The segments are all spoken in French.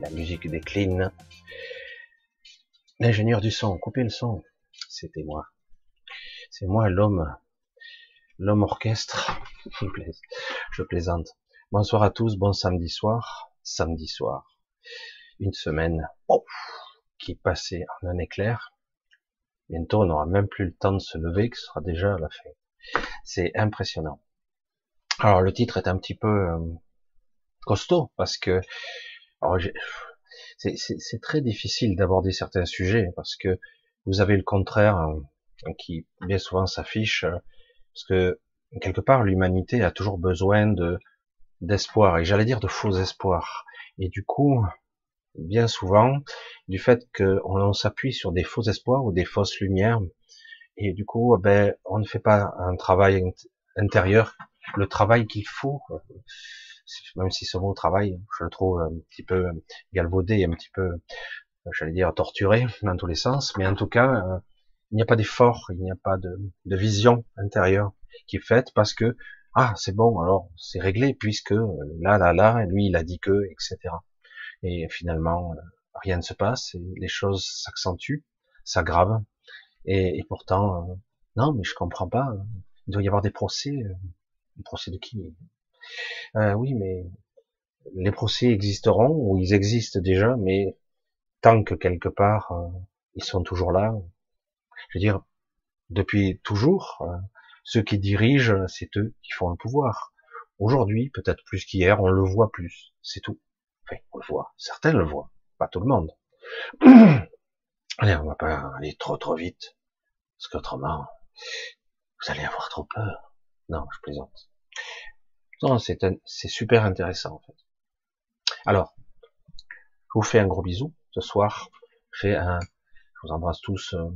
la musique décline. L'ingénieur du son, coupez le son, c'était moi. C'est moi l'homme, l'homme orchestre, je plaisante. Bonsoir à tous, bon samedi soir, samedi soir. Une semaine qui passée en un éclair. Bientôt, on n'aura même plus le temps de se lever, que ce sera déjà la fin. C'est impressionnant. Alors le titre est un petit peu euh, costaud parce que c'est très difficile d'aborder certains sujets parce que vous avez le contraire euh, qui bien souvent s'affiche euh, parce que quelque part l'humanité a toujours besoin de d'espoir et j'allais dire de faux espoirs. Et du coup bien souvent du fait qu'on s'appuie sur des faux espoirs ou des fausses lumières et du coup ben on ne fait pas un travail intérieur le travail qu'il faut, même si ce mot travail, je le trouve un petit peu galvaudé, un petit peu, euh, j'allais dire torturé dans tous les sens, mais en tout cas, euh, il n'y a pas d'effort, il n'y a pas de, de, vision intérieure qui est faite parce que ah c'est bon alors c'est réglé puisque là là là lui il a dit que etc. Et finalement rien ne se passe, et les choses s'accentuent, s'aggravent. Et, et, pourtant non mais je comprends pas, il doit y avoir des procès, le procès de qui? Euh, Oui, mais les procès existeront ou ils existent déjà, mais tant que quelque part euh, ils sont toujours là, je veux dire, depuis toujours, euh, ceux qui dirigent, c'est eux qui font le pouvoir. Aujourd'hui, peut-être plus qu'hier, on le voit plus, c'est tout. Enfin, on le voit, certains le voient, pas tout le monde. Allez, on va pas aller trop trop vite, parce qu'autrement, vous allez avoir trop peur. Non, je plaisante. Non, c'est super intéressant en fait. Alors, je vous fais un gros bisou ce soir. Je vous embrasse tous. Euh,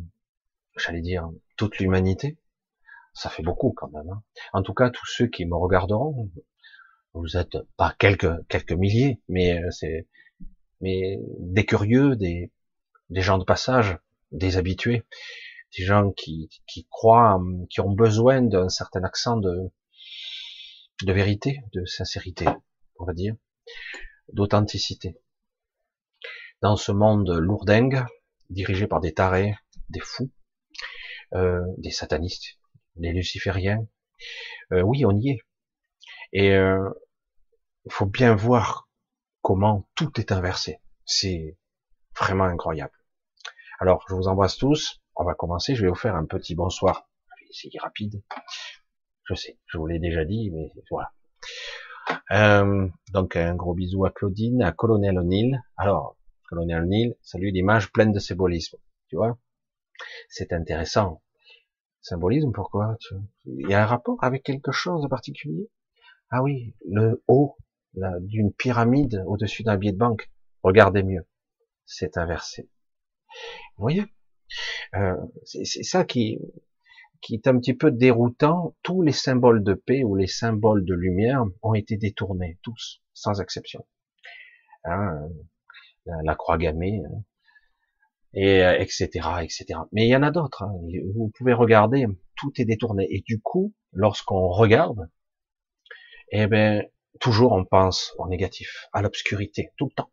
j'allais dire toute l'humanité. Ça fait beaucoup quand même. Hein. En tout cas, tous ceux qui me regarderont, vous êtes pas quelques quelques milliers, mais euh, c'est mais des curieux, des des gens de passage, des habitués des gens qui, qui croient, qui ont besoin d'un certain accent de, de vérité, de sincérité, on va dire, d'authenticité. Dans ce monde lourdingue, dirigé par des tarés, des fous, euh, des satanistes, des lucifériens, euh, oui, on y est. Et euh, il faut bien voir comment tout est inversé. C'est vraiment incroyable. Alors, je vous embrasse tous on va commencer. Je vais vous faire un petit bonsoir. C'est rapide. Je sais, je vous l'ai déjà dit, mais voilà. Euh, donc un gros bisou à Claudine, à Colonel O'Neill. Alors, Colonel O'Neill, salut d'image pleine de symbolisme. Tu vois, c'est intéressant. Symbolisme, pourquoi? Il y a un rapport avec quelque chose de particulier? Ah oui, le haut d'une pyramide au-dessus d'un billet de banque. Regardez mieux, c'est inversé. Vous voyez? Euh, c'est ça qui, qui est un petit peu déroutant. Tous les symboles de paix ou les symboles de lumière ont été détournés, tous, sans exception. Hein, la, croix gammée, hein, et etc., etc. Mais il y en a d'autres. Hein. Vous pouvez regarder, tout est détourné. Et du coup, lorsqu'on regarde, eh ben, toujours on pense au négatif, à l'obscurité, tout le temps.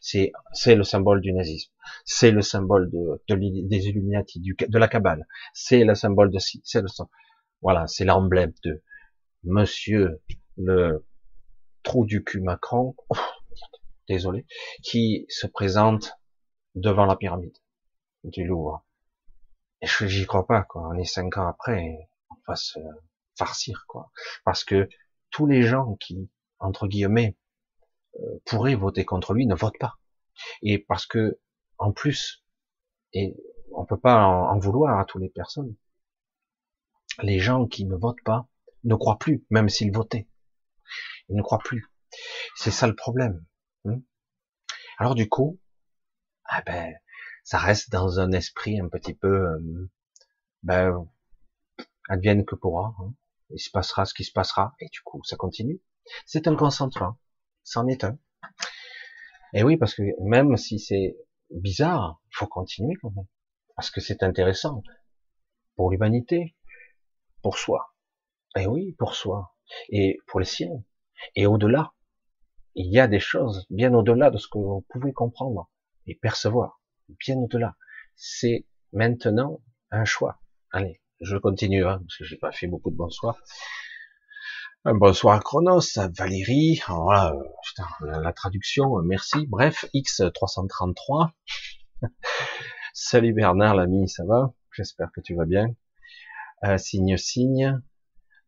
C'est c'est le symbole du nazisme, c'est le symbole de, des Illuminati, de la cabale, c'est le symbole de c'est le voilà, c'est l'emblème de Monsieur le trou du cul Macron, désolé, qui se présente devant la pyramide du Louvre. Et je j'y crois pas, quoi. On est cinq ans après, on va se farcir, quoi. Parce que tous les gens qui, entre guillemets, euh, pourrait voter contre lui ne vote pas. Et parce que, en plus, et on peut pas en, vouloir à toutes les personnes, les gens qui ne votent pas ne croient plus, même s'ils votaient. Ils ne croient plus. C'est ça le problème. Hein. Alors du coup, ah ben, ça reste dans un esprit un petit peu, euh, ben, advienne que pourra. Hein. Il se passera ce qui se passera, et du coup, ça continue. C'est un concentrant c'en est un. Et oui, parce que même si c'est bizarre, il faut continuer quand même. Parce que c'est intéressant. Pour l'humanité, pour soi. Et oui, pour soi. et pour les siens, et au-delà. Il y a des choses bien au-delà de ce que vous pouvez comprendre et percevoir, bien au-delà. C'est maintenant un choix. Allez, je continue, hein, parce que j'ai pas fait beaucoup de bonsoir. Un bonsoir à Chronos, à Valérie, voilà, euh, la, traduction, euh, merci. Bref, X333. Salut Bernard, l'ami, ça va? J'espère que tu vas bien. Euh, signe, signe.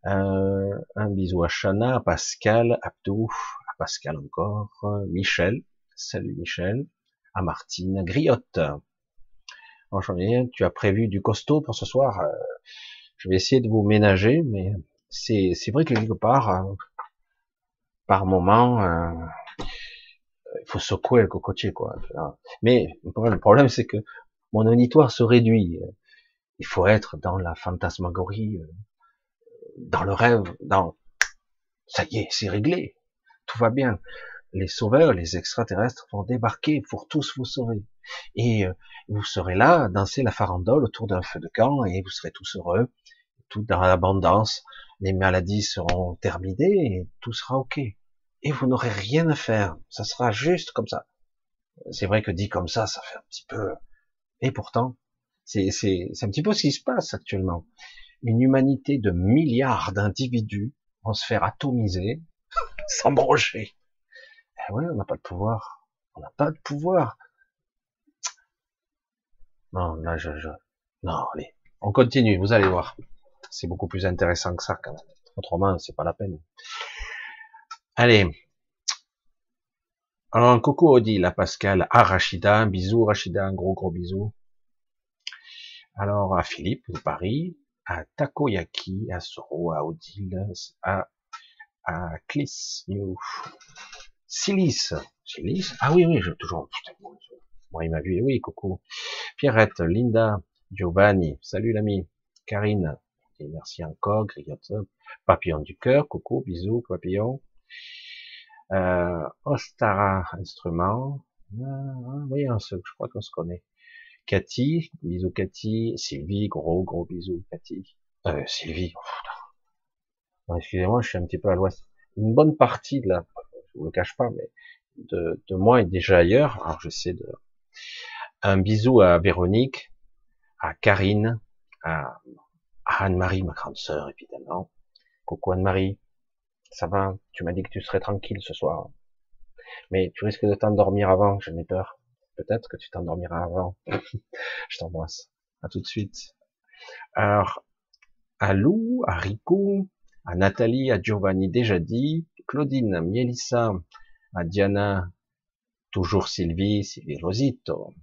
Euh, un bisou à Chana, à Pascal, Abdou, à Pascal encore, Michel. Salut Michel. À Martine, Griotte. Bonjour, tu as prévu du costaud pour ce soir? Je vais essayer de vous ménager, mais c'est c'est vrai que quelque part, euh, par moment, euh, il faut secouer le cocotier, quoi. Mais le problème, c'est que mon auditoire se réduit. Il faut être dans la fantasmagorie, euh, dans le rêve, dans ça y est, c'est réglé, tout va bien. Les sauveurs, les extraterrestres vont débarquer pour tous vous sauver. Et vous serez là, danser la farandole autour d'un feu de camp, et vous serez tous heureux, tout dans l'abondance, les maladies seront terminées et tout sera ok. Et vous n'aurez rien à faire. Ça sera juste comme ça. C'est vrai que dit comme ça, ça fait un petit peu. Et pourtant, c'est un petit peu ce qui se passe actuellement. Une humanité de milliards d'individus vont se faire atomiser, s'embrocher. Eh ouais, on n'a pas de pouvoir. On n'a pas de pouvoir. Non, là, je, je... Non, allez. On continue, vous allez voir c'est beaucoup plus intéressant que ça quand même. Autrement, c'est pas la peine. Allez. Alors, un coucou Odile, à Pascal, à Rachida, un bisou Rachida, un gros gros bisou. Alors, à Philippe de Paris, à Takoyaki, à Soro, à Odile, à, à Clis, Silis, Silis, ah oui, oui, j'ai toujours, putain, moi, il m'a vu, oui, coucou. Pierrette, Linda, Giovanni, salut l'ami, Karine, et merci encore, grignote, papillon du cœur, coucou, bisous, papillon. Euh, Ostara, instrument. Euh, oui, je crois qu'on se connaît. Cathy, bisous Cathy. Sylvie, gros, gros bisous Cathy. Euh, Sylvie, excusez-moi, je suis un petit peu à l'ouest. Une bonne partie de la, je vous le cache pas, mais de, de moi est déjà ailleurs. Alors j'essaie de. Un bisou à Véronique, à Karine, à Anne-Marie, ma grande sœur, évidemment. Coucou Anne-Marie. Ça va? Tu m'as dit que tu serais tranquille ce soir. Mais tu risques de t'endormir avant, je n'ai peur. Peut-être que tu t'endormiras avant. je t'embrasse. À tout de suite. Alors, à Lou, à Rico, à Nathalie, à Giovanni déjà dit, Claudine, Mielissa, à Diana, toujours Sylvie, Sylvie Rosito,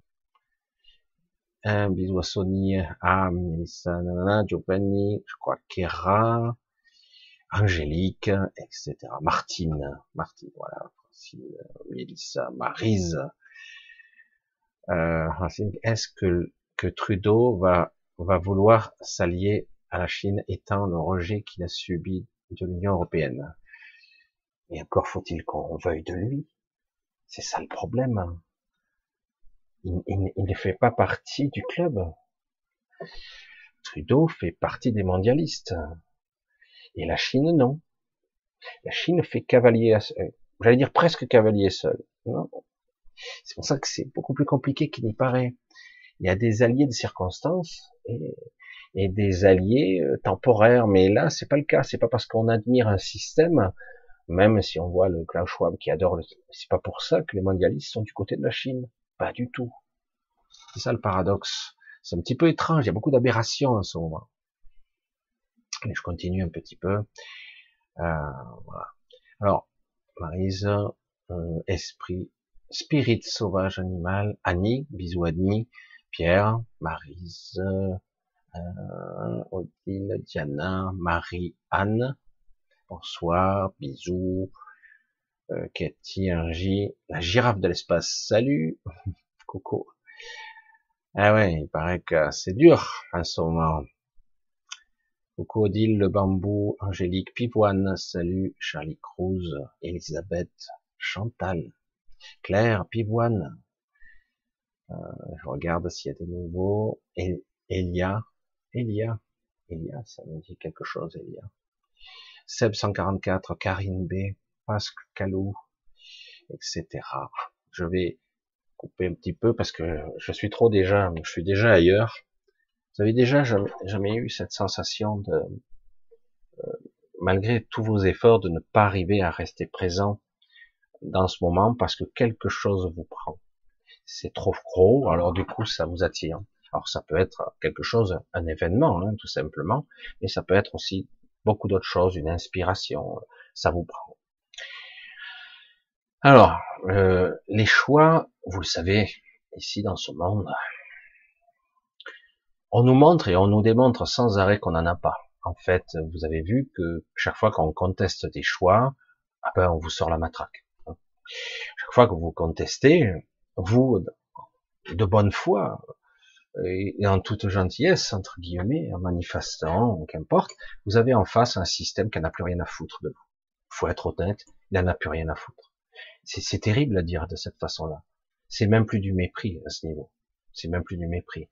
un bisou à Sony, à Melissa, Giovanni, je crois Kera, Angélique, etc. Martine, Martine, voilà, Francine, Mélissa, Marise. Euh, est-ce que, que Trudeau va, va vouloir s'allier à la Chine étant le rejet qu'il a subi de l'Union européenne? Et encore faut-il qu'on veuille de lui? C'est ça le problème il, ne fait pas partie du club. Trudeau fait partie des mondialistes. Et la Chine, non. La Chine fait cavalier, euh, j'allais dire presque cavalier seul. C'est pour ça que c'est beaucoup plus compliqué qu'il n'y paraît. Il y a des alliés de circonstances et, et des alliés euh, temporaires, mais là, c'est pas le cas. C'est pas parce qu'on admire un système, même si on voit le Klaus Schwab qui adore le, c'est pas pour ça que les mondialistes sont du côté de la Chine. Pas du tout. C'est ça le paradoxe. C'est un petit peu étrange, il y a beaucoup d'aberrations en ce moment. Et je continue un petit peu. Euh, voilà. Alors, Marise, euh, esprit, spirit sauvage animal, Annie, bisous Annie, Pierre, Marise, euh, Odile, Diana, Marie-Anne, bonsoir, bisous, euh, Cathy, Angie, la girafe de l'espace, salut, coucou. Ah ouais, il paraît que c'est dur en ce moment. Coucou Odile, le bambou, Angélique, Pivoine, salut, Charlie Cruz, Elisabeth, Chantal, Claire, Pivoine. Euh, je regarde s'il y a des nouveaux. Elia, Elia, Elia, ça me dit quelque chose, Elia. Seb 144, Karine B, Pascalou, etc. Je vais couper un petit peu parce que je suis trop déjà, je suis déjà ailleurs. Vous avez déjà jamais, eu cette sensation de, euh, malgré tous vos efforts, de ne pas arriver à rester présent dans ce moment parce que quelque chose vous prend. C'est trop gros, alors du coup ça vous attire. Alors ça peut être quelque chose, un événement, hein, tout simplement, mais ça peut être aussi beaucoup d'autres choses, une inspiration, ça vous prend. Alors, euh, les choix, vous le savez, ici dans ce monde, on nous montre et on nous démontre sans arrêt qu'on n'en a pas. En fait, vous avez vu que chaque fois qu'on conteste des choix, ah ben, on vous sort la matraque. Chaque fois que vous contestez, vous, de bonne foi, et en toute gentillesse, entre guillemets, en manifestant, qu'importe, vous avez en face un système qui n'a plus rien à foutre de vous. Faut être honnête, il n'en a plus rien à foutre. C'est terrible à dire de cette façon-là. C'est même plus du mépris à ce niveau. C'est même plus du mépris.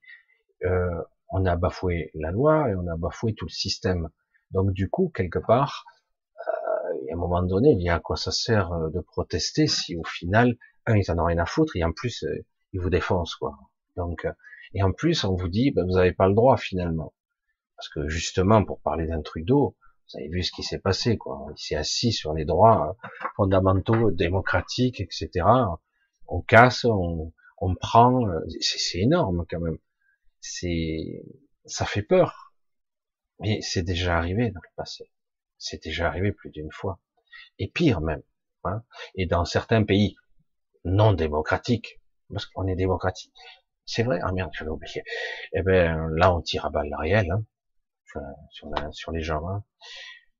Euh, on a bafoué la loi et on a bafoué tout le système. Donc du coup, quelque part, euh, à un moment donné, il y a à quoi ça sert euh, de protester si au final, un, ils en ont rien à foutre et en plus, euh, ils vous défoncent quoi. Donc et en plus, on vous dit, ben, vous n'avez pas le droit finalement. Parce que justement, pour parler d'un Trudeau, vous avez vu ce qui s'est passé, quoi. Il s'est assis sur les droits fondamentaux, démocratiques, etc. On casse, on, on prend, c'est énorme quand même. C'est, ça fait peur. Mais c'est déjà arrivé dans le passé. C'est déjà arrivé plus d'une fois. Et pire même. Hein. Et dans certains pays non démocratiques, parce qu'on est démocratique, c'est vrai, ah merde, j'avais oublié. Eh ben là, on tire à balles réelles hein, sur, les gens. Hein.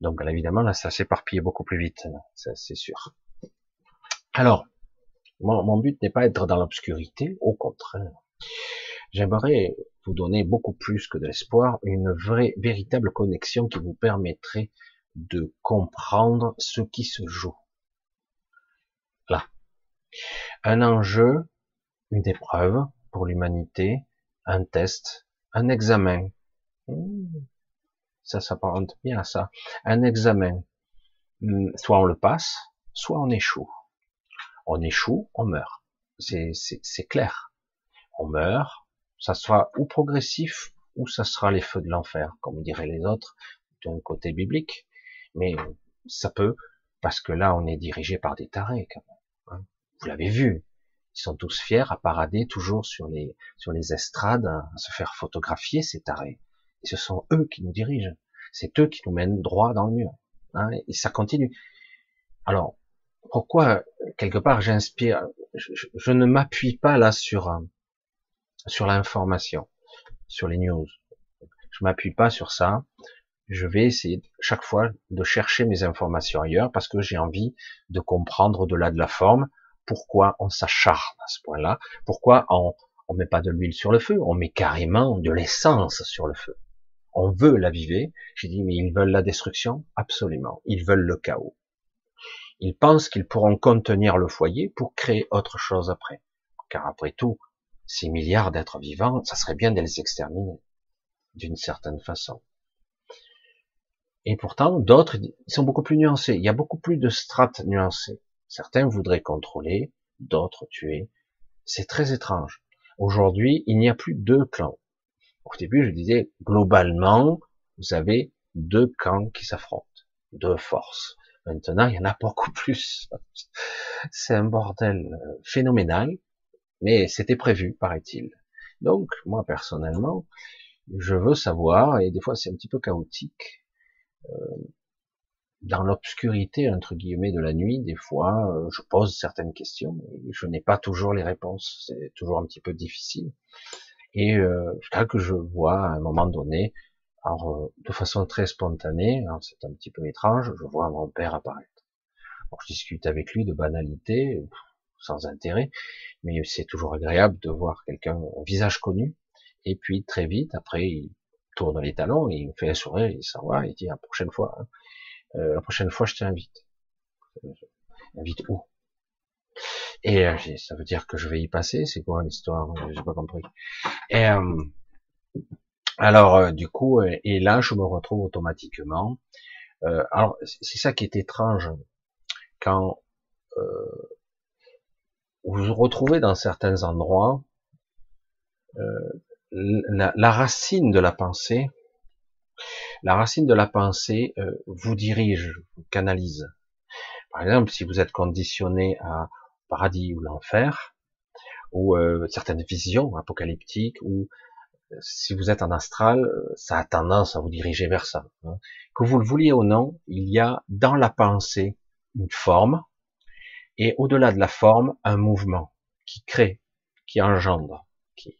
Donc évidemment, là, ça s'éparpille beaucoup plus vite, c'est sûr. Alors, mon, but n'est pas d'être dans l'obscurité, au contraire. J'aimerais vous donner beaucoup plus que de l'espoir, une vraie, véritable connexion qui vous permettrait de comprendre ce qui se joue. Là. Un enjeu, une épreuve, pour l'humanité, un test, un examen. Hmm. Ça s'apparente bien à ça. Un examen. Hmm, soit on le passe, soit on échoue. On échoue, on meurt. C'est clair. On meurt, ça sera ou progressif, ou ça sera les feux de l'enfer, comme diraient les autres, d'un côté biblique. Mais ça peut, parce que là, on est dirigé par des tarés. Hein. Vous l'avez vu, ils sont tous fiers à parader toujours sur les, sur les estrades, à se faire photographier, ces tarés. Ce sont eux qui nous dirigent. C'est eux qui nous mènent droit dans le mur. Hein, et ça continue. Alors, pourquoi, quelque part, j'inspire, je, ne m'appuie pas là sur, sur l'information, sur les news. Je m'appuie pas sur ça. Je vais essayer chaque fois de chercher mes informations ailleurs parce que j'ai envie de comprendre au-delà de la forme pourquoi on s'acharne à ce point-là, pourquoi on on met pas de l'huile sur le feu, on met carrément de l'essence sur le feu. On veut l'aviver. J'ai dit, mais ils veulent la destruction? Absolument. Ils veulent le chaos. Ils pensent qu'ils pourront contenir le foyer pour créer autre chose après. Car après tout, ces milliards d'êtres vivants, ça serait bien de les exterminer, d'une certaine façon. Et pourtant, d'autres, ils sont beaucoup plus nuancés. Il y a beaucoup plus de strates nuancées. Certains voudraient contrôler, d'autres tuer. C'est très étrange. Aujourd'hui, il n'y a plus deux clans. Au début, je disais, globalement, vous avez deux camps qui s'affrontent, deux forces. Maintenant, il y en a beaucoup plus. C'est un bordel euh, phénoménal, mais c'était prévu, paraît-il. Donc, moi, personnellement, je veux savoir, et des fois c'est un petit peu chaotique, euh, dans l'obscurité entre guillemets de la nuit, des fois, euh, je pose certaines questions je n'ai pas toujours les réponses. C'est toujours un petit peu difficile. Et euh, jusqu'à que je vois à un moment donné, alors euh, de façon très spontanée, c'est un petit peu étrange, je vois mon père apparaître. je discute avec lui de banalités, sans intérêt, mais c'est toujours agréable de voir quelqu'un, un visage connu, et puis très vite, après, il tourne les talons, il me fait un sourire, il s'en va, il dit la prochaine fois, hein, euh, la prochaine fois, je t'invite. Invite où? Et euh, ça veut dire que je vais y passer. C'est quoi l'histoire? J'ai pas compris. Et euh, alors, du coup, et là, je me retrouve automatiquement Euh, alors c'est ça qui est étrange quand euh, vous vous retrouvez dans certains endroits, euh, la, la, racine de la pensée, la racine de la pensée euh, vous dirige, vous canalise. Par exemple, si vous êtes conditionné à paradis ou l'enfer, ou euh, certaines visions apocalyptiques, ou euh, si vous êtes en astral, euh, ça a tendance à vous diriger vers ça. Hein. Que vous le vouliez ou non, il y a dans la pensée une forme, et au-delà de la forme, un mouvement qui crée, qui engendre, qui,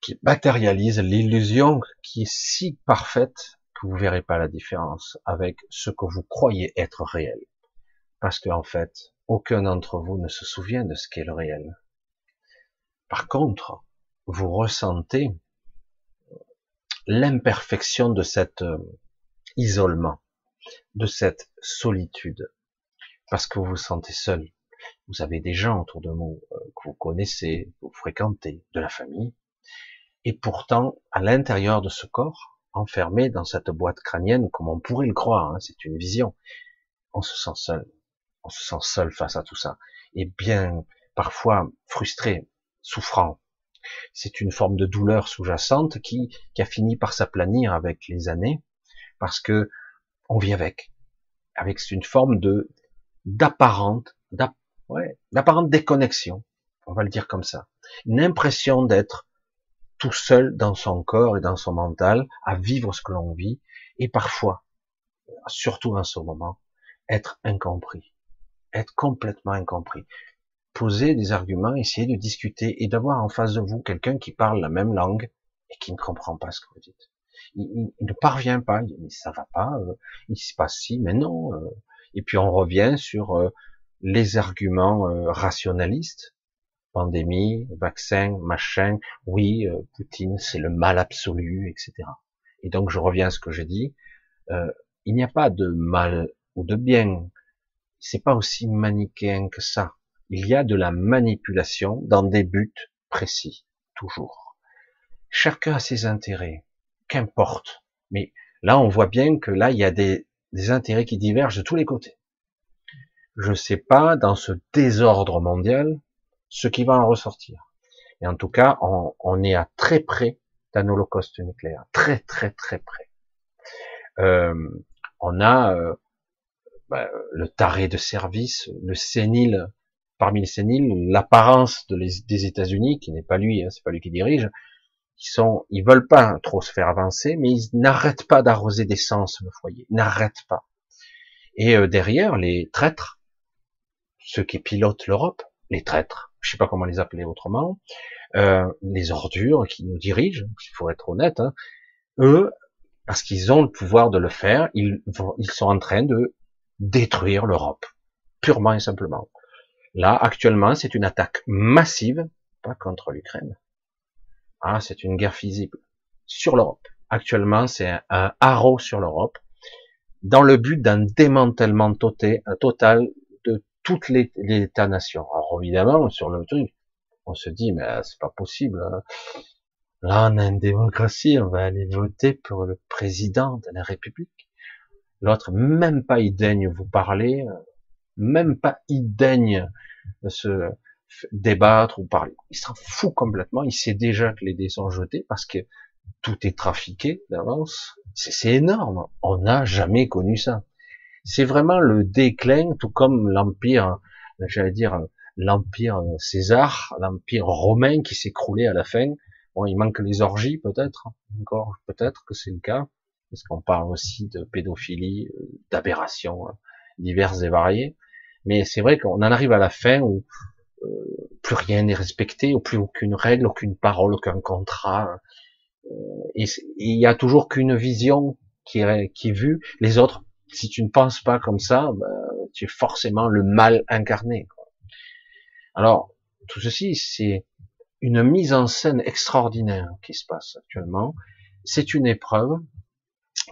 qui matérialise l'illusion qui est si parfaite que vous verrez pas la différence avec ce que vous croyez être réel. Parce qu'en fait, aucun d'entre vous ne se souvient de ce qu'est le réel. Par contre, vous ressentez l'imperfection de cet euh, isolement, de cette solitude, parce que vous vous sentez seul. Vous avez des gens autour de vous euh, que vous connaissez, que vous fréquentez, de la famille, et pourtant, à l'intérieur de ce corps, enfermé dans cette boîte crânienne, comme on pourrait le croire, hein, c'est une vision, on se sent seul. On se sent seul face à tout ça. Et bien, parfois frustré, souffrant. C'est une forme de douleur sous-jacente qui, qui a fini par s'aplanir avec les années, parce que on vit avec. Avec une forme de, d'apparente, d'apparente déconnexion. On va le dire comme ça. Une impression d'être tout seul dans son corps et dans son mental, à vivre ce que l'on vit, et parfois, surtout en ce moment, être incompris, être complètement incompris. Poser des arguments, essayer de discuter et d'avoir en face de vous quelqu'un qui parle la même langue et qui ne comprend pas ce que vous dites. Il, ne parvient pas, il dit, ça va pas, euh, il se passe si, mais non. Euh. Et puis on revient sur euh, les arguments rationalistes, pandémie, vaccin, machin, oui, Poutine, c'est le mal absolu, etc. Et donc je reviens à ce que j'ai dit, il n'y a pas de mal ou de bien, c'est pas aussi manichéen que ça. Il y a de la manipulation dans des buts précis, toujours. Chacun a ses intérêts, qu'importe. Mais là, on voit bien que là, il y a des, intérêts qui divergent de tous les côtés. Je sais pas, dans ce désordre mondial, ce qui va en ressortir. Et en tout cas, on, est à très près d'un holocauste nucléaire, très très très près. Euh, on a euh, bah, le taré de service, le sénile, parmi les séniles, l'apparence de des États-Unis, qui n'est pas lui, hein, c'est pas lui qui dirige, ils sont, ils veulent pas trop se faire avancer, mais ils n'arrêtent pas d'arroser d'essence le foyer, n'arrêtent pas. Et euh, derrière, les traîtres, ceux qui pilotent l'Europe, les traîtres, je sais pas comment les appeler autrement, euh, les ordures qui nous dirigent, il faut être honnête, hein, eux, parce qu'ils ont le pouvoir de le faire, ils, ils sont en train de détruire l'Europe, purement et simplement. Là, actuellement, c'est une attaque massive, pas contre l'Ukraine. Ah, c'est une guerre physique sur l'Europe. Actuellement, c'est un, un haro sur l'Europe, dans le but d'un démantèlement total toutes les, États-nations. Alors évidemment, sur le truc, on se dit, mais c'est pas possible. Hein. Là, on a une démocratie, on va aller voter pour le président de la République. L'autre, même pas il daigne vous parler, même pas il daigne se débattre ou parler. Il s'en fout complètement, il sait déjà que les dés sont jetés parce que tout est trafiqué d'avance. C'est énorme. On n'a jamais connu ça c'est vraiment le déclin, tout comme l'empire, j'allais dire l'empire César, l'empire romain qui s'écroulait à la fin. Bon, il manque les orgies peut-être, encore peut-être que c'est le cas, parce qu'on parle aussi de pédophilie, d'aberrations hein, diverses et variées. Mais c'est vrai qu'on en arrive à la fin où euh, plus rien n'est respecté, ou plus aucune règle, aucune parole, aucun contrat. Euh, et il y a toujours qu'une vision qui est, qui est vue. Les autres si tu ne penses pas comme ça, bah, tu es forcément le mal incarné. Alors, tout ceci, c'est une mise en scène extraordinaire qui se passe actuellement. C'est une épreuve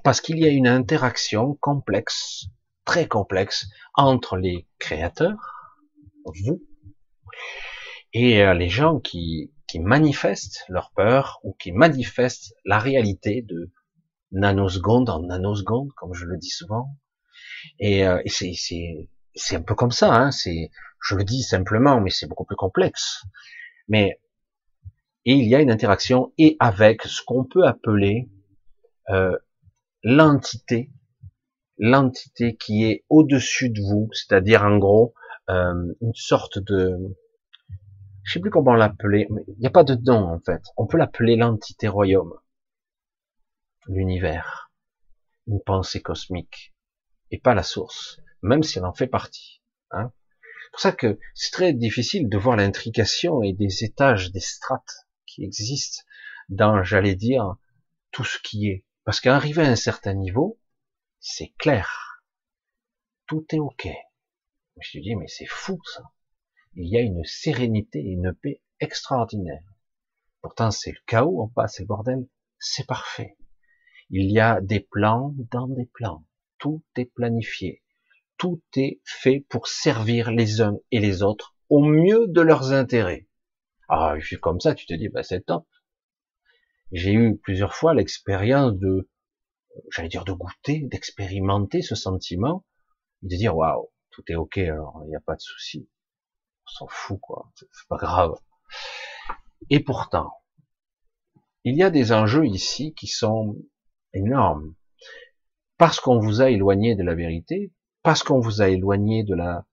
parce qu'il y a une interaction complexe, très complexe, entre les créateurs, vous, et euh, les gens qui, qui manifestent leur peur ou qui manifestent la réalité de nanoseconde en nanoseconde, comme je le dis souvent. Et, euh, et c'est, un peu comme ça, hein, c'est, je le dis simplement, mais c'est beaucoup plus complexe. Mais et il y a une interaction et avec ce qu'on peut appeler euh, l'entité, l'entité qui est au-dessus de vous, c'est-à-dire en gros euh, une sorte de, je sais plus comment l'appeler, il n'y a pas de nom en fait. On peut l'appeler l'entité royaume, l'univers, une pensée cosmique et pas la source, même si elle en fait partie. Hein. C'est pour ça que c'est très difficile de voir l'intrication et des étages, des strates qui existent dans, j'allais dire, tout ce qui est. Parce qu'arrivé à un certain niveau, c'est clair. Tout est ok. Je me dis, mais c'est fou ça. Il y a une sérénité et une paix extraordinaire. Pourtant, c'est le chaos en passe, c'est le bordel. C'est parfait. Il y a des plans dans des plans. Tout est planifié. Tout est fait pour servir les uns et les autres au mieux de leurs intérêts. Ah, je suis comme ça, tu te dis, bah, c'est top. J'ai eu plusieurs fois l'expérience de, j'allais dire de goûter, d'expérimenter ce sentiment, de dire, waouh, tout est ok, alors il n'y a pas de souci. On s'en fout, quoi. C'est pas grave. Et pourtant, il y a des enjeux ici qui sont énormes. Parce qu'on vous a éloigné de la vérité, parce qu'on vous a éloigné de la,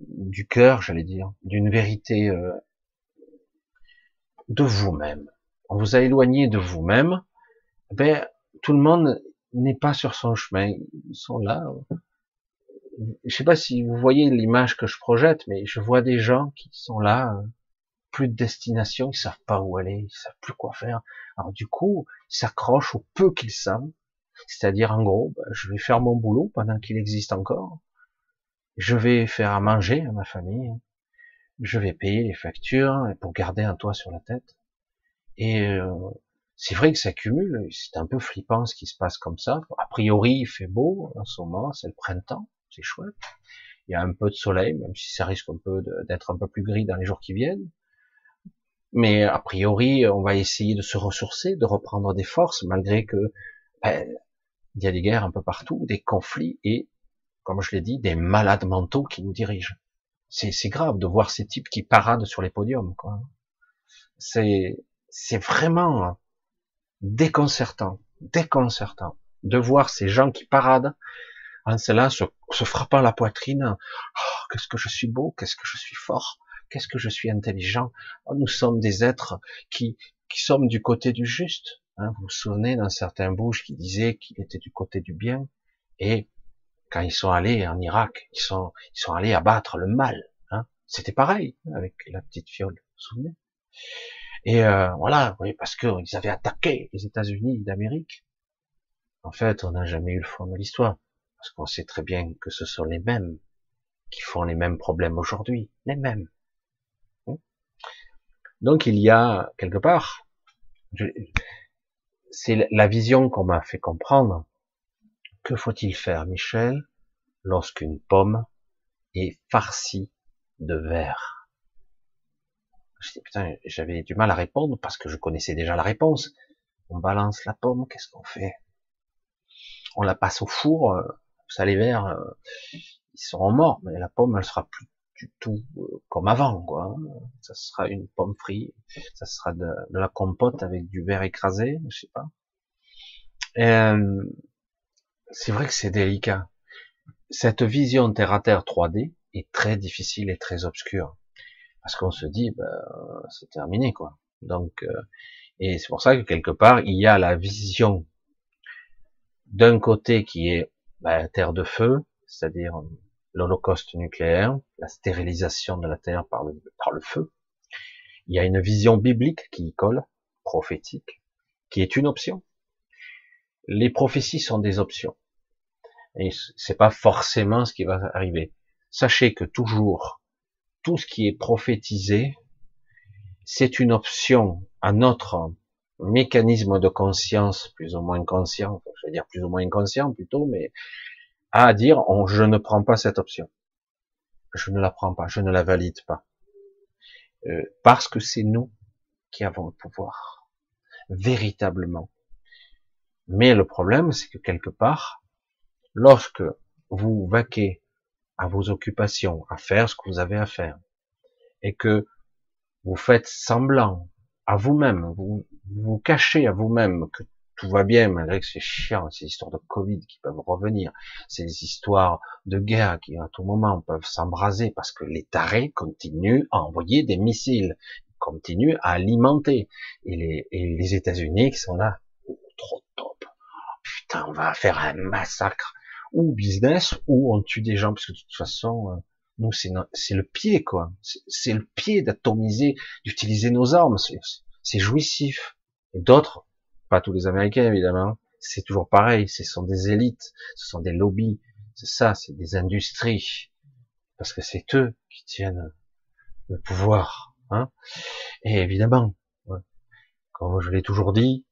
du cœur, j'allais dire, d'une vérité euh, de vous-même. On vous a éloigné de vous-même. Ben, tout le monde n'est pas sur son chemin. Ils sont là. Je sais pas si vous voyez l'image que je projette, mais je vois des gens qui sont là, plus de destination, ils savent pas où aller, ils savent plus quoi faire. Alors du coup, ils s'accrochent au peu qu'ils savent. C'est-à-dire, en gros, ben, je vais faire mon boulot pendant qu'il existe encore. Je vais faire à manger à ma famille je vais payer les factures pour garder un toit sur la tête. Et euh, c'est vrai que ça cumule, c'est un peu flippant ce qui se passe comme ça. A priori, il fait beau en ce moment, c'est le printemps, c'est chouette. Il y a un peu de soleil, même si ça risque un peu d'être un peu plus gris dans les jours qui viennent. Mais a priori, on va essayer de se ressourcer, de reprendre des forces, malgré que ben, il y a des guerres un peu partout, des conflits et, comme je l'ai dit, des malades mentaux qui nous dirigent c'est grave de voir ces types qui paradent sur les podiums. C'est c'est vraiment déconcertant, déconcertant de voir ces gens qui paradent en cela se, frappant la poitrine. Oh, qu'est-ce que je suis beau, qu'est-ce que je suis fort, qu'est-ce que je suis intelligent. Oh, nous sommes des êtres qui qui sommes du côté du juste. Hein. vous vous souvenez d'un certain bouge qui disait qu'il était du côté du bien et quand ils sont allés en Irak, ils sont, ils sont allés abattre le mal. Hein. C'était pareil avec la petite fiole, vous vous souvenez? Et euh, voilà, oui, parce qu'ils avaient attaqué les États-Unis d'Amérique. En fait, on n'a jamais eu le fond de l'histoire, parce qu'on sait très bien que ce sont les mêmes qui font les mêmes problèmes aujourd'hui, les mêmes. Hein? Donc il y a quelque part, c'est la vision qu'on m'a fait comprendre, que faut-il faire, Michel, lorsqu'une pomme est farcie de verre? J'avais du mal à répondre parce que je connaissais déjà la réponse. On balance la pomme, qu'est-ce qu'on fait? On la passe au four, euh, ça les verts, euh, ils seront morts, mais la pomme, elle sera plus du tout euh, comme avant, quoi. Ça sera une pomme frite, ça sera de, la compote avec du verre écrasé, je sais pas. Euh, c'est vrai que c'est délicat. Cette vision terre à terre 3D est très difficile et très obscure. Parce qu'on se dit, ben, c'est terminé, quoi. Donc, euh, et c'est pour ça que quelque part, il y a la vision d'un côté qui est ben, terre de feu, c'est-à-dire l'holocauste nucléaire, la stérilisation de la terre par le, par le feu. Il y a une vision biblique qui y colle, prophétique, qui est une option les prophéties sont des options. Et c'est pas forcément ce qui va arriver. Sachez que toujours, tout ce qui est prophétisé, c'est une option à notre mécanisme de conscience, plus ou moins conscient, je vais dire plus ou moins inconscient plutôt, mais à dire, je ne prends pas cette option. Je ne la prends pas, je ne la valide pas. Euh, parce que c'est nous qui avons le pouvoir. Véritablement Mais le problème, c'est que quelque part, lorsque vous vaquez à vos occupations, à faire ce que vous avez à faire, et que vous faites semblant à vous-même, vous vous cachez à vous-même que tout va bien, malgré que c'est chiant, ces histoires de Covid qui peuvent revenir, ces histoires de guerre qui à tout moment peuvent s'embraser parce que les tarés continuent à envoyer des missiles, continuent à alimenter. Et les, États-Unis qui sont là, oh, trop top. putain, on va faire un massacre. Ou business, ou on tue des gens, parce que de toute façon, euh, nous, c'est le pied, quoi. C'est le pied d'atomiser, d'utiliser nos armes. C'est jouissif. Et d'autres, pas tous les Américains, évidemment. C'est toujours pareil. Ce sont des élites. Ce sont des lobbies. C'est ça. C'est des industries. Parce que c'est eux qui tiennent le pouvoir. Hein Et évidemment, comme je l'ai toujours dit,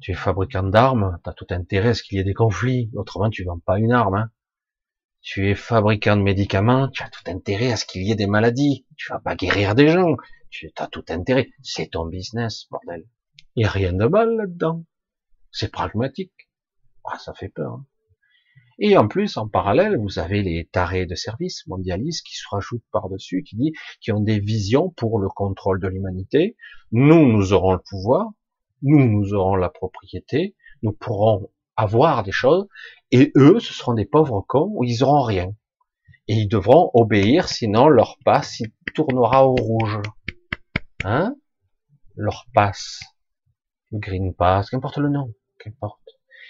tu es fabricant d'armes, tu as tout intérêt à ce qu'il y ait des conflits. Autrement, tu vends pas une arme. Hein tu es fabricant de médicaments, tu as tout intérêt à ce qu'il y ait des maladies. Tu vas pas guérir des gens. Tu as tout intérêt. C'est ton business, bordel. Il n'y a rien de mal là-dedans. C'est pragmatique. Ah, ça fait peur. Hein. Et en plus, en parallèle, vous avez les tarés de service mondialistes qui se rajoutent par-dessus, qui dit, qui ont des visions pour le contrôle de l'humanité. Nous, nous aurons le pouvoir. Nous, nous aurons la propriété. Nous pourrons avoir des choses. Et eux, ce seront des pauvres cons où ils auront rien. Et ils devront obéir, sinon leur passe, il tournera au rouge. Hein? Leur passe Green Pass, qu'importe le nom, qu'importe.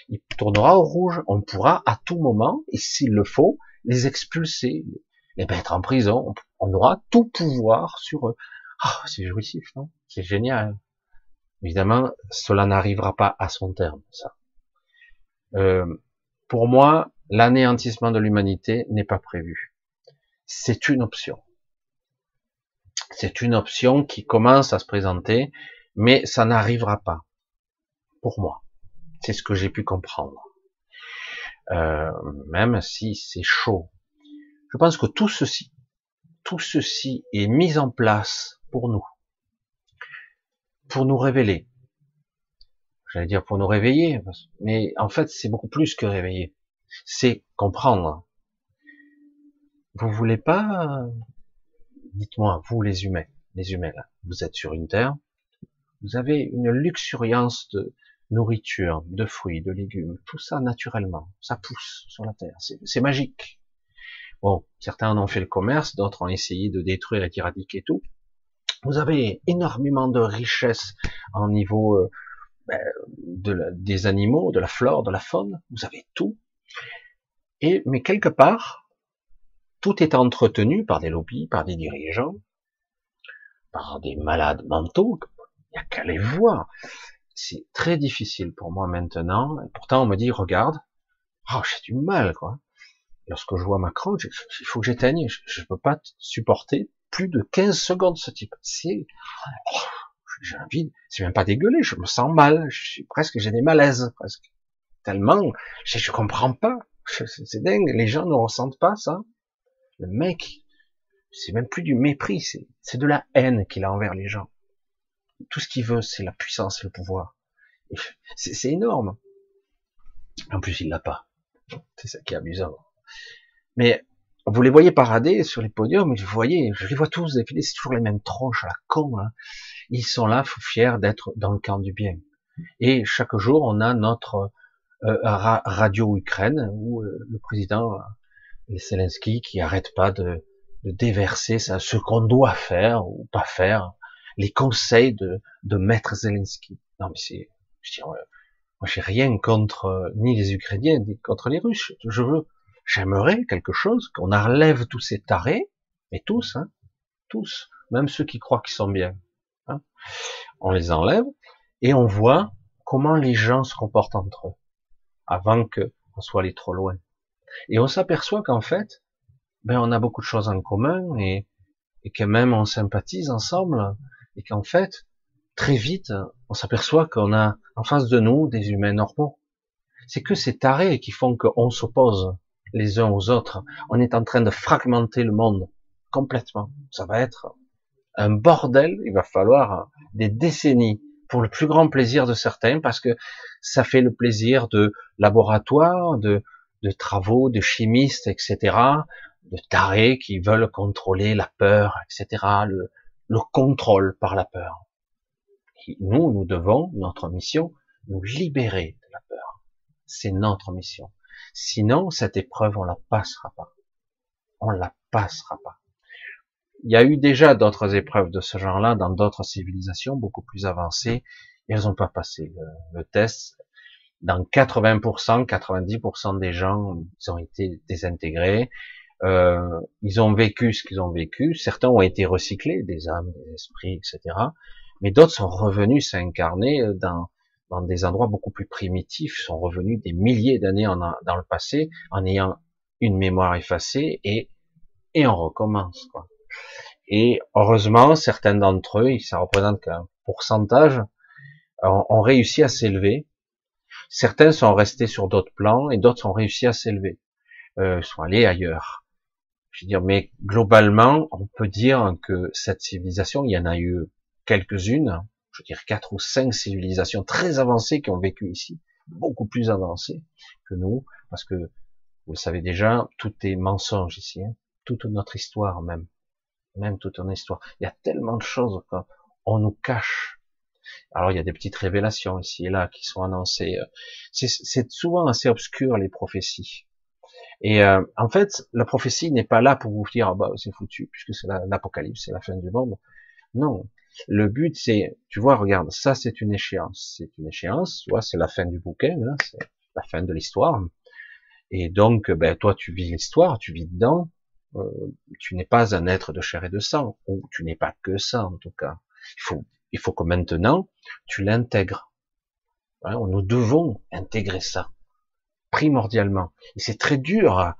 Il tournera au rouge. On pourra à tout moment, et s'il le faut, les expulser, les mettre en prison. On aura tout pouvoir sur eux. Ah, c'est jouissif, non? C'est génial. Évidemment, cela n'arrivera pas à son terme, ça. Euh, pour moi, l'anéantissement de l'humanité n'est pas prévu. C'est une option. C'est une option qui commence à se présenter, mais ça n'arrivera pas pour moi. C'est ce que j'ai pu comprendre. Euh, même si c'est chaud. Je pense que tout ceci, tout ceci est mis en place pour nous, pour nous révéler. J'allais dire pour nous réveiller, mais en fait c'est beaucoup plus que réveiller. C'est comprendre. Vous voulez pas, dites-moi, vous les humains, les humains vous êtes sur une terre, vous avez une luxuriance de, nourriture, de fruits, de légumes, tout ça naturellement, ça pousse sur la terre, c'est magique. Bon, certains en ont fait le commerce, d'autres ont essayé de détruire et tout. Vous avez énormément de richesses en niveau euh, ben, de des animaux, de la flore, de la faune. Vous avez tout. Et mais quelque part, tout est entretenu par des lobbies, par des dirigeants, par des malades mentaux. Il n'y a qu'à les voir c'est très difficile pour moi maintenant. Et pourtant, on me dit, regarde, oh, j'ai du mal, quoi. Lorsque je vois Macron, il faut que j'éteigne. Je, ne peux pas supporter plus de 15 secondes ce type. C'est, oh, j'ai envie, c'est même pas dégueulé, je me sens mal. Je suis presque, j'ai des malaises, presque. Tellement, je, comprends pas. C'est dingue. Les gens ne ressentent pas ça. Le mec, c'est même plus du mépris, c'est de la haine qu'il a envers les gens tout ce qu'il veut, c'est la puissance, le pouvoir. C'est énorme. En plus, il l'a pas. C'est ça qui est amusant. Mais vous les voyez parader sur les podiums, vous voyez, je les vois tous défiler, c'est toujours les mêmes tronches à la con. Hein. Ils sont là, fiers d'être dans le camp du bien. Et chaque jour, on a notre euh, radio Ukraine où euh, le président euh, Zelensky qui arrête pas de, de déverser ça, ce qu'on doit faire ou pas faire les conseils de, de Maître Zelensky. Non, mais c'est, je dis, moi, j'ai rien contre euh, ni les Ukrainiens ni contre les Russes. Je veux, j'aimerais quelque chose qu'on enlève tous ces tarés, et tous, hein, tous, même ceux qui croient qu'ils sont bien. Hein, on les enlève et on voit comment les gens se comportent entre eux avant que on soit allé trop loin. Et on s'aperçoit qu'en fait, ben on a beaucoup de choses en commun et, et que même on sympathise ensemble et qu'en fait, très vite, on s'aperçoit qu'on a en face de nous des humains normaux. C'est que ces tarés qui font qu'on s'oppose les uns aux autres. On est en train de fragmenter le monde complètement. Ça va être un bordel. Il va falloir des décennies pour le plus grand plaisir de certains, parce que ça fait le plaisir de laboratoires, de, travaux, de chimistes, etc., de tarés qui veulent contrôler la peur, etc., le contrôle par la peur. nous, nous devons, notre mission, nous libérer de la peur. C'est notre mission. Sinon, cette épreuve, on la passera pas. On la passera pas. Il y a eu déjà d'autres épreuves de ce genre-là dans d'autres civilisations beaucoup plus avancées et elles n'ont pas passé le, test. Dans 80%, 90% des gens, ils ont été désintégrés. Euh, ils ont vécu ce qu'ils ont vécu. Certains ont été recyclés, des âmes, des esprits, etc. Mais d'autres sont revenus s'incarner dans, dans des endroits beaucoup plus primitifs, sont revenus des milliers d'années dans le passé en ayant une mémoire effacée et, et on recommence. Quoi. Et heureusement, certains d'entre eux, ça représente qu'un pourcentage, ont, réussi à s'élever. Certains sont restés sur d'autres plans et d'autres ont réussi à s'élever, euh, sont allés ailleurs. Je veux dire, mais globalement, on peut dire que cette civilisation, il y en a eu quelques-unes, je veux dire quatre ou cinq civilisations très avancées qui ont vécu ici, beaucoup plus avancées que nous, parce que vous le savez déjà, tout est mensonge ici, hein. toute notre histoire même même toute une histoire. Il y a tellement de choses qu'on nous cache. Alors il y a des petites révélations ici et là qui sont annoncées. C'est souvent assez obscur les prophéties. Et euh, en fait, la prophétie n'est pas là pour vous dire ah bah c'est foutu puisque c'est l'apocalypse, c'est la fin du monde. Non, le but c'est, tu vois, regarde, ça c'est une échéance, c'est une échéance, tu vois, c'est la fin du bouquin, hein, c'est la fin de l'histoire. Et donc, ben toi tu vis l'histoire, tu vis dedans, euh, tu n'es pas un être de chair et de sang, ou tu n'es pas que ça en tout cas. Il faut, il faut que maintenant tu l'intègres. nous devons intégrer ça primordialement. Et c'est très dur.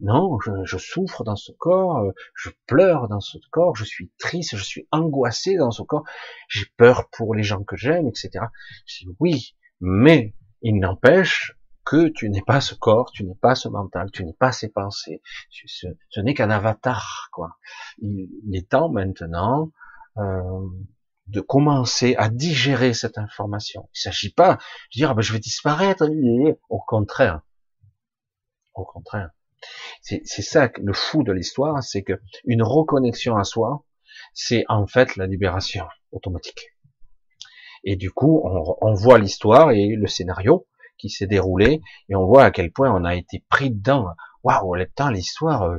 Non, je, je, souffre dans ce corps, euh, je pleure dans ce corps, je suis triste, je suis angoissé dans ce corps, j'ai peur pour les gens que j'aime, etc. Je dis oui, mais il n'empêche que tu n'es pas ce corps, tu n'es pas ce mental, tu n'es pas ces pensées. Ce, n'est qu'un avatar, quoi. Il, est temps maintenant euh, de commencer à digérer cette information. Il ne s'agit pas de dire ah ben, je vais disparaître. Au contraire, au contraire. C'est ça le fou de l'histoire, c'est que une reconnexion à soi, c'est en fait la libération automatique. Et du coup, on, on voit l'histoire et le scénario qui s'est déroulé et on voit à quel point on a été pris dedans. Waouh, le temps, l'histoire, euh,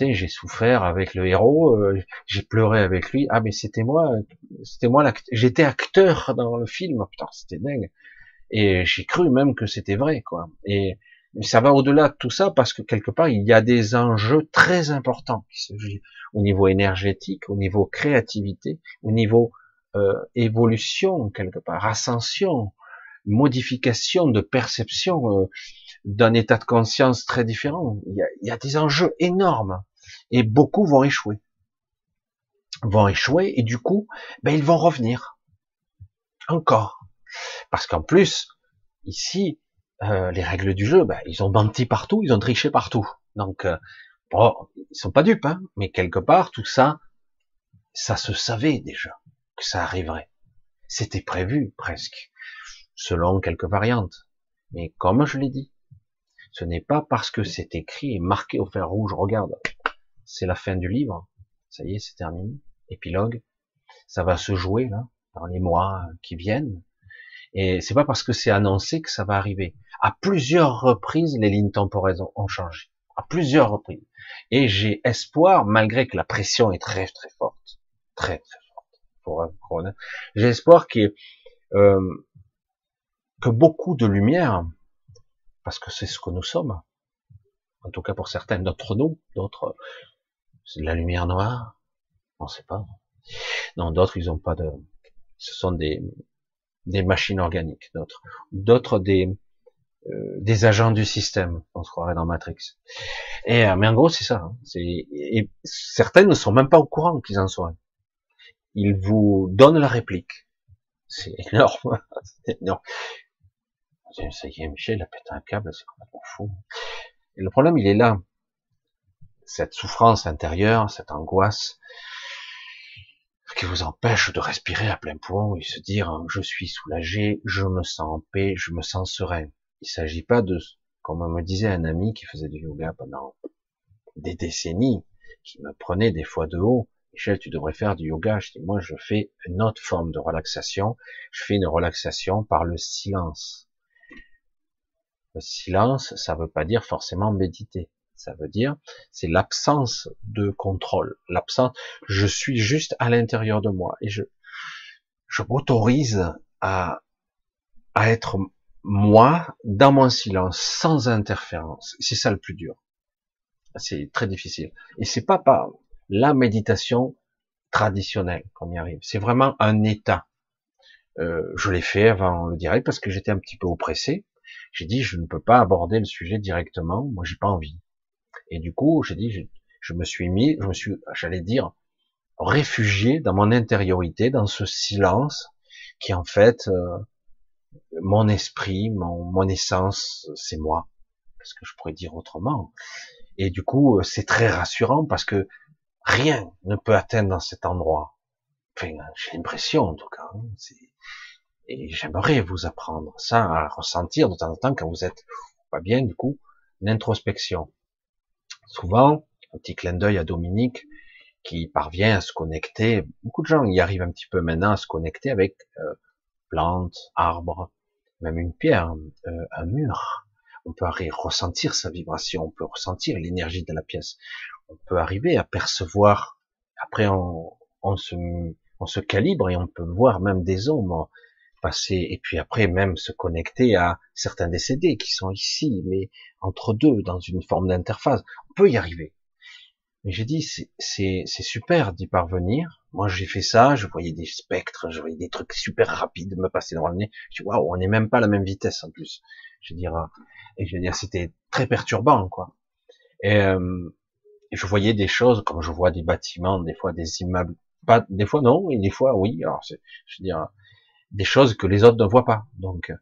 j'ai souffert avec le héros, euh, j'ai pleuré avec lui. Ah mais c'était moi, c'était moi j'étais acteur dans le film. Putain, c'était dingue. Et j'ai cru même que c'était vrai, quoi. Et ça va au-delà de tout ça parce que quelque part il y a des enjeux très importants au niveau énergétique, au niveau créativité, au niveau euh, évolution quelque part, ascension, modification de perception euh, d'un état de conscience très différent. Il y, a, il y, a, des enjeux énormes et beaucoup vont échouer, vont échouer et du coup, ben ils vont revenir. Encore, parce qu'en plus ici euh, les règles du jeu, ben, ils ont menti partout, ils ont triché partout. Donc euh, bon, ils sont pas dupes, hein, mais quelque part tout ça, ça se savait déjà que ça arriverait. C'était prévu presque selon quelques variantes. Mais comme je l'ai dit, ce n'est pas parce que c'est écrit et marqué au fer rouge, regarde, c'est la fin du livre, ça y est, c'est terminé, épilogue, ça va se jouer là, dans les mois qui viennent, et c'est pas parce que c'est annoncé que ça va arriver. À plusieurs reprises, les lignes temporelles ont changé. À plusieurs reprises. Et j'ai espoir, malgré que la pression est très très forte, très très forte, j'ai espoir qu'il euh, que beaucoup de lumière, parce que c'est ce que nous sommes, en tout cas pour certains d'entre nous, d'autres, c'est de la lumière noire, on sait pas. Non, d'autres, ils ont pas de, ce sont des, des machines organiques, d'autres, d'autres des, euh, des agents du système, on se croirait dans Matrix. Et, euh, mais en gros, c'est ça. Hein. c'est, et certains ne sont même pas au courant qu'ils en sont. Ils vous donnent la réplique. C'est énorme. c'est énorme ça y est, Michel a pété un câble, c'est complètement fou. Et le problème, il est là. Cette souffrance intérieure, cette angoisse, qui vous empêche de respirer à plein poumon et se dire hein, je suis soulagé, je me sens en paix, je me sens serein. Il s'agit pas de, comme me disait un ami qui faisait du yoga pendant des décennies, qui me prenait des fois de haut, Michel, tu devrais faire du yoga. Je dis, moi, je fais une autre forme de relaxation. Je fais une relaxation par le silence. Le silence, ça veut pas dire forcément méditer. Ça veut dire, c'est l'absence de contrôle. L'absence, je suis juste à l'intérieur de moi et je, je m'autorise à, à être moi dans mon silence, sans interférence. C'est ça le plus dur. C'est très difficile. Et c'est pas par la méditation traditionnelle qu'on y arrive. C'est vraiment un état. Euh, je l'ai fait avant le direct parce que j'étais un petit peu oppressé. J'ai dit je ne peux pas aborder le sujet directement. Moi j'ai pas envie. Et du coup, j'ai dit, je, me suis mis, je me suis, j'allais dire, réfugié dans mon intériorité, dans ce silence qui en fait, euh, mon esprit, mon, mon essence, c'est moi. Qu'est-ce que je pourrais dire autrement Et du coup, euh, c'est très rassurant parce que rien ne peut atteindre dans cet endroit. Enfin, j'ai l'impression en tout cas. Hein, et j'aimerais vous apprendre ça à ressentir de temps en temps quand vous êtes pas bien du coup, l'introspection. Souvent, un petit clin d'œil à Dominique, qui parvient à se connecter, beaucoup de gens y arrivent un petit peu maintenant à se connecter avec euh, plantes, arbres, même une pierre, euh, un mur. On peut ressentir sa vibration, on peut ressentir l'énergie de la pièce. On peut arriver à percevoir, après on, on, se, on se calibre et on peut voir même des ombres et puis après même se connecter à certains décédés qui sont ici, mais entre deux, dans une forme d'interface. On peut y arriver. Mais j'ai dit, c'est super d'y parvenir. Moi, j'ai fait ça, je voyais des spectres, je voyais des trucs super rapides me passer dans le nez. Je dis, waouh, on n'est même pas à la même vitesse en plus. Je veux dire, et je veux dire, c'était très perturbant, quoi. Et, euh, je voyais des choses, comme je vois des bâtiments, des fois des immeubles, pas, des fois non, et des fois oui. Alors, je veux dire, des choses que les autres ne voient pas. Donc,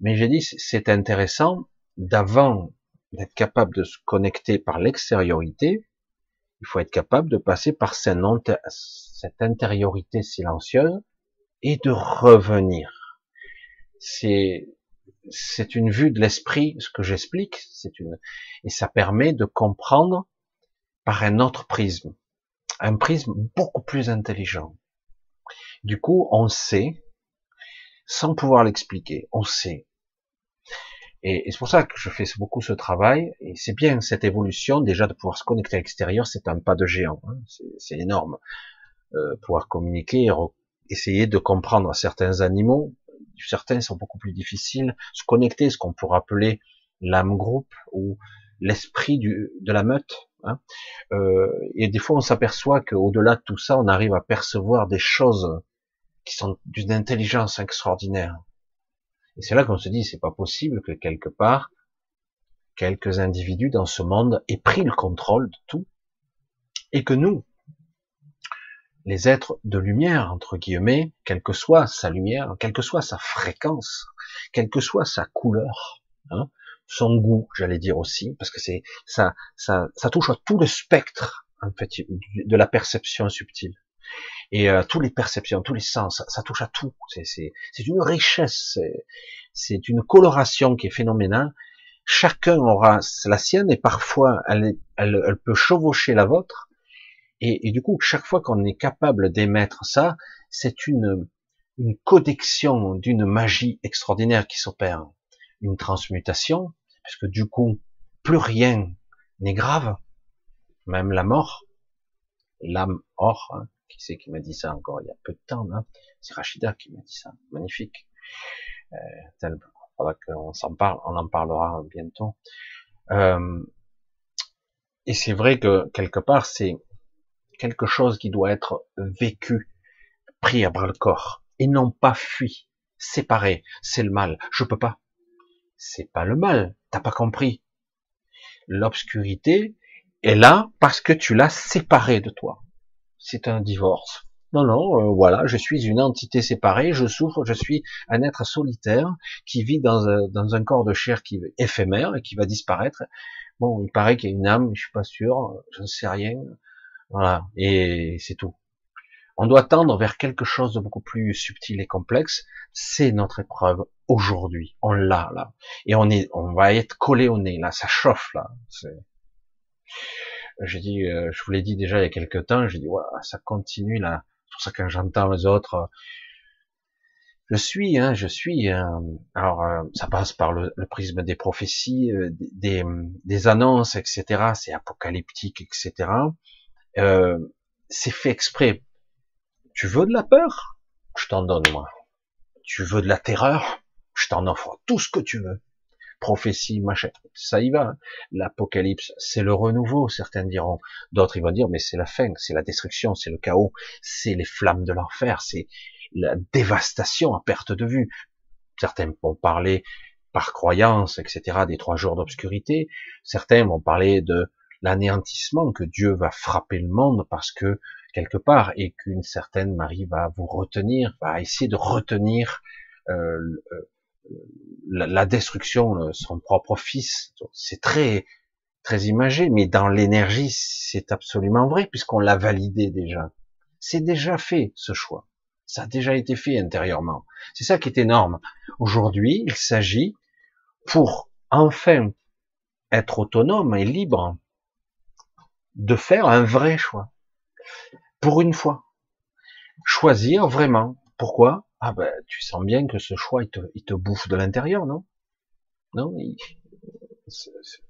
mais j'ai dit, c'est intéressant d'avant d'être capable de se connecter par l'extériorité, il faut être capable de passer par cette intériorité silencieuse et de revenir. C'est c'est une vue de l'esprit, ce que j'explique, c'est une et ça permet de comprendre par un autre prisme, un prisme beaucoup plus intelligent. Du coup, on sait, sans pouvoir l'expliquer, on sait et, c'est pour ça que je fais beaucoup ce travail. Et c'est bien cette évolution déjà de pouvoir se connecter à l'extérieur, c'est un pas de géant. Hein. c'est énorme. Euh, pouvoir communiquer, essayer de comprendre certains animaux. Certains sont beaucoup plus difficiles. Se connecter, ce qu'on pourrait appeler l'âme groupe ou l'esprit de la meute. Hein. Euh, et des fois, on s'aperçoit qu'au-delà de tout ça, on arrive à percevoir des choses qui sont d'une intelligence extraordinaire. Et c'est là qu'on se dit, c'est pas possible que quelque part, quelques individus dans ce monde aient pris le contrôle de tout, et que nous, les êtres de lumière, entre guillemets, quelle que soit sa lumière, quelle que soit sa fréquence, quelle que soit sa couleur, hein, son goût, j'allais dire aussi, parce que c'est ça, ça, ça touche à tout le spectre en fait de la perception subtile et euh, toutes les perceptions, tous les sens, ça, touche à tout. C'est une richesse, c'est une coloration qui est phénoménale. Chacun aura la sienne et parfois elle, elle, elle peut chevaucher la vôtre. Et, et du coup, chaque fois qu'on est capable d'émettre ça, c'est une, une connexion d'une magie extraordinaire qui s'opère, une transmutation, parce que du coup, plus rien n'est grave, même la mort, l'âme hors, hein, qui c'est qui m'a dit ça encore il y a peu de temps C'est Rachida qui m'a dit ça. Magnifique. Euh, qu'on s'en parle, on en parlera bientôt. Euh, et c'est vrai que quelque part c'est quelque chose qui doit être vécu, pris à bras le corps, et non pas fui, séparé. C'est le mal. Je peux pas. C'est pas le mal. T'as pas compris. L'obscurité est là parce que tu l'as séparé de toi c'est un divorce. Non, non, euh, voilà, je suis une entité séparée, je souffre, je suis un être solitaire qui vit dans un, dans un corps de chair qui est éphémère et qui va disparaître. Bon, il paraît qu'il y a une âme, je suis pas sûr, je ne sais rien. Voilà, et c'est tout. On doit tendre vers quelque chose de beaucoup plus subtil et complexe. C'est notre épreuve aujourd'hui. On l'a là, et on est, on va être collé au nez là. Ça chauffe là. J'ai dit, euh, je vous l'ai dit déjà il y a quelques temps. J'ai dit, ouais, ça continue là. C'est pour ça que j'entends les autres. Je suis, hein, je suis. Euh, alors, euh, ça passe par le, prisme des prophéties, des, des, annonces, etc. C'est apocalyptique, etc. c'est fait exprès tu veux de la peur? Je t'en donne, moi. Tu veux de la terreur? Je t'en offre tout ce que tu veux. Prophétie, machin, ça y va. Hein. L'apocalypse, c'est le renouveau, certains diront. D'autres, ils vont dire, mais c'est la fin, c'est la destruction, c'est le chaos, c'est les flammes de l'enfer, c'est la dévastation à perte de vue. Certains vont parler par croyance, etc., des trois jours d'obscurité. Certains vont parler de l'anéantissement que Dieu va frapper le monde parce que quelque part et qu'une certaine Marie va vous retenir, va essayer de retenir euh, la, destruction de son propre fils. C'est très très imagé, mais dans l'énergie, c'est absolument vrai puisqu'on l'a validé déjà. C'est déjà fait ce choix. Ça a déjà été fait intérieurement. C'est ça qui est énorme. Aujourd'hui, il s'agit pour enfin être autonome et libre de faire un vrai choix pour une fois. Choisir vraiment. Pourquoi? Ah ben, tu sens bien que ce choix, il te, il te bouffe de l'intérieur, non? Non,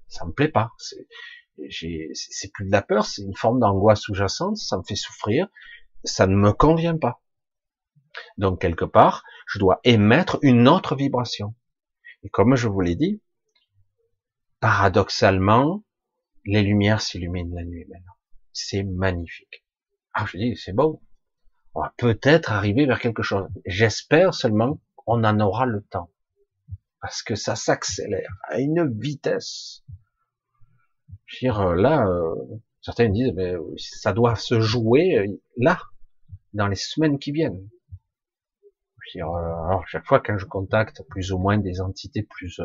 ça me plaît pas. C'est plus de la peur, c'est une forme d'angoisse sous-jacente, ça me fait souffrir, ça ne me convient pas. Donc quelque part, je dois émettre une autre vibration. Et comme je vous l'ai dit, paradoxalement, les lumières s'illuminent la nuit maintenant. C'est magnifique. Ah, je dis, c'est bon. On va peut-être arriver vers quelque chose. J'espère seulement qu'on en aura le temps. Parce que ça s'accélère à une vitesse. Je veux dire, euh, là, euh, certains disent, mais ça doit se jouer euh, là, dans les semaines qui viennent. Je veux dire, alors, chaque fois quand je contacte plus ou moins des entités plus,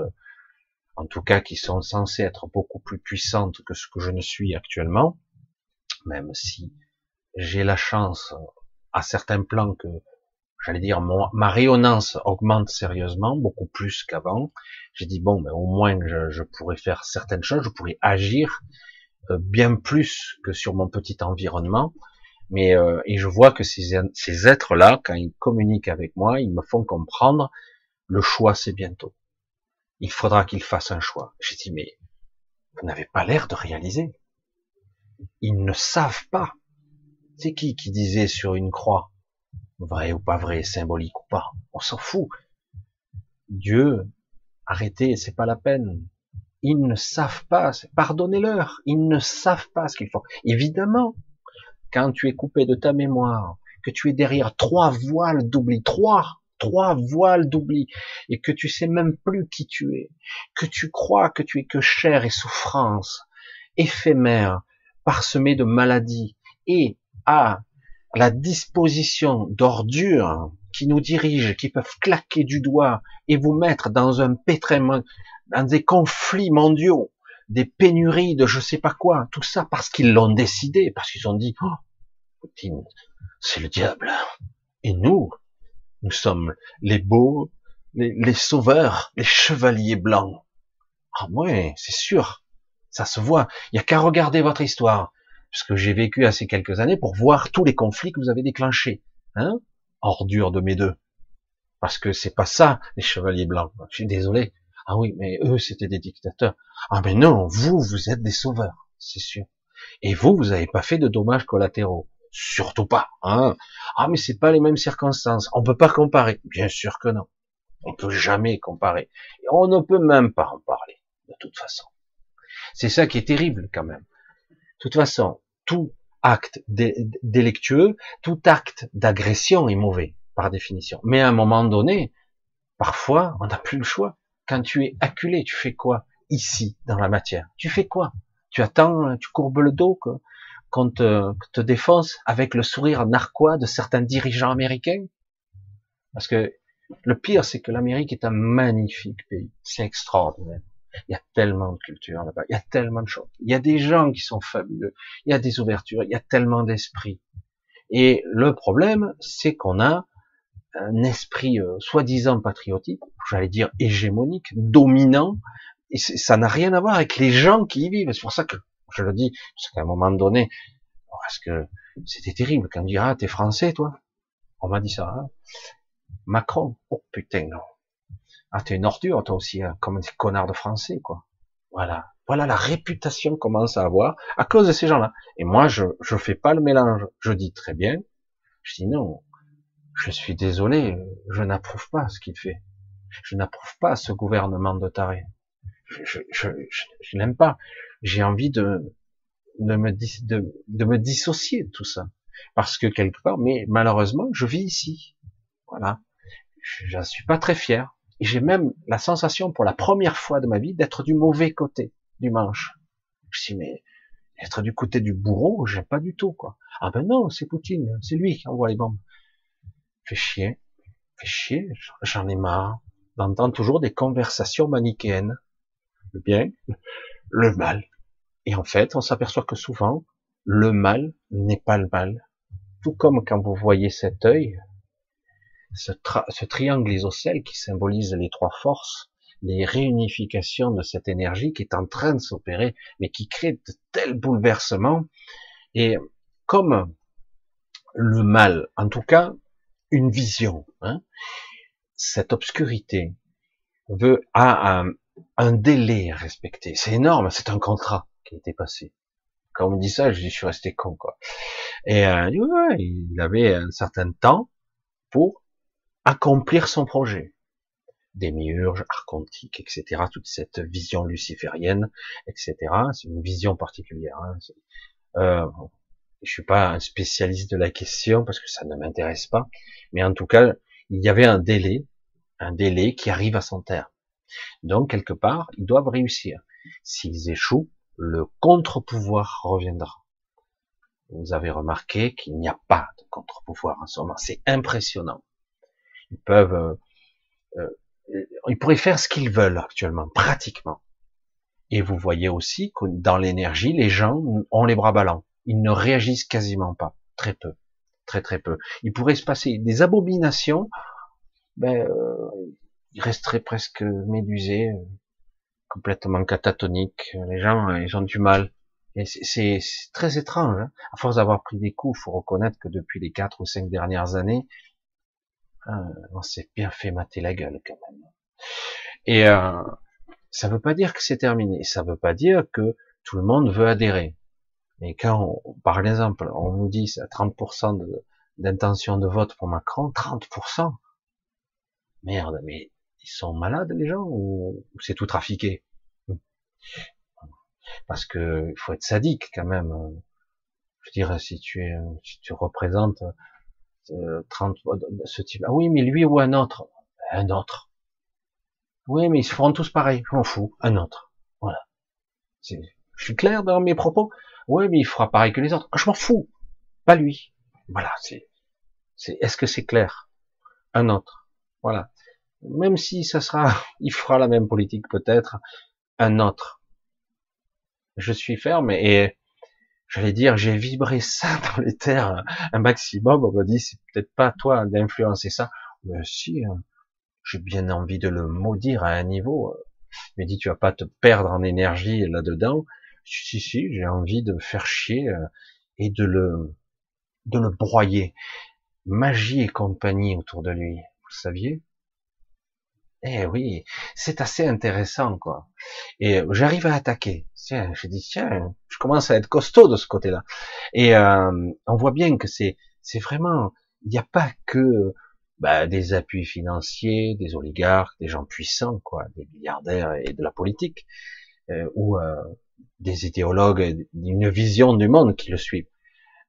en tout cas, qui sont censées être beaucoup plus puissantes que ce que je ne suis actuellement, même si j'ai la chance à certains plans que j'allais dire ma rayonnance augmente sérieusement beaucoup plus qu'avant. J'ai dit bon ben au moins je, je, pourrais faire certaines choses je pourrais agir euh, bien plus que sur mon petit environnement. Mais euh, et je vois que ces, ces êtres là quand ils communiquent avec moi ils me font comprendre le choix c'est bientôt. Il faudra qu'ils fassent un choix. J'ai dit mais vous n'avez pas l'air de réaliser. Ils ne savent pas c'est qui qui disait sur une croix, vrai ou pas vrai, symbolique ou pas, on s'en fout. Dieu, arrêtez, c'est pas la peine. Ils ne savent pas, pardonnez-leur, ils ne savent pas ce qu'ils font. Évidemment, quand tu es coupé de ta mémoire, que tu es derrière trois voiles d'oubli, trois, trois voiles d'oubli, et que tu sais même plus qui tu es, que tu crois que tu es que chair et souffrance, éphémère, parsemé de maladies, et à la disposition d'ordures qui nous dirigent, qui peuvent claquer du doigt et vous mettre dans un pétrin, dans des conflits mondiaux, des pénuries de je sais pas quoi, tout ça parce qu'ils l'ont décidé, parce qu'ils ont dit, oh, c'est le diable. Et nous, nous sommes les beaux, les, sauveurs, les chevaliers blancs. Ah ouais, c'est sûr, ça se voit. Il y a qu'à regarder votre histoire puisque j'ai vécu assez quelques années pour voir tous les conflits que vous avez déclenchés. Hein Ordure de mes deux. Parce que c'est pas ça, les chevaliers blancs. Je suis désolé. Ah oui, mais eux, c'était des dictateurs. Ah mais non, vous, vous êtes des sauveurs, c'est sûr. Et vous, vous n'avez pas fait de dommages collatéraux. Surtout pas. Hein ah mais c'est pas les mêmes circonstances. On peut pas comparer. Bien sûr que non. On peut jamais comparer. Et on ne peut même pas en parler, de toute façon. C'est ça qui est terrible quand même. Toute façon, tout acte délectueux, tout acte d'agression est mauvais, par définition. Mais à un moment donné, parfois, on n'a plus le choix. Quand tu es acculé, tu fais quoi ici, dans la matière? Tu fais quoi? Tu attends, tu courbes le dos qu'on te, te défonce avec le sourire narquois de certains dirigeants américains? Parce que le pire, c'est que l'Amérique est un magnifique pays. C'est extraordinaire. Il y a tellement de culture là-bas, il y a tellement de choses. Il y a des gens qui sont fabuleux, il y a des ouvertures, il y a tellement d'esprit. Et le problème, c'est qu'on a un esprit euh, soi-disant patriotique, j'allais dire hégémonique, dominant, et ça n'a rien à voir avec les gens qui y vivent. C'est pour ça que je le dis, parce qu'à un moment donné, parce que c'était terrible quand on dit ah t'es français toi, on m'a dit ça. Hein Macron, oh putain non, ah t'es une ordure toi aussi, hein, comme un connard de français quoi. Voilà, voilà la réputation qu'on commence à avoir à cause de ces gens-là. Et moi je je fais pas le mélange, je dis très bien, je dis non, je suis désolé, je n'approuve pas ce qu'il fait. Je n'approuve pas ce gouvernement de taré. Je, je, je, n'aime pas. J'ai envie de, de, me, de, de me dissocier de tout ça. Parce que quelque part, mais malheureusement, je vis ici. Voilà. Je ne suis pas très fier. J'ai même la sensation, pour la première fois de ma vie, d'être du mauvais côté du manche. Je dis, mais être du côté du bourreau, j'aime pas du tout, quoi. Ah ben non, c'est Poutine, c'est lui qui envoie les bombes fait chier, fait chier, j'en ai marre d'entendre toujours des conversations manichéennes. Le bien, le mal. Et en fait, on s'aperçoit que souvent, le mal n'est pas le mal. Tout comme quand vous voyez cet œil, ce, triangle isocèle qui symbolise les trois forces, les réunifications de cette énergie qui est en train de s'opérer, mais qui crée de tels bouleversements. Et comme le mal, en tout cas, une vision. Hein. Cette obscurité veut a un, délai à respecter. C'est énorme, c'est un contrat qui a été passé. Quand on me dit ça, je suis resté con quoi. Et euh, il avait un certain temps pour accomplir son projet. Démiurge, archontique, etc. Toute cette vision luciférienne, etc. C'est une vision particulière. Hein. Euh, je suis pas un spécialiste de la question parce que ça ne m'intéresse pas, mais en tout cas, il y avait un délai, un délai qui arrive à son terme. Donc quelque part, ils doivent réussir. S'ils échouent, le contre-pouvoir reviendra. Vous avez remarqué qu'il n'y a pas de contre-pouvoir en ce moment. C'est impressionnant. Ils peuvent, euh, euh, ils pourraient faire ce qu'ils veulent actuellement, pratiquement. Et vous voyez aussi que dans l'énergie, les gens ont les bras ballants ils ne réagissent quasiment pas, très peu, très très peu. Il pourrait se passer des abominations, ben, euh, ils resteraient presque médusés, euh, complètement catatoniques. Les gens, euh, ils ont du mal. C'est très étrange. Hein. À force d'avoir pris des coups, faut reconnaître que depuis les quatre ou cinq dernières années, on s'est bien fait mater la gueule quand même. Et ça ne veut pas dire que c'est terminé. Ça ne veut pas dire que tout le monde veut adhérer. Mais quand, par exemple, on nous dit 30% d'intention de, vote pour Macron, 30%, merde, mais ils sont malades les gens ou, c'est tout trafiqué? Parce que il faut être sadique quand même. Je dirais si tu es, si tu représentes 30 euh, ce type, ah oui, mais lui ou un autre, un autre. Oui, mais ils se feront tous pareil. Je m'en fous, un autre. Voilà. Je suis clair dans mes propos. Ouais, mais il fera pareil que les autres. Je m'en fous. Pas lui. Voilà, c'est, c'est, est-ce que c'est clair? Un autre. Voilà. Même si ça sera, il fera la même politique peut-être, un autre. Je suis ferme et j'allais dire, j'ai vibré ça dans les terres un maximum. On me dit, c'est peut-être pas toi d'influencer ça. Mais si, hein. j'ai bien envie de le maudire à un niveau. Il me dit, tu vas pas te perdre en énergie là-dedans si, si, j'ai envie de faire chier euh, et de le, de le broyer. Magie et compagnie autour de lui, vous saviez? Eh oui, c'est assez intéressant, quoi. Et euh, j'arrive à attaquer. Tiens, je dis tiens, je commence à être costaud de ce côté-là. Et euh, on voit bien que c'est, c'est vraiment, il n'y a pas que bah, des appuis financiers, des oligarques, des gens puissants, quoi, des milliardaires et de la politique, euh, ou euh, des idéologues, une vision du monde qui le suivent.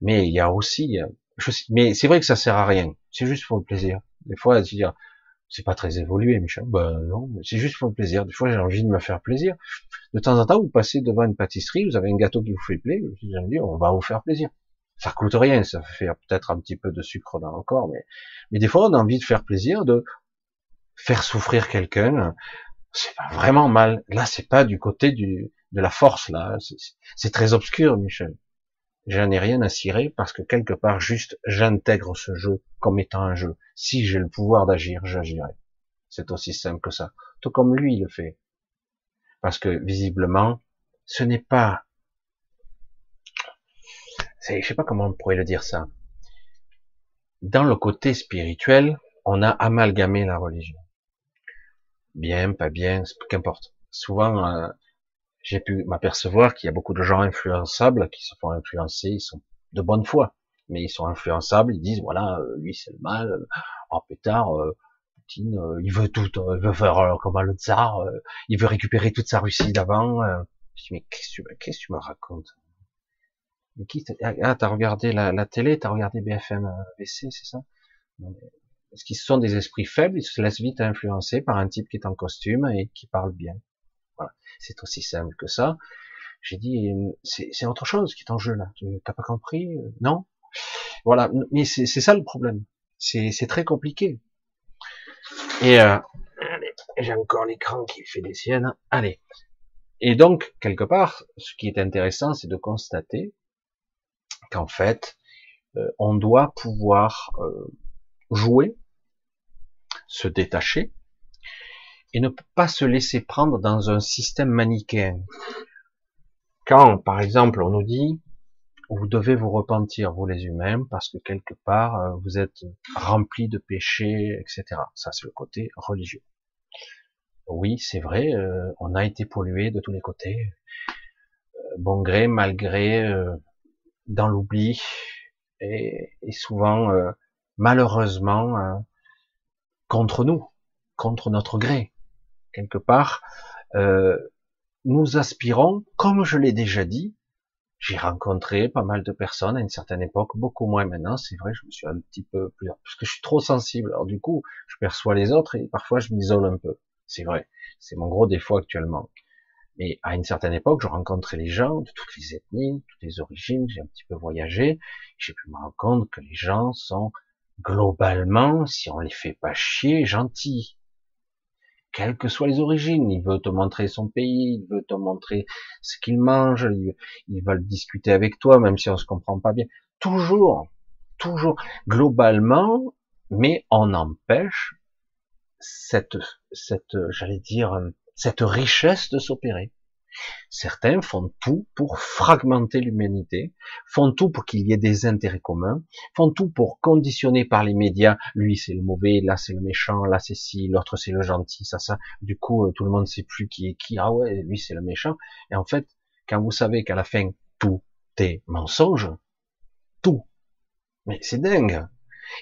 Mais il y a aussi, je mais c'est vrai que ça sert à rien. C'est juste pour le plaisir. Des fois, dire, c'est pas très évolué, Michel. Ben non, c'est juste pour le plaisir. Des fois, j'ai envie de me faire plaisir. De temps en temps, vous passez devant une pâtisserie, vous avez un gâteau qui vous fait plaisir, vous on va vous faire plaisir. Ça coûte rien, ça fait peut-être un petit peu de sucre dans le corps, mais, mais des fois, on a envie de faire plaisir, de faire souffrir quelqu'un. C'est pas vraiment mal. Là, c'est pas du côté du, de la force là. C'est très obscur, Michel. J'en ai rien à cirer parce que quelque part juste j'intègre ce jeu comme étant un jeu. Si j'ai le pouvoir d'agir, j'agirai. C'est aussi simple que ça. Tout comme lui le fait. Parce que visiblement, ce n'est pas, je sais pas comment on pourrait le dire ça. Dans le côté spirituel, on a amalgamé la religion. Bien, pas bien, qu'importe. Souvent, euh, j'ai pu m'apercevoir qu'il y a beaucoup de gens influençables qui se font influencer, ils sont de bonne foi, mais ils sont influençables, ils disent voilà, euh, lui c'est le mal, euh, oh pétard, euh, Poutine, il veut tout, il veut faire comme le tsar, il veut récupérer toute sa Russie d'avant. je dis mais qu'est-ce que tu me racontes? Mais qui ah, t'as regardé la, la télé, t'as regardé BFM VC, c'est ça? Parce qu'ils sont des esprits faibles, ils se laissent vite influencer par un type qui est en costume et qui parle bien. C'est aussi simple que ça. J'ai dit, c'est autre chose qui est en jeu là. Tu pas compris euh, Non? Voilà. Mais c'est ça le problème. C'est très compliqué. Et euh, j'ai encore l'écran qui fait des siennes. Allez. Et donc, quelque part, ce qui est intéressant, c'est de constater qu'en fait, euh, on doit pouvoir jouer, se détacher, et ne pas se laisser prendre dans un système manichéen. Quand, par exemple, on nous dit, vous devez vous repentir, vous les humains, parce que quelque part, euh, vous êtes remplis de péchés, etc. Ça, c'est le côté religieux. Oui, c'est vrai, euh, on a été pollué de tous les côtés, euh, bon gré, mal gré, dans l'oubli, et, souvent, malheureusement, contre nous, contre notre gré quelque part, euh, nous aspirons, comme je l'ai déjà dit, j'ai rencontré pas mal de personnes à une certaine époque, beaucoup moins maintenant, c'est vrai, je me suis un petit peu plus, parce que je suis trop sensible, alors du coup, je perçois les autres et parfois je m'isole un peu, c'est vrai, c'est mon gros défaut actuellement. Mais à une certaine époque, je rencontrais les gens de toutes les ethnies, toutes les origines, j'ai un petit peu voyagé, j'ai pu me rendre compte que les gens sont globalement, si on les fait pas chier, gentils quelles que soient les origines. Il veut te montrer son pays, il veut te montrer ce qu'il mange, il, va le discuter avec toi, même si on se comprend pas bien. Toujours, toujours, globalement, mais on empêche cette, cette, j'allais dire, cette richesse de s'opérer. Certains font tout pour fragmenter l'humanité, font tout pour qu'il y ait des intérêts communs, font tout pour conditionner par les médias, lui c'est le mauvais, là c'est le méchant, là c'est ci, l'autre c'est le gentil, ça ça. Du coup, euh, tout le monde sait plus qui est qui. Ah ouais, lui c'est le méchant. Et en fait, quand vous savez qu'à la fin tout est mensonge, tout. Mais c'est dingue.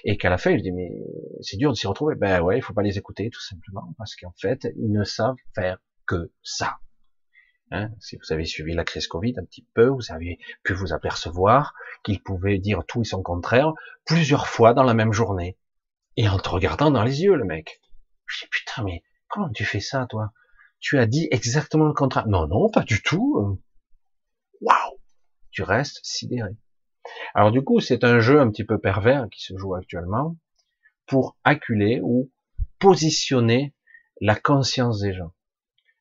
Et qu'à la fin, je dis mais c'est dur de s'y retrouver. Ben ouais, il faut pas les écouter tout simplement parce qu'en fait, ils ne savent faire que ça. Hein, si vous avez suivi la crise Covid un petit peu, vous avez pu vous apercevoir qu'ils pouvaient dire tout et son contraire plusieurs fois dans la même journée. Et en te regardant dans les yeux, le mec. Je dis, putain, mais comment tu fais ça, toi? Tu as dit exactement le contraire. Non, non, pas du tout. Waouh Tu restes sidéré. Alors du coup, c'est un jeu un petit peu pervers qui se joue actuellement pour acculer ou positionner la conscience des gens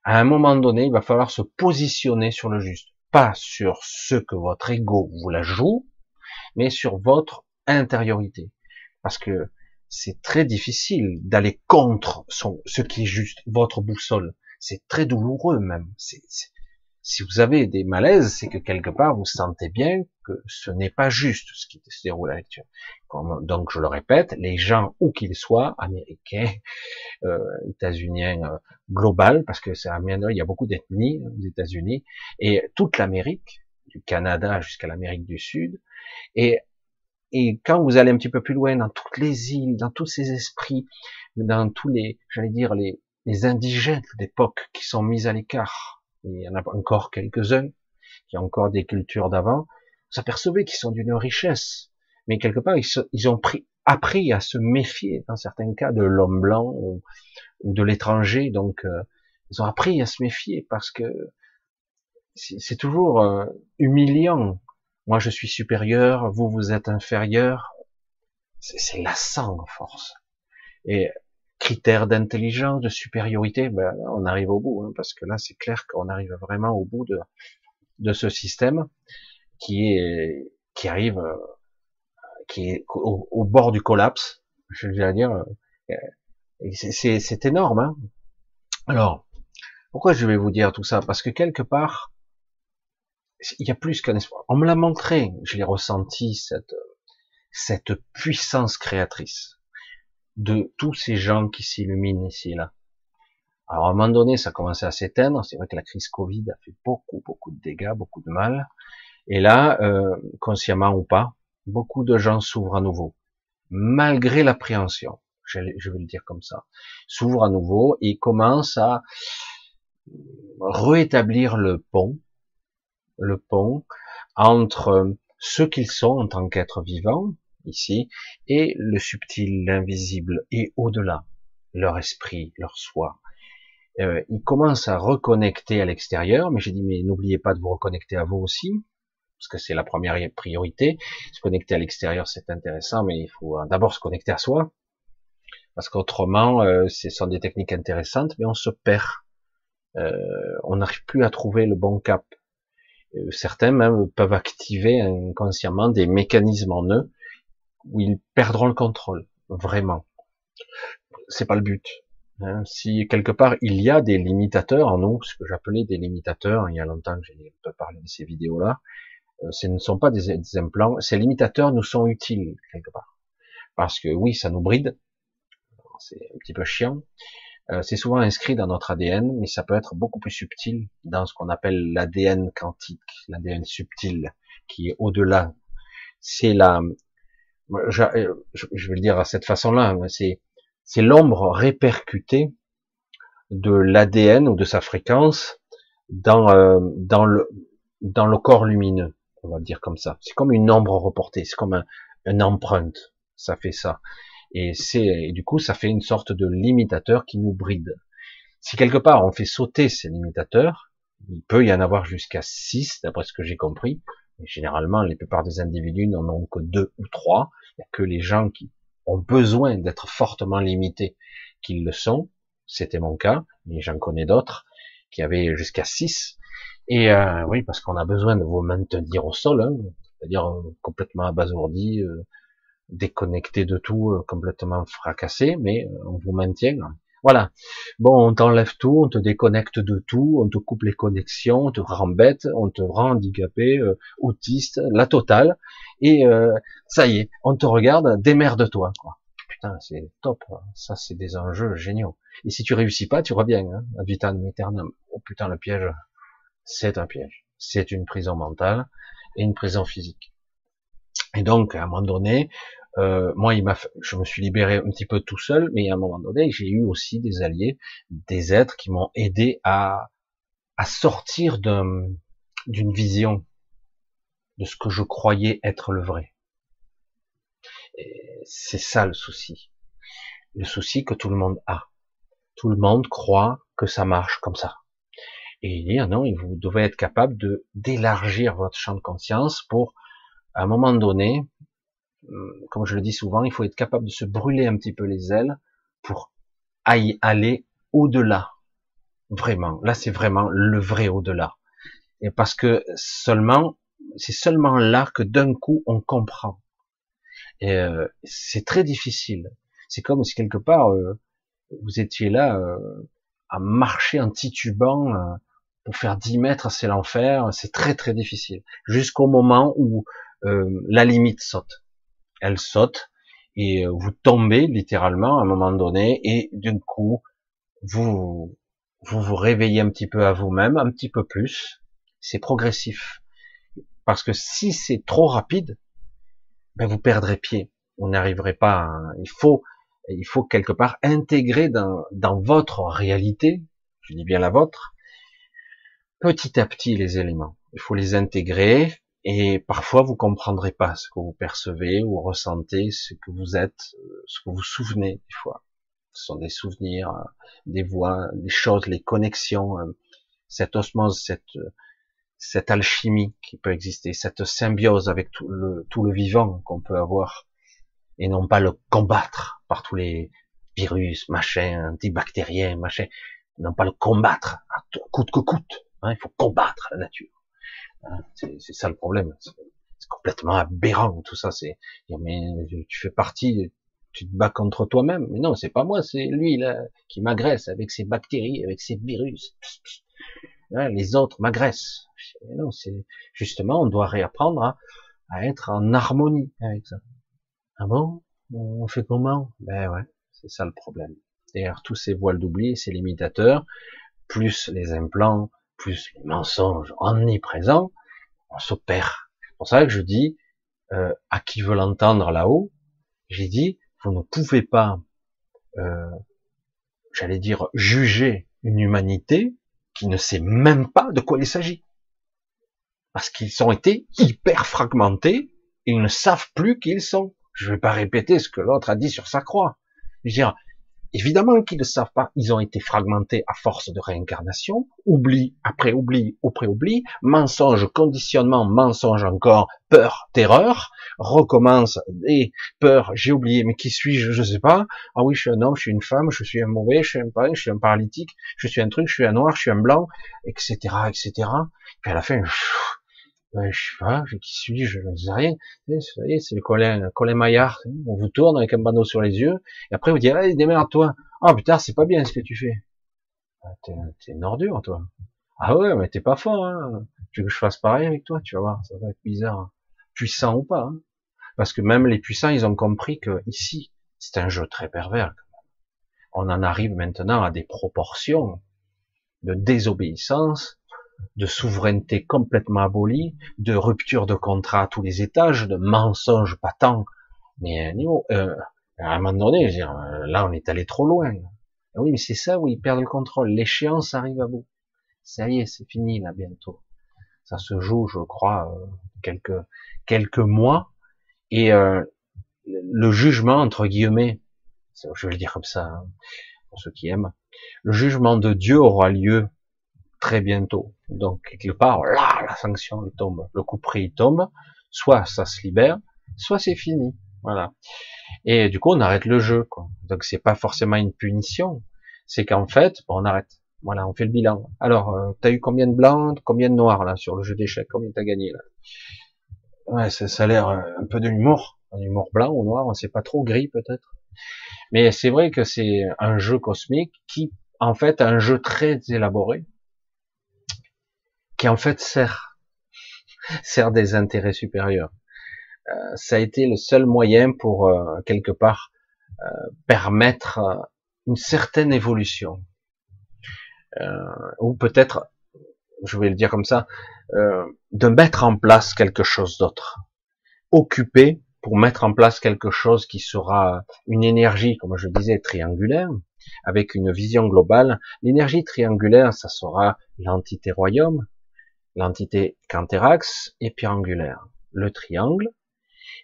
à un moment donné, il va falloir se positionner sur le juste. Pas sur ce que votre ego vous la joue, mais sur votre intériorité. Parce que c'est très difficile d'aller contre ce qui est juste, votre boussole. C'est très douloureux même. Si vous avez des malaises, c'est que quelque part vous sentez bien que ce n'est pas juste ce qui se déroule à la lecture. donc je le répète, les gens où qu'ils soient, américains, euh, états-uniens, euh, global, parce que c'est il y a beaucoup d'ethnies aux États-Unis, et toute l'Amérique, du Canada jusqu'à l'Amérique du Sud, et et quand vous allez un petit peu plus loin dans toutes les îles, dans tous ces esprits, dans tous les, j'allais dire les, les indigènes d'époque qui sont mis à l'écart, il y en a encore quelques-uns, qui ont encore des cultures d'avant, vous apercevez qu'ils sont d'une richesse, mais quelque part, ils, ont pris, appris à se méfier, dans certains cas, de l'homme blanc ou, de l'étranger, donc euh, ils ont appris à se méfier, parce que c'est toujours euh, humiliant. Moi, je suis supérieur, vous, vous êtes inférieur. C'est lassant, en force. Et critères d'intelligence, de supériorité, ben, on arrive au bout, hein, parce que là, c'est clair qu'on arrive vraiment au bout de, de ce système qui est qui arrive, euh, qui est au, bord du collapse. Je veux dire, euh, c'est énorme. Hein Alors, pourquoi je vais vous dire tout ça? Parce que quelque part, il y a plus qu'un espoir. On me l'a montré, je l'ai ressenti cette cette puissance créatrice de tous ces gens qui s'illuminent ici et là. Alors à un moment donné, ça commençait à s'éteindre. C'est vrai que la crise Covid a fait beaucoup, beaucoup de dégâts, beaucoup de mal. Et là, euh, consciemment ou pas, beaucoup de gens s'ouvrent à nouveau, malgré l'appréhension. Je, vais le dire comme ça, s'ouvrent à nouveau et commencent à rétablir le pont, le pont entre ce qu'ils sont en tant qu'êtres vivants ici et le subtil, l'invisible et au-delà, leur esprit, leur soi, euh, il commence à reconnecter à l'extérieur, mais j'ai dit, mais n'oubliez pas de vous reconnecter à vous aussi, parce que c'est la première priorité. Se connecter à l'extérieur, c'est intéressant, mais il faut d'abord se connecter à soi, parce qu'autrement, euh, ce sont des techniques intéressantes, mais on se perd. Euh, on n'arrive plus à trouver le bon cap. Euh, certains même peuvent activer inconsciemment des mécanismes en eux où ils perdront le contrôle, vraiment. C'est pas le but. Hein, si quelque part il y a des limitateurs en nous, ce que j'appelais des limitateurs, il y a longtemps que j'ai un peu parlé de ces vidéos-là, euh, ce ne sont pas des, implants, ces limitateurs nous sont utiles quelque part. Parce que oui, ça nous bride, c'est un petit peu chiant, euh, c'est souvent inscrit dans notre ADN, mais ça peut être beaucoup plus subtil dans ce qu'on appelle l'ADN quantique, l'ADN subtil, qui est au-delà. C'est la, je, je vais le dire à cette façon-là, c'est c'est l'ombre répercutée de l'ADN ou de sa fréquence dans euh, dans le dans le corps lumineux, on va le dire comme ça. C'est comme une ombre reportée, c'est comme un, une empreinte, ça fait ça. Et c'est du coup ça fait une sorte de limitateur qui nous bride. Si quelque part on fait sauter ces limitateurs, il peut y en avoir jusqu'à 6 d'après ce que j'ai compris. Généralement, la plupart des individus n'en ont que deux ou trois. N'y a que les gens qui ont besoin d'être fortement limités qu'ils le sont. C'était mon cas, mais j'en connais d'autres qui avaient jusqu'à 6. Et euh, oui, parce qu'on a besoin de vous maintenir au sol, hein, c'est-à-dire euh, complètement abasourdi, euh, déconnecté de tout, euh, complètement fracassé, mais on vous maintient. Voilà. Bon, on t'enlève tout, on te déconnecte de tout, on te coupe les connexions, on te rend bête, on te rend handicapé, autiste, la totale et euh, ça y est, on te regarde, démerde-toi. Putain, c'est top, ça c'est des enjeux géniaux. Et si tu réussis pas, tu reviens, hein, vitam. Oh putain, le piège, c'est un piège. C'est une prison mentale et une prison physique. Et donc, à un moment donné, euh, moi, il m'a, je me suis libéré un petit peu tout seul, mais à un moment donné, j'ai eu aussi des alliés, des êtres qui m'ont aidé à, à sortir d'une vision de ce que je croyais être le vrai. C'est ça le souci. Le souci que tout le monde a. Tout le monde croit que ça marche comme ça. Et il dit, ah non, vous devez être capable de d'élargir votre champ de conscience pour, à un moment donné, comme je le dis souvent, il faut être capable de se brûler un petit peu les ailes pour aller au-delà. Vraiment. Là, c'est vraiment le vrai au-delà. Et parce que seulement c'est seulement là que d'un coup on comprend. Et euh, c'est très difficile. C'est comme si quelque part euh, vous étiez là euh, à marcher en titubant pour faire 10 mètres, c'est l'enfer. C'est très très difficile. Jusqu'au moment où la limite saute. Elle saute et vous tombez littéralement à un moment donné et d'un coup vous vous vous réveillez un petit peu à vous-même, un petit peu plus. C'est progressif. Parce que si c'est trop rapide, ben vous perdrez pied. Vous n'arriverez pas. À... Il faut, il faut quelque part intégrer dans, dans votre réalité, je dis bien la vôtre, petit à petit les éléments. Il faut les intégrer et parfois vous comprendrez pas ce que vous percevez ou ressentez, ce que vous êtes, ce que vous souvenez des fois. Ce sont des souvenirs, des voix, des choses, les connexions, cette osmose, cette cette alchimie qui peut exister, cette symbiose avec tout le, tout le vivant qu'on peut avoir, et non pas le combattre par tous les virus, machin, antibactériens, machin, non pas le combattre à tout, coûte que coûte. Hein, il faut combattre la nature. Hein, c'est ça le problème. C'est complètement aberrant tout ça. C'est mais tu fais partie, tu te bats contre toi-même. Mais non, c'est pas moi, c'est lui là qui m'agresse avec ses bactéries, avec ses virus. les autres m'agressent. Non, c'est justement, on doit réapprendre à, à être en harmonie avec ça. Ah bon? On fait comment? Ben ouais, c'est ça le problème. Derrière tous ces voiles d'oubli, ces limitateurs, plus les implants, plus les mensonges omniprésents, on s'opère. C'est pour ça que je dis euh, à qui veut l'entendre là-haut, j'ai dit, vous ne pouvez pas, euh, j'allais dire, juger une humanité qui ne sait même pas de quoi il s'agit. Parce qu'ils ont été hyper fragmentés ils ne savent plus qui ils sont. Je ne vais pas répéter ce que l'autre a dit sur sa croix. Je veux dire, Évidemment qu'ils ne savent pas, ils ont été fragmentés à force de réincarnation, oubli après oubli après oubli, mensonge, conditionnement, mensonge encore, peur, terreur, recommence, et peur, j'ai oublié, mais qui suis-je, je sais pas, ah oui, je suis un homme, je suis une femme, je suis un mauvais, je suis un pain, je suis un paralytique, je suis un truc, je suis un noir, je suis un blanc, etc., etc. Puis à la fin, je sais pas, qui suis-je, je ne sais rien. C'est le Colin, Colin Maillard. On vous tourne avec un bandeau sur les yeux, et après vous dites, allez, démerde-toi. Ah, putain, c'est pas bien ce que tu fais. Ah, t'es une ordure, toi. Ah ouais, mais t'es pas fort, hein. Tu veux que je fasse pareil avec toi, tu vas voir, ça va être bizarre. Puissant ou pas, hein. Parce que même les puissants, ils ont compris que ici, c'est un jeu très pervers. On en arrive maintenant à des proportions de désobéissance de souveraineté complètement abolie, de rupture de contrat à tous les étages, de mensonges patents. Mais euh, euh, à un moment donné, dire, euh, là on est allé trop loin. Ah oui, mais c'est ça où ils perdent le contrôle. L'échéance arrive à bout. Ça y est, c'est fini là bientôt. Ça se joue, je crois, euh, quelques quelques mois. Et le jugement entre guillemets, je vais le dire comme ça hein, pour ceux qui aiment, le jugement de Dieu aura lieu très bientôt. Donc quelque part, là, la sanction tombe, le coup prix tombe, soit ça se libère, soit c'est fini. Voilà. Et du coup, on arrête le jeu. Quoi. Donc c'est pas forcément une punition, c'est qu'en fait, on arrête. Voilà, on fait le bilan. Alors, euh, t'as eu combien de blancs, combien de noirs là sur le jeu d'échecs? Combien t'as gagné là? Ouais, ça, ça a l'air euh, un peu de l'humour, un humour blanc ou noir, on sait pas trop, gris peut-être. Mais c'est vrai que c'est un jeu cosmique qui, en fait, un jeu très élaboré, qui en fait sert, sert des intérêts supérieurs. Euh, ça a été le seul moyen pour euh, quelque part euh, permettre une certaine évolution, ou peut-être, je vais le dire comme ça, de mettre en place quelque chose d'autre, occuper pour mettre en place quelque chose qui sera une énergie, comme je disais, triangulaire, avec une vision globale. L'énergie triangulaire, ça sera l'entité royaume, l'entité Canterax et Pirangulaire, le triangle,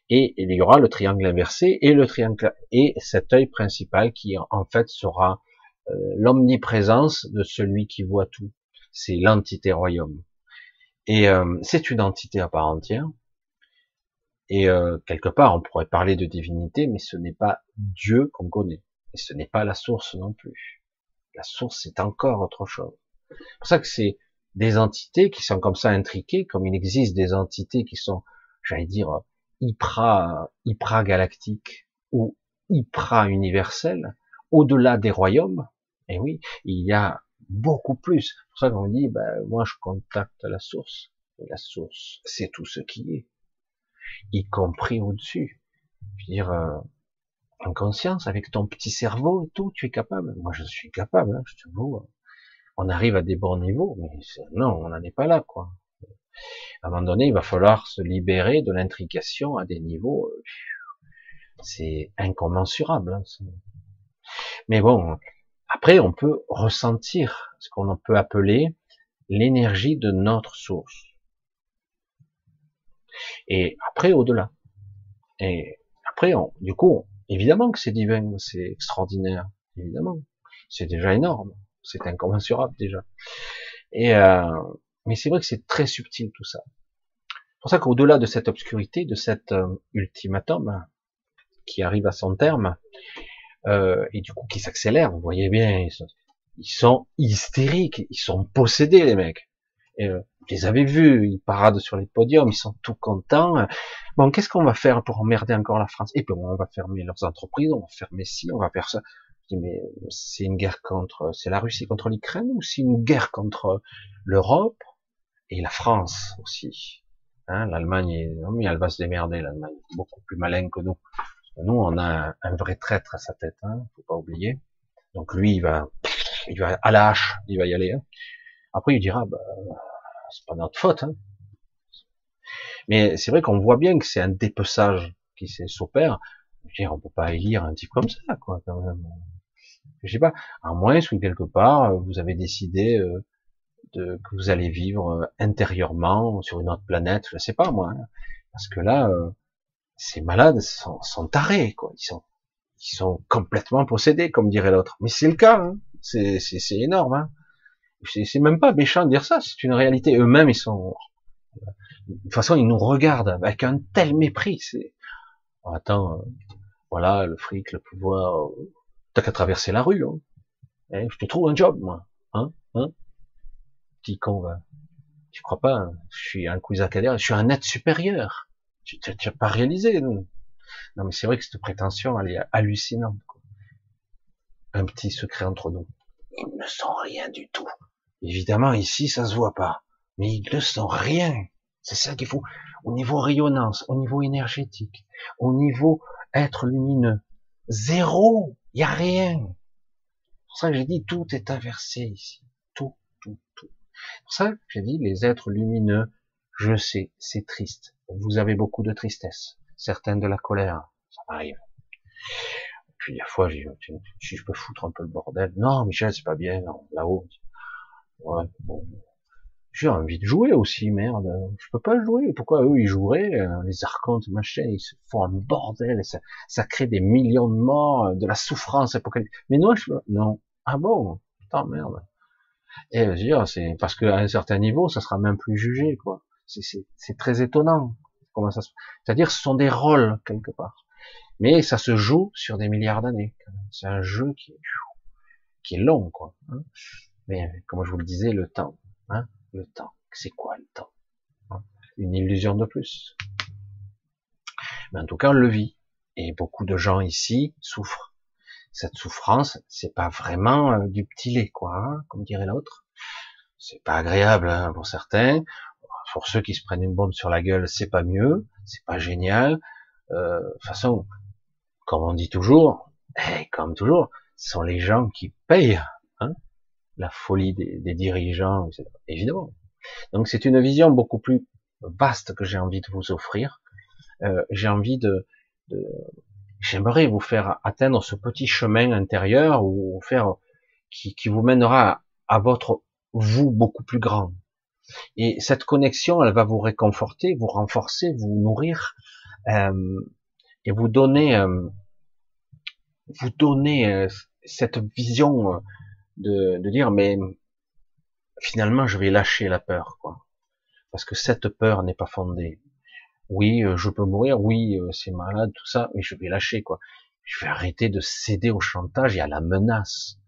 et il y aura le triangle inversé et le triangle et cet œil principal qui en fait sera euh, l'omniprésence de celui qui voit tout. C'est l'entité royaume. Et euh, c'est une entité à part entière. Et euh, quelque part, on pourrait parler de divinité, mais ce n'est pas Dieu qu'on connaît. Et ce n'est pas la source non plus. La source, c'est encore autre chose. C'est pour ça que c'est des entités qui sont comme ça intriquées, comme il existe des entités qui sont, j'allais dire, hypra, hypra galactiques ou hypra universelles, au-delà des royaumes. Et oui, il y a beaucoup plus. C'est pour ça qu'on dit, ben, moi je contacte la source. Et la source, c'est tout ce qui est, y compris au-dessus. Je veux dire, euh, en conscience, avec ton petit cerveau et tout, tu es capable. Moi, je suis capable, hein, je te vois on arrive à des bons niveaux, mais non, on n'en est pas là, quoi. À un moment donné, il va falloir se libérer de l'intrication à des niveaux, euh, c'est incommensurable. Hein, mais bon, après, on peut ressentir ce qu'on peut appeler l'énergie de notre source. Et après, au-delà. Et après, on, du coup, évidemment que c'est divin, c'est extraordinaire, évidemment. C'est déjà énorme c'est incommensurable déjà. Et euh, mais c'est vrai que c'est très subtil tout ça. C'est pour ça qu'au-delà de cette obscurité, de cet euh, ultimatum qui arrive à son terme, euh, et du coup qui s'accélère, vous voyez bien, ils sont, hystériques, ils sont possédés les mecs. Et, Vous les avez vus, ils paradent sur les podiums, ils sont tout contents. Bon, qu'est-ce qu'on va faire pour emmerder encore la France? Et puis on va fermer leurs entreprises, on va fermer ci, on va faire ça. Mais c'est une guerre contre, c'est la Russie contre l'Ukraine ou c'est une guerre contre l'Europe et la France aussi hein, L'Allemagne, mais elle va se démerder, l'Allemagne, beaucoup plus malin que nous. Nous, on a un, vrai traître à sa tête, hein, faut pas oublier. Donc lui, il va, il va à la hache, il va y aller. Hein. Après, il dira, bah, c'est pas notre faute. Hein. Mais c'est vrai qu'on voit bien que c'est un dépeçage qui s'opère. Je veux on peut pas élire un type comme ça, quoi, quand même. Je sais pas, à moins que quelque part, vous avez décidé euh, de, que vous allez vivre euh, intérieurement sur une autre planète, je sais pas moi. Hein. Parce que là, euh, ces malades sont, sont tarés, quoi. Ils sont, ils sont complètement possédés, comme dirait l'autre. Mais c'est le cas, hein. c'est énorme. Hein. C'est même pas méchant de dire ça, c'est une réalité. Eux-mêmes, ils sont. De toute façon, ils nous regardent avec un tel mépris. C'est. Attends, euh, voilà, le fric, le pouvoir. T'as qu'à traverser la rue. Hein. Eh, je te trouve un job, moi. Hein, hein Petit con. Tu crois pas hein. Je suis un cousin je suis un être supérieur. Tu n'as pas réalisé. Non, non mais c'est vrai que cette prétention, elle est hallucinante. Un petit secret entre nous. Ils ne sont rien du tout. Évidemment, ici, ça se voit pas. Mais ils ne sont rien. C'est ça qu'il faut. Au niveau rayonnance, au niveau énergétique, au niveau être lumineux. Zéro. Il y a rien. C'est pour ça que j'ai dit tout est inversé ici. Tout, tout, tout. C'est pour ça que j'ai dit les êtres lumineux, je sais, c'est triste. Vous avez beaucoup de tristesse. Certaines de la colère. Ça m'arrive. Puis, des fois, je, si je peux foutre un peu le bordel. Non, Michel, c'est pas bien, là-haut. Ouais. J'ai envie de jouer aussi, merde. Je peux pas jouer. Pourquoi eux ils joueraient euh, Les archontes, machin, ils se font un bordel. Ça, ça crée des millions de morts, euh, de la souffrance. Mais non, je non. Ah bon? Putain, merde. Et je dire, c'est parce qu'à un certain niveau, ça sera même plus jugé, quoi. C'est très étonnant. Comment ça se... C'est-à-dire, ce sont des rôles quelque part. Mais ça se joue sur des milliards d'années. C'est un jeu qui est, qui est long, quoi. Hein. Mais comme je vous le disais, le temps, hein, le temps, c'est quoi le temps? Une illusion de plus. Mais en tout cas, on le vit. Et beaucoup de gens ici souffrent. Cette souffrance, c'est pas vraiment euh, du petit lait, quoi, hein, comme dirait l'autre. C'est pas agréable hein, pour certains. Pour ceux qui se prennent une bombe sur la gueule, c'est pas mieux, c'est pas génial. Euh, de toute façon, comme on dit toujours, et comme toujours, ce sont les gens qui payent la folie des, dirigeants, évidemment. Donc c'est une vision beaucoup plus vaste que j'ai envie de vous offrir. Euh, j'ai envie de, de j'aimerais vous faire atteindre ce petit chemin intérieur ou faire qui, qui vous mènera à, votre vous beaucoup plus grand. Et cette connexion, elle va vous réconforter, vous renforcer, vous nourrir euh, et vous donner, euh, vous donner euh, cette vision de, de dire mais finalement je vais lâcher la peur quoi. Parce que cette peur n'est pas fondée. Oui euh, je peux mourir oui euh, c'est malade tout ça mais je vais lâcher quoi. Je vais arrêter de céder au chantage et à la menace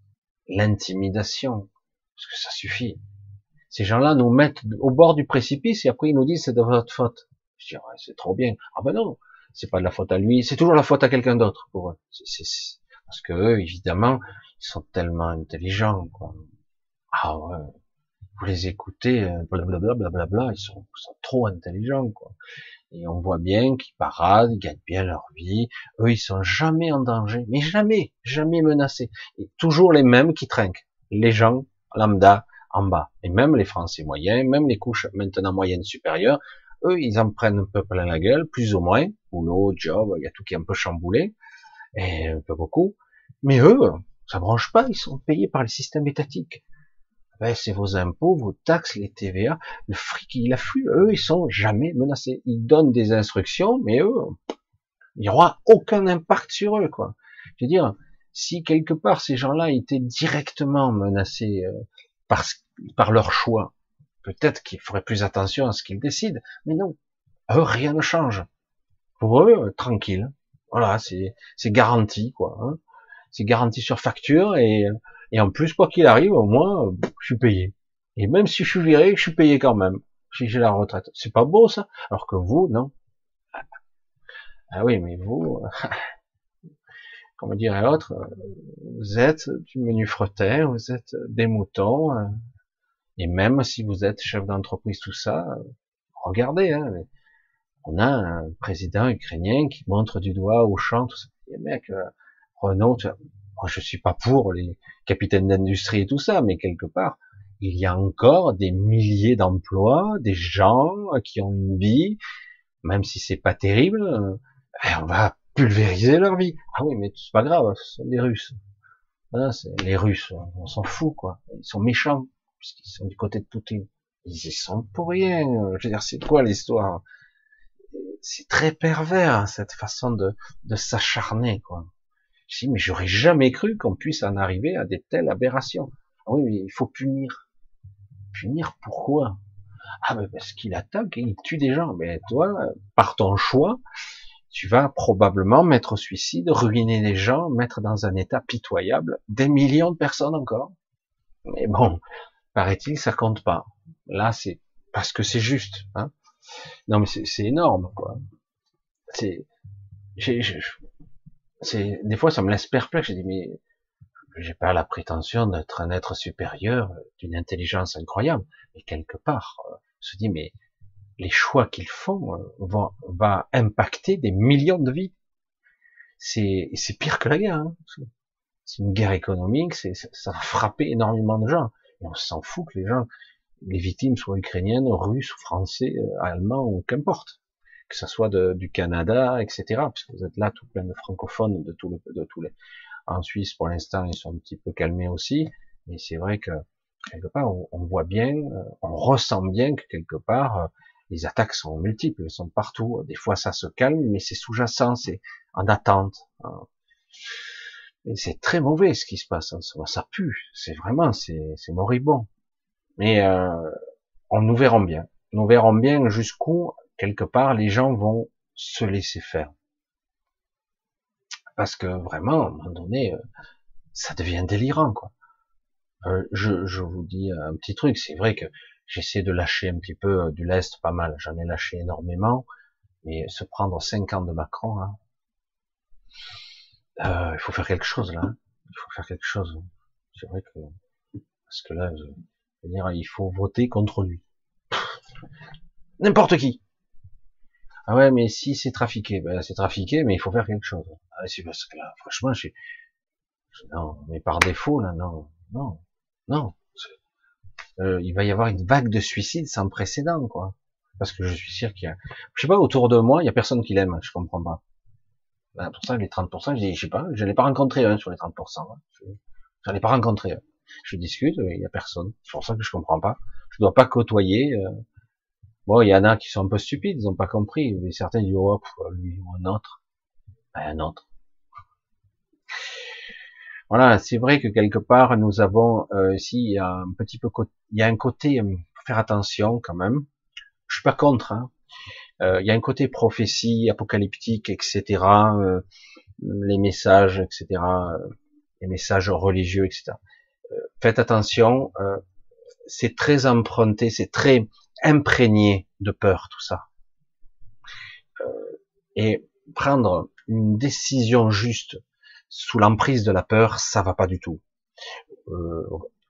l'intimidation. Parce que ça suffit. Ces gens-là nous mettent au bord du précipice et après ils nous disent c'est de votre faute. Je dis ouais, c'est trop bien. Ah ben non c'est pas de la faute à lui c'est toujours la faute à quelqu'un d'autre pour eux. C'est, parce que eux évidemment ils sont tellement intelligents, quoi. Ah ouais. Vous les écoutez, blablabla, euh, blablabla, ils sont, sont trop intelligents, quoi. Et on voit bien qu'ils paradent, ils gagnent bien leur vie. Eux, ils sont jamais en danger, mais jamais, jamais menacés. Et toujours les mêmes qui trinquent. Les gens lambda en bas. Et même les Français moyens, même les couches maintenant moyennes supérieures, eux, ils en prennent un peu plein la gueule, plus ou moins. Boulot, job, il y a tout qui est un peu chamboulé. Et un peu beaucoup. Mais eux, ça branche pas, ils sont payés par le système étatique. Ben, c'est vos impôts, vos taxes, les TVA, le fric, il afflue. Eux, ils sont jamais menacés. Ils donnent des instructions, mais eux, il n'y aura aucun impact sur eux, quoi. Je veux dire, si quelque part ces gens-là étaient directement menacés euh, par, par leur choix, peut-être qu'ils feraient plus attention à ce qu'ils décident. Mais non, eux, rien ne change. Pour eux, tranquille. Voilà, c'est garanti, quoi. Hein c'est garanti sur facture et, et en plus quoi qu'il arrive au moins je suis payé Et même si je suis viré, je suis payé quand même. Si j'ai la retraite. C'est pas beau, ça? Alors que vous, non. Ah oui, mais vous, comme dirait l'autre, vous êtes du menu fretin, vous êtes des moutons, et même si vous êtes chef d'entreprise, tout ça, regardez, hein, on a un président ukrainien qui montre du doigt au champ, tout ça. Et mec, Renault, moi je suis pas pour les capitaines d'industrie et tout ça, mais quelque part, il y a encore des milliers d'emplois, des gens qui ont une vie, même si c'est pas terrible, euh, on va pulvériser leur vie. Ah oui, mais c'est pas grave, ce sont des Russes. Les Russes, on s'en fout, quoi. Ils sont méchants, puisqu'ils sont du côté de Poutine. Ils y sont pour rien. Je veux dire, c'est quoi l'histoire? C'est très pervers, cette façon de, de s'acharner, quoi. Je dis, mais j'aurais jamais cru qu'on puisse en arriver à des telles aberrations. Ah oui, mais il faut punir. Punir pourquoi? Ah ben parce qu'il attaque et il tue des gens. Mais toi, par ton choix, tu vas probablement mettre au suicide, ruiner les gens, mettre dans un état pitoyable des millions de personnes encore. Mais bon, paraît-il, ça compte pas. Là, c'est parce que c'est juste. Hein. Non, mais c'est énorme, quoi. C'est, c'est, des fois, ça me laisse perplexe. Je dis, mais j'ai pas la prétention d'être un être supérieur, d'une intelligence incroyable. Mais quelque part, euh, se dit, mais les choix qu'ils font euh, vont va impacter des millions de vies. C'est c'est pire que la guerre. Hein. C'est une guerre économique, c'est ça va frapper énormément de gens. Et on s'en fout que les gens, les victimes soient ukrainiennes, russes, français, euh, allemands ou qu'importe, que ça soit de, du Canada, etc. Parce que vous êtes là tout plein de francophones de tout le, de tous les. En Suisse, pour l'instant, ils sont un petit peu calmés aussi, mais c'est vrai que quelque part, on, on, voit bien, euh, on ressent bien que quelque part, les attaques sont multiples, elles sont partout. Des fois, ça se calme, mais c'est sous-jacent, c'est en attente. Hein. Et c'est très mauvais ce qui se passe. Hein. Ça pue. C'est vraiment, c'est moribond. Mais euh, on nous verrons bien. Nous verrons bien jusqu'où quelque part les gens vont se laisser faire. Parce que vraiment, à un moment donné, euh, ça devient délirant, quoi. Euh, je, je vous dis un petit truc. C'est vrai que J'essaie de lâcher un petit peu euh, du lest, pas mal. J'en ai lâché énormément. Mais se prendre cinq ans de Macron, hein, euh, il faut faire quelque chose là. Hein. Il faut faire quelque chose. C'est vrai que parce que là, je veux dire, il faut voter contre lui. N'importe qui. Ah ouais, mais si c'est trafiqué, ben c'est trafiqué, mais il faut faire quelque chose. Ah, c'est parce que là, franchement, je, non, mais par défaut là, non, non, non. Euh, il va y avoir une vague de suicides sans précédent, quoi. Parce que je suis sûr qu'il y a, je sais pas, autour de moi, il y a personne qui l'aime, je comprends pas. Ben, pour ça, les 30%, je dis, je sais pas, je n'ai pas rencontré un sur les 30%. Hein. Je n'en ai pas rencontré. Je discute, il y a personne. C'est pour ça que je comprends pas. Je dois pas côtoyer. Euh... Bon, il y en a qui sont un peu stupides, ils ont pas compris. Mais certains disent, oh, lui ou un autre. Ben, un autre. Voilà, c'est vrai que quelque part nous avons euh, ici un petit peu il y a un côté euh, faire attention quand même. Je suis pas contre. Hein. Euh, il y a un côté prophétie apocalyptique, etc. Euh, les messages, etc. Euh, les messages religieux, etc. faites attention. c'est très emprunté, c'est très imprégné de peur tout ça. et prendre une décision juste sous l'emprise de la peur, ça va pas du tout. Euh,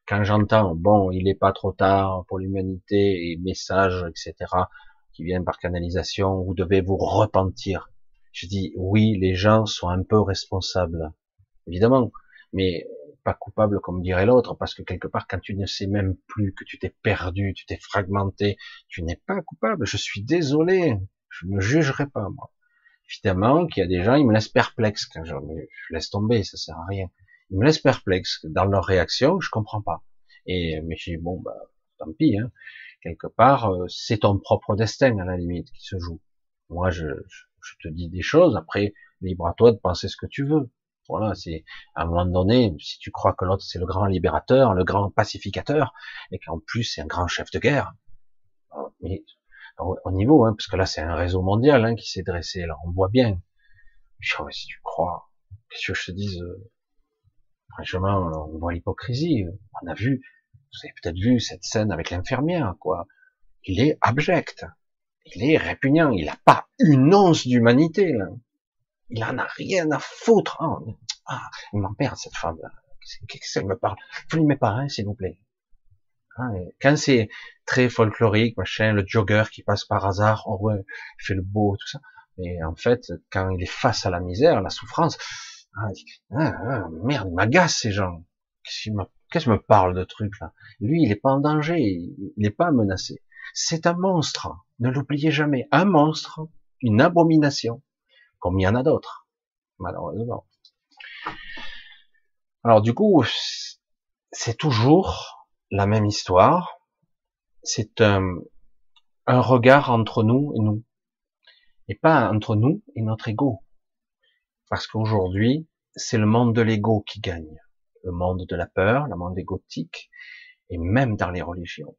quand j'entends, bon, il est pas trop tard pour l'humanité et messages, etc., qui viennent par canalisation, vous devez vous repentir. Je dis, oui, les gens sont un peu responsables, évidemment, mais pas coupables comme dirait l'autre, parce que quelque part, quand tu ne sais même plus, que tu t'es perdu, tu t'es fragmenté, tu n'es pas coupable. Je suis désolé, je ne jugerai pas, moi. Évidemment qu'il y a des gens, ils me laissent perplexe quand je, je laisse tomber, ça sert à rien. Ils me laissent perplexe dans leur réaction, je comprends pas. Et mais j'ai bon bah tant pis, hein. quelque part euh, c'est ton propre destin à la limite qui se joue. Moi je, je, te dis des choses, après libre à toi de penser ce que tu veux. Voilà, c'est à un moment donné, si tu crois que l'autre c'est le grand libérateur, le grand pacificateur, et qu'en plus c'est un grand chef de guerre, euh, mais au niveau, hein, parce que là c'est un réseau mondial hein, qui s'est dressé, là on voit bien. si tu crois, qu'est-ce que je te dise euh, Franchement, on voit l'hypocrisie. On a vu Vous avez peut-être vu cette scène avec l'infirmière, quoi. Il est abject. Il est répugnant. Il n'a pas une once d'humanité, Il en a rien à foutre. Oh, ah, il m'emmerde, cette femme. Qu'est-ce qu'elle me parle? Filmez pas, hein, s'il vous plaît. Ah, quand c'est très folklorique, machin, le jogger qui passe par hasard, oh ouais, il fait le beau, tout ça. Mais en fait, quand il est face à la misère, la souffrance, ah, ah, ah merde, il m'agace ces gens. Qu'est-ce qu'il me, parle de trucs là? Lui, il n'est pas en danger, il n'est pas menacé. C'est un monstre, ne l'oubliez jamais. Un monstre, une abomination, comme il y en a d'autres, malheureusement. Alors du coup, c'est toujours la même histoire. C'est un, un regard entre nous et nous, et pas entre nous et notre ego. Parce qu'aujourd'hui, c'est le monde de l'ego qui gagne. Le monde de la peur, le monde égotique, et même dans les religions.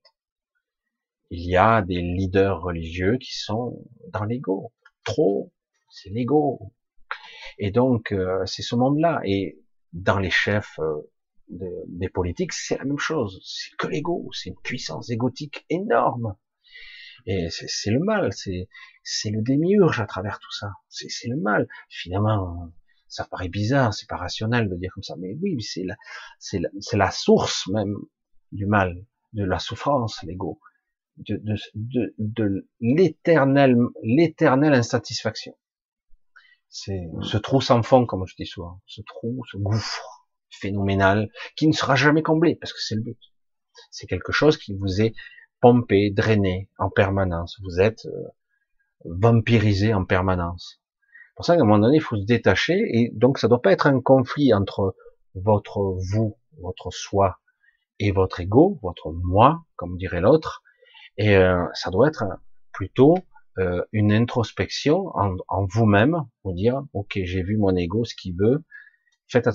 Il y a des leaders religieux qui sont dans l'ego. Trop, c'est l'ego. Et donc, euh, c'est ce monde-là. Et dans les chefs euh, des politiques, c'est la même chose. C'est que l'ego. C'est une puissance égotique énorme. Et c'est le mal. C'est le démiurge à travers tout ça. C'est le mal. Finalement, ça paraît bizarre, c'est pas rationnel de dire comme ça, mais oui, c'est la, la, la, source même du mal, de la souffrance, l'ego, de, de, de, de l'éternel, l'éternelle insatisfaction. C'est ce trou sans fond, comme je dis souvent, ce trou, ce gouffre phénoménal qui ne sera jamais comblé, parce que c'est le but. C'est quelque chose qui vous est pompé, drainé en permanence. Vous êtes euh, vampirisé en permanence. Pour ça qu'à un moment donné, il faut se détacher, et donc ça doit pas être un conflit entre votre vous, votre soi, et votre ego, votre moi, comme dirait l'autre, et euh, ça doit être plutôt euh, une introspection en, vous-même, vous dire, ok, j'ai vu mon ego, ce qu'il veut, faites,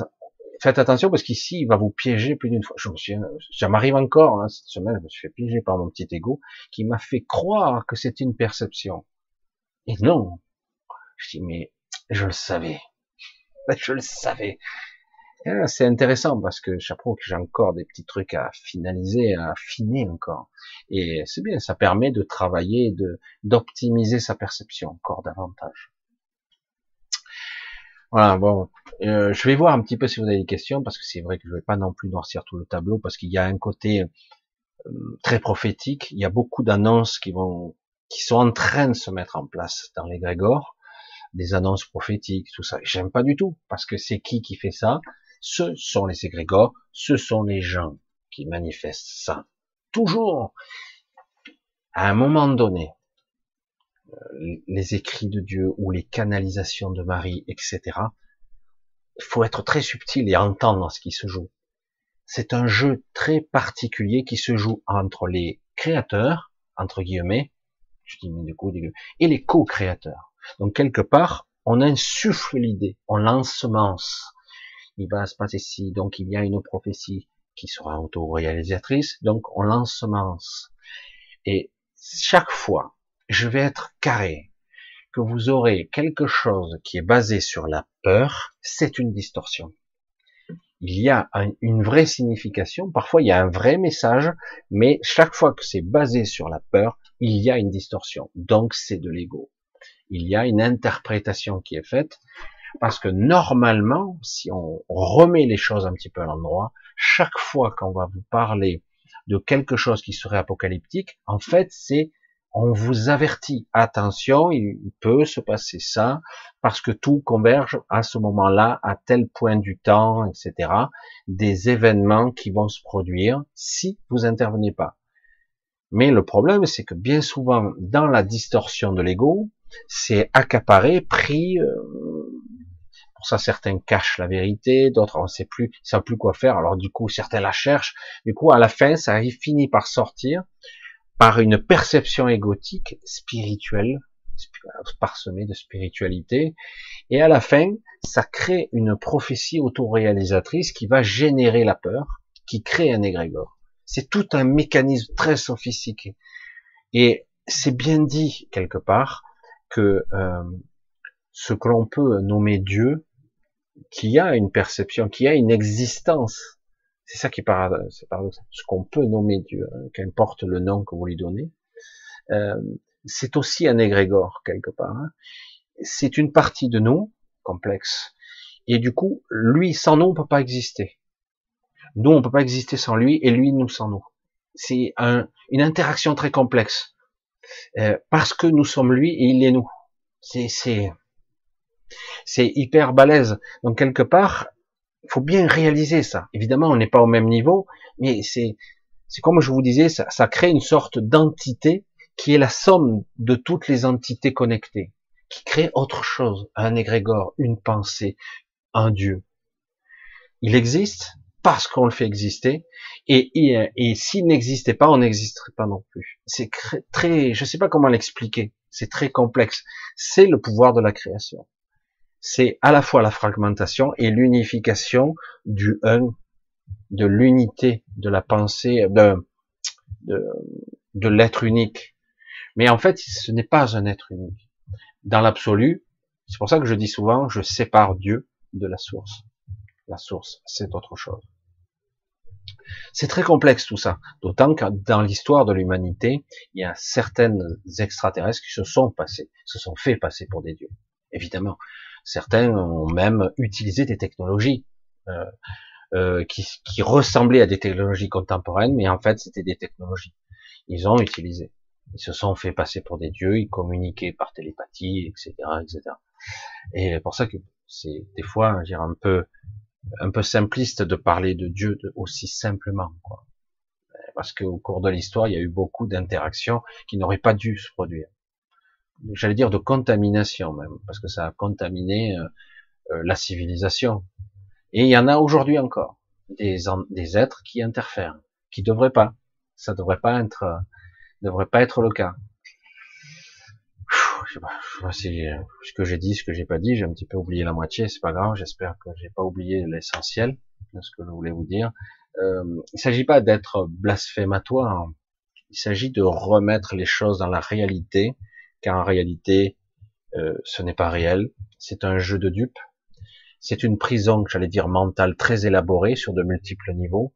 attention parce qu'ici, il va vous piéger plus d'une fois. Je me suis, ça m'arrive encore, hein, cette semaine, je me suis fait piéger par mon petit ego, qui m'a fait croire que c'était une perception. Et non. Je dis, mais je le savais. Je le savais. C'est intéressant parce que chapeau que j'ai encore des petits trucs à finaliser, à affiner encore. Et c'est bien, ça permet de travailler, de d'optimiser sa perception encore davantage. Voilà, bon, euh, je vais voir un petit peu si vous avez des questions parce que c'est vrai que je vais pas non plus noircir tout le tableau parce qu'il y a un côté euh, très prophétique. Il y a beaucoup d'annonces qui vont qui sont en train de se mettre en place dans les Grégor, des annonces prophétiques, tout ça. J'aime pas du tout, parce que c'est qui qui fait ça? Ce sont les égrégores, ce sont les gens qui manifestent ça. Toujours, à un moment donné, euh, les écrits de Dieu ou les canalisations de Marie, etc. Il faut être très subtil et entendre ce qui se joue. C'est un jeu très particulier qui se joue entre les créateurs, entre guillemets, et les co-créateurs. Donc quelque part, on insuffle l'idée, on l'ensemence. Il va se passer ici, donc il y a une prophétie qui sera auto-réalisatrice, donc on l'ensemence. Et chaque fois, je vais être carré, que vous aurez quelque chose qui est basé sur la peur, c'est une distorsion. Il y a une vraie signification, parfois il y a un vrai message, mais chaque fois que c'est basé sur la peur, il y a une distorsion. Donc c'est de l'ego. Il y a une interprétation qui est faite parce que normalement, si on remet les choses un petit peu à l'endroit, chaque fois qu'on va vous parler de quelque chose qui serait apocalyptique, en fait, c'est on vous avertit, attention, il peut se passer ça, parce que tout converge à ce moment-là, à tel point du temps, etc., des événements qui vont se produire si vous intervenez pas. Mais le problème, c'est que bien souvent, dans la distorsion de l'ego, c'est accaparé, pris. Euh, pour ça, certains cachent la vérité, d'autres on sait plus, ils savent plus quoi faire. Alors du coup, certains la cherchent. Du coup, à la fin, ça finit par sortir par une perception égotique, spirituelle, parsemée de spiritualité. Et à la fin, ça crée une prophétie autoréalisatrice qui va générer la peur, qui crée un égrégore. C'est tout un mécanisme très sophistiqué. Et c'est bien dit quelque part que euh, ce que l'on peut nommer Dieu, qui a une perception, qui a une existence, C'est ça qui est paradoxal. Ce qu'on peut nommer Dieu, qu'importe le nom que vous lui donnez, euh, c'est aussi un égrégore quelque part. Hein. C'est une partie de nous complexe. Et du coup, lui sans nous, on peut pas exister. Nous, on peut pas exister sans lui, et lui nous sans nous. C'est un, une interaction très complexe. Euh, parce que nous sommes lui et il est nous. C'est, c'est, c'est hyper balèze. Donc quelque part, faut bien réaliser ça. Évidemment, on n'est pas au même niveau, mais c'est, c'est comme je vous disais, ça, ça crée une sorte d'entité qui est la somme de toutes les entités connectées, qui crée autre chose, un égrégore, une pensée, un Dieu. Il existe parce qu'on le fait exister, et, et, et s'il n'existait pas, on n'existerait pas non plus. C'est très, je sais pas comment l'expliquer, c'est très complexe. C'est le pouvoir de la création c'est à la fois la fragmentation et l'unification du un, de l'unité de la pensée, de, de, de l'être unique. Mais en fait, ce n'est pas un être unique. Dans l'absolu, c'est pour ça que je dis souvent, je sépare Dieu de la source. La source, c'est autre chose. C'est très complexe tout ça, d'autant que dans l'histoire de l'humanité, il y a certaines extraterrestres qui se sont passés, se sont fait passer pour des dieux. Évidemment, Certains ont même utilisé des technologies euh, euh, qui, qui, ressemblaient à des technologies contemporaines, mais en fait c'était des technologies. Ils ont utilisé. Ils se sont fait passer pour des dieux, ils communiquaient par télépathie, etc., etc. Et pour ça que c'est des fois, dire un peu, un peu simpliste de parler de Dieu aussi simplement, quoi. Parce qu'au cours de l'histoire, il y a eu beaucoup d'interactions qui n'auraient pas dû se produire j'allais dire de contamination même, parce que ça a contaminé euh, euh, la civilisation. Et il y en a aujourd'hui encore des, des êtres qui interfèrent, qui devraient pas. Ça devrait pas être, euh, devrait pas être le cas. Je sais pas, je sais pas si ce que j'ai dit, ce que j'ai pas dit, j'ai un petit peu oublié la moitié, c'est pas grave. J'espère que j'ai pas oublié l'essentiel de ce que je voulais vous dire. Euh, il s'agit pas d'être blasphématoire. Il s'agit de remettre les choses dans la réalité car en réalité, euh, ce n'est pas réel, c'est un jeu de dupes, c'est une prison, j'allais dire, mentale très élaborée sur de multiples niveaux,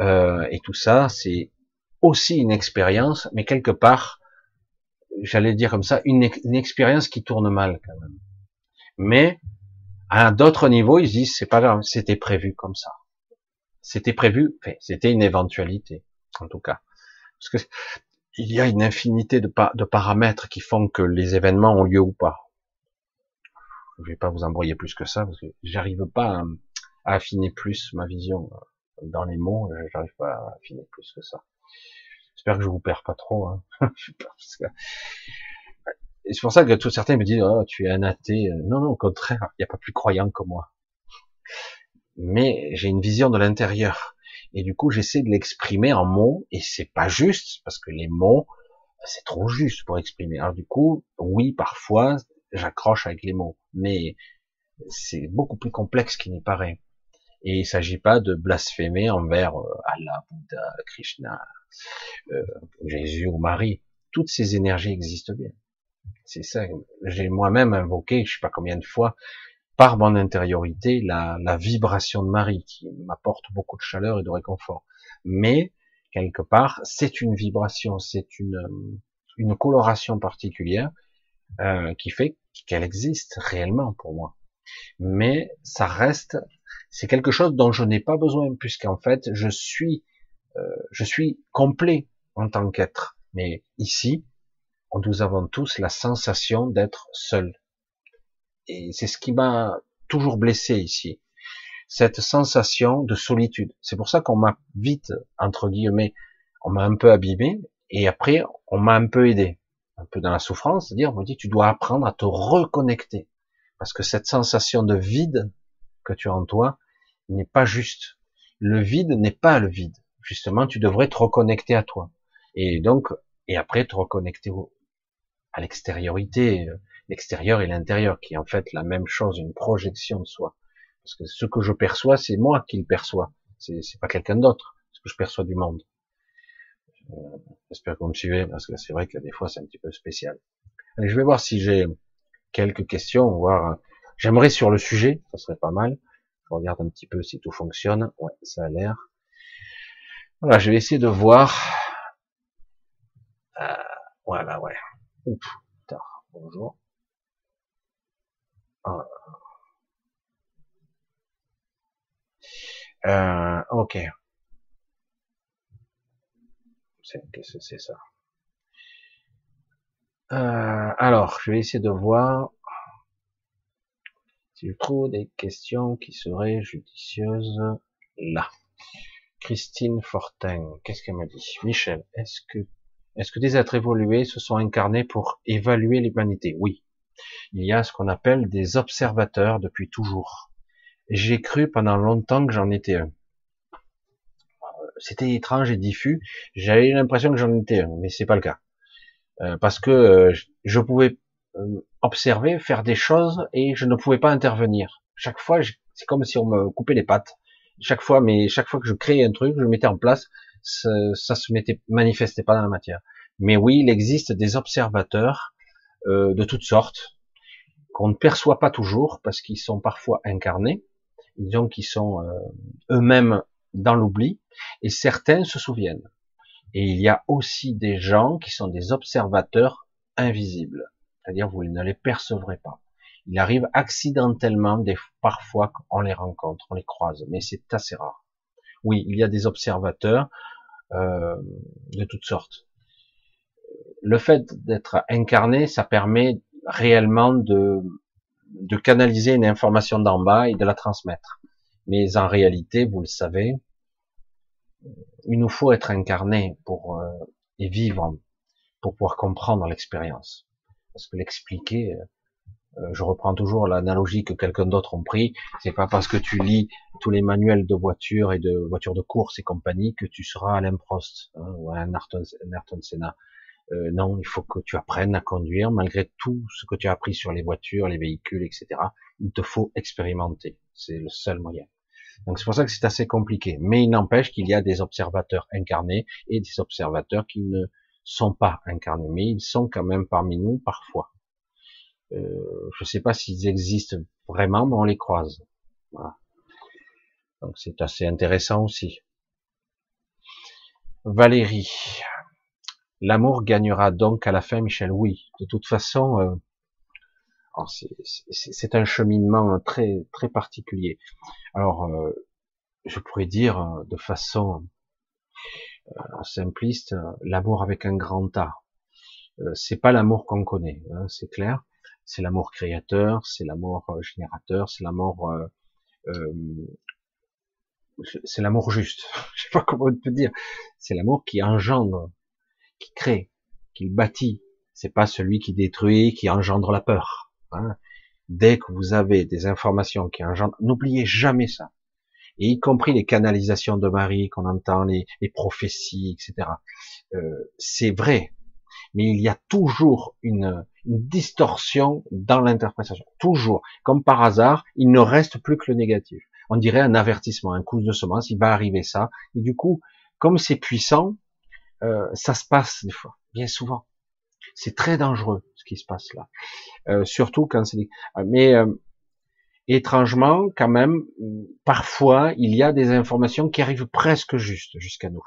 euh, et tout ça, c'est aussi une expérience, mais quelque part, j'allais dire comme ça, une, expérience qui tourne mal quand même. Mais à d'autres niveaux, ils disent c'est pas grave, c'était prévu comme ça. C'était prévu, c'était une éventualité, en tout cas. Il y a une infinité de, paramètres qui font que les événements ont lieu ou pas. Je vais pas vous embrouiller plus que ça, parce que j'arrive pas à, affiner plus ma vision euh, dans les mots, j'arrive pas à affiner plus que ça. J'espère que je vous perds pas trop. Hein. C'est pour ça que tous certains me disent oh, tu es un athée. Non, non, au contraire, il n'y a pas plus croyant que moi. Mais j'ai une vision de l'intérieur et du coup j'essaie de l'exprimer en mots et c'est pas juste parce que les mots c'est trop juste pour exprimer. Alors du coup, oui, parfois j'accroche avec les mots, mais c'est beaucoup plus complexe qu'il n'y paraît. Et il s'agit pas de blasphémer envers euh, Allah, Bouddha, Krishna, euh, Jésus ou Marie. Toutes ces énergies existent bien. C'est ça. J'ai moi-même invoqué, je sais pas combien de fois, par mon intériorité la, la vibration de Marie qui m'apporte beaucoup de chaleur et de réconfort. Mais quelque part, c'est une vibration, c'est une, une coloration particulière euh, qui fait qu'elle existe réellement pour moi. Mais ça reste, c'est quelque chose dont je n'ai pas besoin puisqu'en fait je suis, euh, je suis complet en tant qu'être. Mais ici, nous avons tous la sensation d'être seul, et c'est ce qui m'a toujours blessé ici, cette sensation de solitude. C'est pour ça qu'on m'a vite, entre guillemets, on m'a un peu abîmé, et après, on m'a un peu aidé, un peu dans la souffrance, c'est-à-dire, on me dit, tu dois apprendre à te reconnecter, parce que cette sensation de vide que tu as en toi n'est pas juste. Le vide n'est pas le vide. Justement, tu devrais te reconnecter à toi. Et donc, et après te reconnecter à l'extériorité, l'extérieur et l'intérieur, qui est en fait la même chose, une projection de soi. Parce que ce que je perçois, c'est moi qui le perçois. C'est, c'est pas quelqu'un d'autre, ce que je perçois du monde. Euh, j'espère que vous me suivez, parce que c'est vrai que des fois, c'est un petit peu spécial. Allez, je vais voir si j'ai quelques questions, voir. J'aimerais sur le sujet, ça serait pas mal. Je regarde un petit peu si tout fonctionne. Ouais, ça a l'air. Voilà, je vais essayer de voir. Euh, voilà, ouais. Ouf, tard. Bonjour. Ah. Euh, ok. C'est ça euh, Alors, je vais essayer de voir si je trouve des questions qui seraient judicieuses là. Christine Fortin, qu'est-ce qu'elle m'a dit? Michel, est-ce que est-ce que des êtres évolués se sont incarnés pour évaluer l'humanité? Oui. Il y a ce qu'on appelle des observateurs depuis toujours. J'ai cru pendant longtemps que j'en étais un. C'était étrange et diffus. J'avais l'impression que j'en étais un, mais c'est pas le cas. Euh, parce que euh, je pouvais euh, observer, faire des choses et je ne pouvais pas intervenir. Chaque fois, c'est comme si on me coupait les pattes. Chaque fois, mais chaque fois que je créais un truc, je mettais en place, ça, ça se manifestait pas dans la matière. Mais oui, il existe des observateurs euh, de toutes sortes qu'on ne perçoit pas toujours parce qu'ils sont parfois incarnés, disons qu'ils sont euh, eux-mêmes dans l'oubli, et certains se souviennent. Et il y a aussi des gens qui sont des observateurs invisibles, c'est-à-dire vous ne les percevrez pas. Il arrive accidentellement, des, parfois, qu'on les rencontre, on les croise, mais c'est assez rare. Oui, il y a des observateurs euh, de toutes sortes. Le fait d'être incarné, ça permet réellement de, de canaliser une information d'en bas et de la transmettre. Mais en réalité, vous le savez, il nous faut être incarné pour euh, et vivre pour pouvoir comprendre l'expérience. Parce que l'expliquer, euh, euh, je reprends toujours l'analogie que quelqu'un d'autre ont pris. C'est pas parce que tu lis tous les manuels de voitures et de voitures de course et compagnie que tu seras Alain Prost hein, ou un Ayrton Senna. Euh, non, il faut que tu apprennes à conduire malgré tout ce que tu as appris sur les voitures, les véhicules, etc. Il te faut expérimenter. C'est le seul moyen. Donc c'est pour ça que c'est assez compliqué. Mais il n'empêche qu'il y a des observateurs incarnés et des observateurs qui ne sont pas incarnés, mais ils sont quand même parmi nous parfois. Euh, je ne sais pas s'ils existent vraiment, mais on les croise. Voilà. Donc c'est assez intéressant aussi. Valérie, l'amour gagnera donc à la fin, Michel. Oui, de toute façon, euh, c'est un cheminement très très particulier. Alors, euh, je pourrais dire euh, de façon simpliste, l'amour avec un grand A. c'est pas l'amour qu'on connaît, hein, c'est clair c'est l'amour créateur, c'est l'amour générateur, c'est l'amour c'est l'amour juste. Je sais pas comment on peut dire. C'est l'amour qui engendre, qui crée, qui bâtit. C'est pas celui qui détruit, qui engendre la peur. Hein. Dès que vous avez des informations qui engendrent, n'oubliez jamais ça. Et y compris les canalisations de Marie qu'on entend, les, prophéties, etc. c'est vrai, mais il y a toujours une, une distorsion dans l'interprétation. Toujours. Comme par hasard, il ne reste plus que le négatif. On dirait un avertissement, un coup de semence, il va arriver ça. Et du coup, comme c'est puissant, euh, ça se passe des fois, bien souvent. C'est très dangereux ce qui se passe là. Euh, surtout quand c'est... Mais euh, étrangement, quand même, parfois, il y a des informations qui arrivent presque juste jusqu'à nous.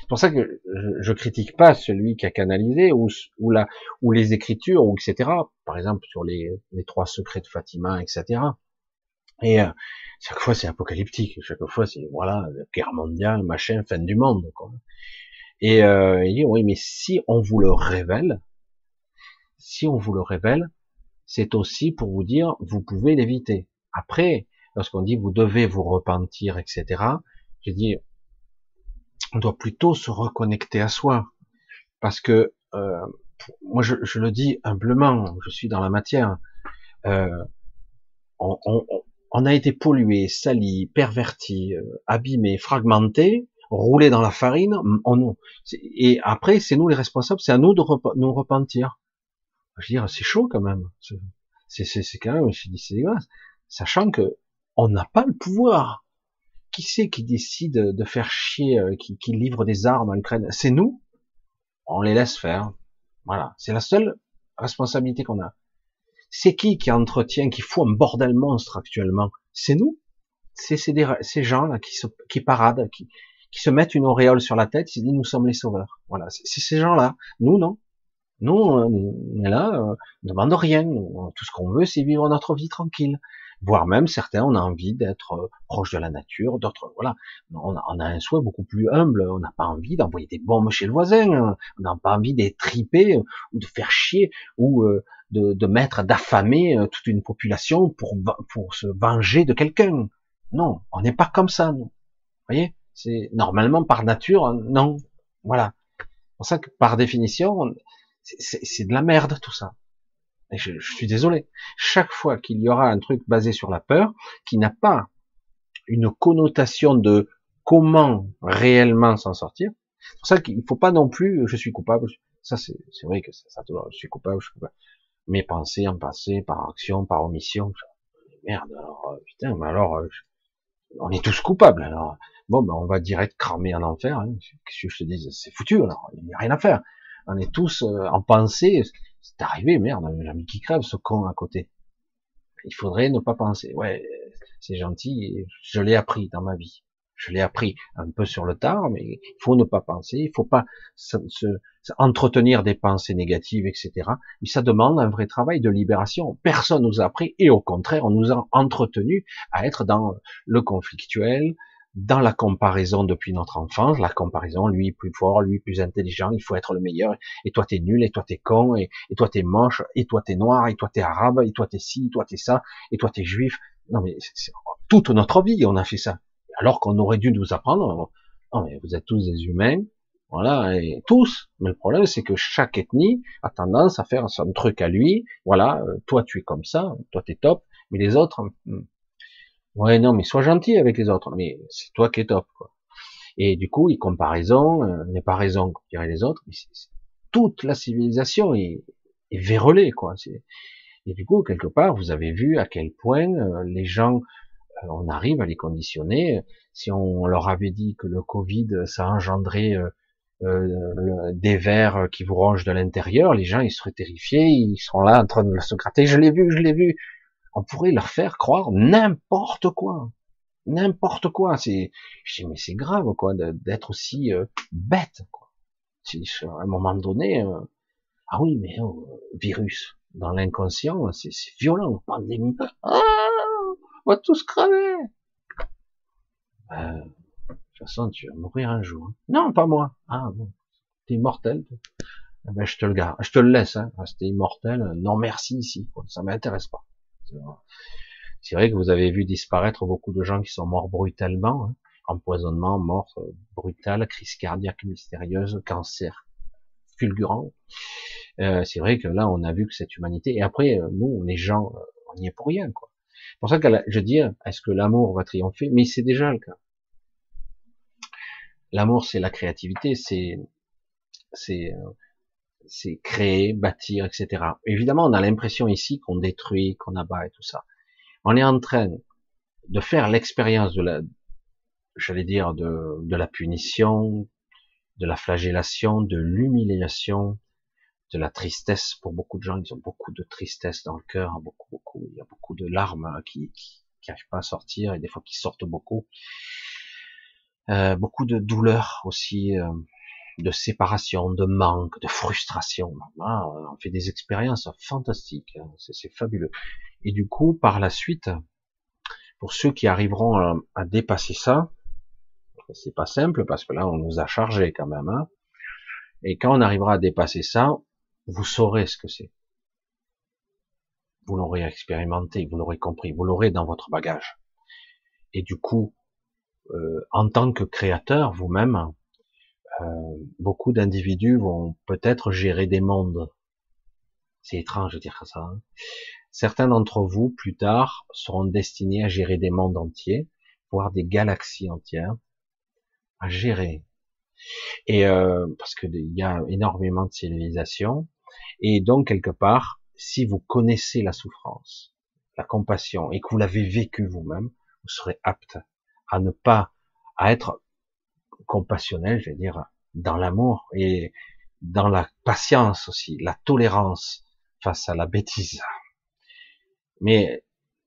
C'est pour ça que je, je, critique pas celui qui a canalisé ou, ou, la, ou les écritures ou etc. Par exemple sur les, les trois secrets de Fatima, etc. Et euh, chaque fois c'est apocalyptique. Chaque fois c'est voilà guerre mondiale, machin, fin du monde. Quoi. Et euh, il dit oui, mais si on vous le révèle, si on vous le révèle, c'est aussi pour vous dire vous pouvez l'éviter. Après, lorsqu'on dit vous devez vous repentir, etc. Je dis on doit plutôt se reconnecter à soi. Parce que, euh, moi je, je, le dis humblement, je suis dans la matière, euh, on, on, on, a été pollué, sali, perverti, euh, abîmé, fragmenté, roulé dans la farine, on, et après c'est nous les responsables, c'est à nous de nous repentir. Je veux dire, c'est chaud quand même. C'est quand même, je dis, c'est dégueulasse. Sachant que on n'a pas le pouvoir qui c'est qui décide de faire chier, euh, qui, qui livre des armes à l'Ukraine? C'est nous. On les laisse faire. Voilà, c'est la seule responsabilité qu'on a. C'est qui qui entretient, qui fout un bordel monstre actuellement? C'est nous? C'est ces gens-là qui, qui paradent, qui, se mettent une auréole sur la tête, ils se disent nous sommes les sauveurs. Voilà, c'est ces gens-là. Nous, non. Nous, on est là, euh, on ne demande rien. tout ce qu'on veut, c'est vivre notre vie tranquille. Voire même certains, on a envie d'être euh, proche de la nature, d'autres, voilà. On a, a, un souhait beaucoup plus humble. On n'a pas envie d'envoyer des bombes chez le voisin. On n'a pas envie d'être tripé ou de faire chier ou euh, de, mettre, d'affamer toute une population pour, pour se venger de quelqu'un. Non, on n'est pas comme ça, nous. Vous voyez? C'est normalement par nature, non. Voilà. C'est pour ça que par définition, c'est de la merde tout ça. Je, suis désolé. Chaque fois qu'il y aura un truc basé sur la peur, qui n'a pas une connotation de comment réellement s'en sortir, c'est pour ça qu'il faut pas non plus, je suis coupable. Ça c'est vrai que ça, je suis coupable, je suis coupable. Mes pensées en passé, par action, par omission. Merde, alors euh, putain, mais alors euh, on est tous coupables. Alors bon, ben, on va direct cramer en enfer. Hein. Que je te dis, c'est foutu. Alors, il n'y a rien à faire. On est tous euh, en pensée. C'est arrivé, merde, j'ai ami qui crève, ce con à côté. Il faudrait ne pas penser. Ouais, c'est gentil. Je l'ai appris dans ma vie. Je l'ai appris un peu sur le tard, mais il faut ne pas penser. Il faut pas entretenir des pensées négatives, etc. Mais ça demande un vrai travail de libération. Personne nous a appris, et au contraire, on nous a entretenu à être dans le conflictuel, dans la comparaison depuis notre enfance, la comparaison, lui plus fort, lui plus intelligent, il faut être le meilleur, et toi t'es nul, et toi t'es con, et, toi t'es moche, et toi t'es noir, et toi t'es arabe, et toi t'es ci, et toi t'es ça, et toi t'es juif. Non mais toute notre vie on a fait ça. Alors qu'on aurait dû nous apprendre, non mais vous êtes tous des humains, voilà, et tous. Mais le problème c'est que chaque ethnie a tendance à faire son truc à lui, voilà, euh, toi tu es comme ça, toi t'es top, mais les autres, hmm, Ouais, non, mais sois gentil avec les autres. Mais c'est toi qui es top, quoi. Et du coup, il comparaison, euh, n'est pas raison, comme diraient les autres. Mais toute la civilisation est, est vérolée, quoi. Et du coup, quelque part, vous avez vu à quel point euh, les gens, euh, on arrive à les conditionner. Si on leur avait dit que le Covid, ça engendrait euh, des vers qui vous rongent de l'intérieur, les gens, ils seraient terrifiés, ils seront là en train de se gratter. Je l'ai vu, je l'ai vu on pourrait leur faire croire n'importe quoi, n'importe quoi. C'est, je dis mais c'est grave quoi d'être aussi euh, bête. Quoi. À un moment donné, euh, ah oui mais oh, virus dans l'inconscient, c'est violent, pandémie. Ah, on va tous crever. Euh, de toute façon, tu vas mourir un jour. Hein. Non, pas moi. Ah bon, t'es immortel. Eh ben, je te le garde, je te le laisse. Hein. C'était immortel. Non merci ici. Ça m'intéresse pas. C'est vrai que vous avez vu disparaître beaucoup de gens qui sont morts brutalement, hein. empoisonnement, mort euh, brutale, crise cardiaque mystérieuse, cancer fulgurant. Euh, c'est vrai que là, on a vu que cette humanité. Et après, euh, nous, les gens, on n'y est pour rien, quoi. C'est pour ça que je dis, est-ce que l'amour va triompher? Mais c'est déjà le cas. L'amour, c'est la créativité, c'est, c'est, c'est créer, bâtir, etc. Évidemment, on a l'impression ici qu'on détruit, qu'on abat et tout ça. On est en train de faire l'expérience de la, j'allais dire, de, de la punition, de la flagellation, de l'humiliation, de la tristesse. Pour beaucoup de gens, ils ont beaucoup de tristesse dans le cœur, beaucoup, beaucoup. Il y a beaucoup de larmes qui, qui, qui n'arrivent pas à sortir et des fois qui sortent beaucoup. Euh, beaucoup de douleur aussi. Euh, de séparation, de manque, de frustration. Ah, on fait des expériences fantastiques, hein. c'est fabuleux. Et du coup, par la suite, pour ceux qui arriveront à, dépasser ça, c'est pas simple parce que là, on nous a chargé quand même. Hein. et quand on arrivera à dépasser ça, vous saurez ce que c'est. Vous l'aurez expérimenté, vous l'aurez compris, vous l'aurez dans votre bagage. Et du coup, euh, en tant que créateur, vous-même, euh, beaucoup d'individus vont peut-être gérer des mondes. C'est étrange de dire ça. Hein. Certains d'entre vous, plus tard, seront destinés à gérer des mondes entiers, voire des galaxies entières, à gérer. Et euh, parce qu'il y a énormément de civilisations, et donc quelque part, si vous connaissez la souffrance, la compassion, et que vous l'avez vécu vous-même, vous serez apte à ne pas à être compassionnel, je vais dire, dans l'amour et dans la patience aussi, la tolérance face à la bêtise. Mais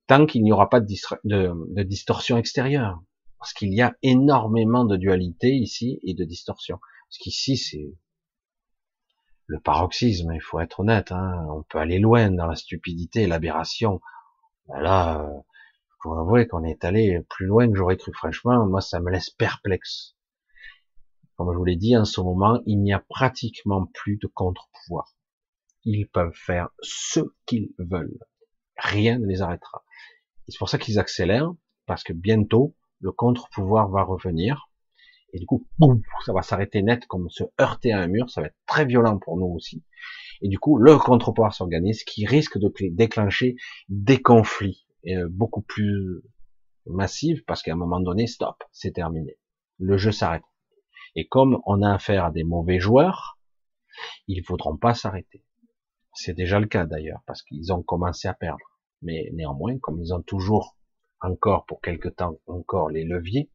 tant qu'il n'y aura pas de, de, distorsion extérieure, parce qu'il y a énormément de dualité ici et de distorsion. Parce qu'ici, c'est le paroxysme, il faut être honnête, hein. on peut aller loin dans la stupidité l'aberration. Ben là, euh, je vous avouer qu'on est allé plus loin que j'aurais cru. Franchement, moi, ça me laisse perplexe. Comme je vous l'ai dit, en ce moment, il n'y a pratiquement plus de contre-pouvoir. Ils peuvent faire ce qu'ils veulent. Rien ne les arrêtera. c'est pour ça qu'ils accélèrent, parce que bientôt, le contre-pouvoir va revenir. Et du coup, ça va s'arrêter net comme se heurter à un mur. Ça va être très violent pour nous aussi. Et du coup, le contre-pouvoir s'organise, qui risque de déclencher des conflits euh, beaucoup plus massifs, parce qu'à un moment donné, stop, c'est terminé. Le jeu s'arrête. Et comme on a affaire à des mauvais joueurs, ils voudront pas s'arrêter. C'est déjà le cas d'ailleurs, parce qu'ils ont commencé à perdre. Mais néanmoins, comme ils ont toujours encore pour quelque temps encore les leviers,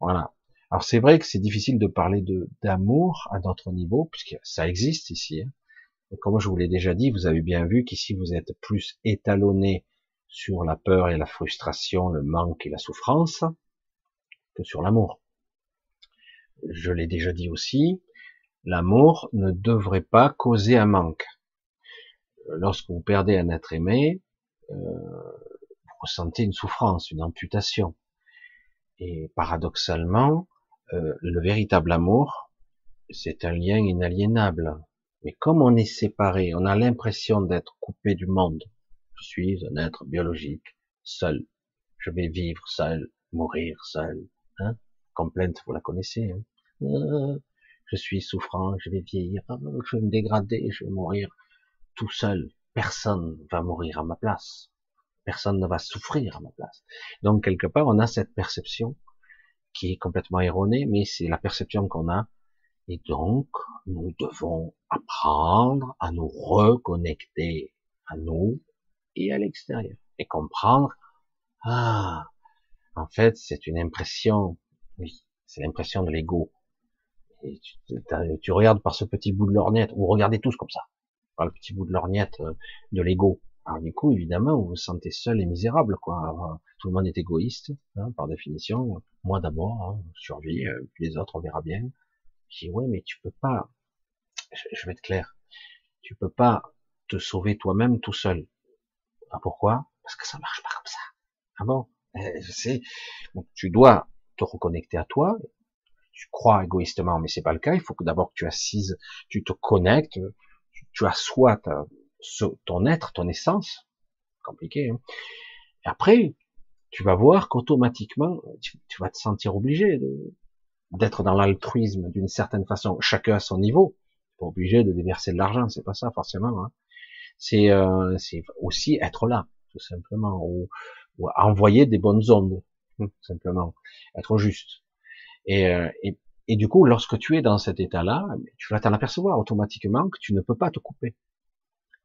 voilà. Alors c'est vrai que c'est difficile de parler d'amour à notre niveau, puisque ça existe ici. Hein. Et comme je vous l'ai déjà dit, vous avez bien vu qu'ici vous êtes plus étalonné sur la peur et la frustration, le manque et la souffrance, que sur l'amour. Je l'ai déjà dit aussi, l'amour ne devrait pas causer un manque. Lorsque vous perdez un être aimé, euh, vous ressentez une souffrance, une amputation. Et paradoxalement, euh, le véritable amour, c'est un lien inaliénable. Mais comme on est séparé, on a l'impression d'être coupé du monde. Je suis un être biologique, seul. Je vais vivre seul, mourir seul. Complainte, vous la connaissez. Hein euh, je suis souffrant, je vais vieillir, ah, je vais me dégrader, je vais mourir tout seul. Personne va mourir à ma place. Personne ne va souffrir à ma place. Donc quelque part, on a cette perception qui est complètement erronée, mais c'est la perception qu'on a. Et donc, nous devons apprendre à nous reconnecter à nous et à l'extérieur et comprendre, ah, en fait, c'est une impression, c'est l'impression de l'ego et tu, regardes par ce petit bout de lorgnette, ou regardez tous comme ça, par le petit bout de lorgnette euh, de l'ego. Alors du coup, évidemment, vous vous sentez seul et misérable, quoi. Tout le monde est égoïste, hein, par définition. Moi d'abord, hein, survie, euh, puis les autres, on verra bien. Je dis ouais, mais tu peux pas. Je, vais être clair. Tu peux pas te sauver toi-même tout seul. Ah, pourquoi? Parce que ça marche pas comme ça. Ah bon? Je sais. tu dois te reconnecter à toi, tu crois égoïstement, mais c'est pas le cas. Il faut que d'abord que tu assises, tu te connectes, tu, assois ton être, ton essence. Compliqué. Hein. et après, tu vas voir qu'automatiquement, tu, vas te sentir obligé d'être dans l'altruisme d'une certaine façon, chacun à son niveau. Pas obligé de déverser de l'argent, c'est pas ça forcément. Hein. C'est euh, aussi être là, tout simplement, ou, ou envoyer des bonnes ondes, simplement, être juste. Euh, et, et, du coup, lorsque tu es dans cet état-là, tu vas t'en apercevoir automatiquement que tu ne peux pas te couper.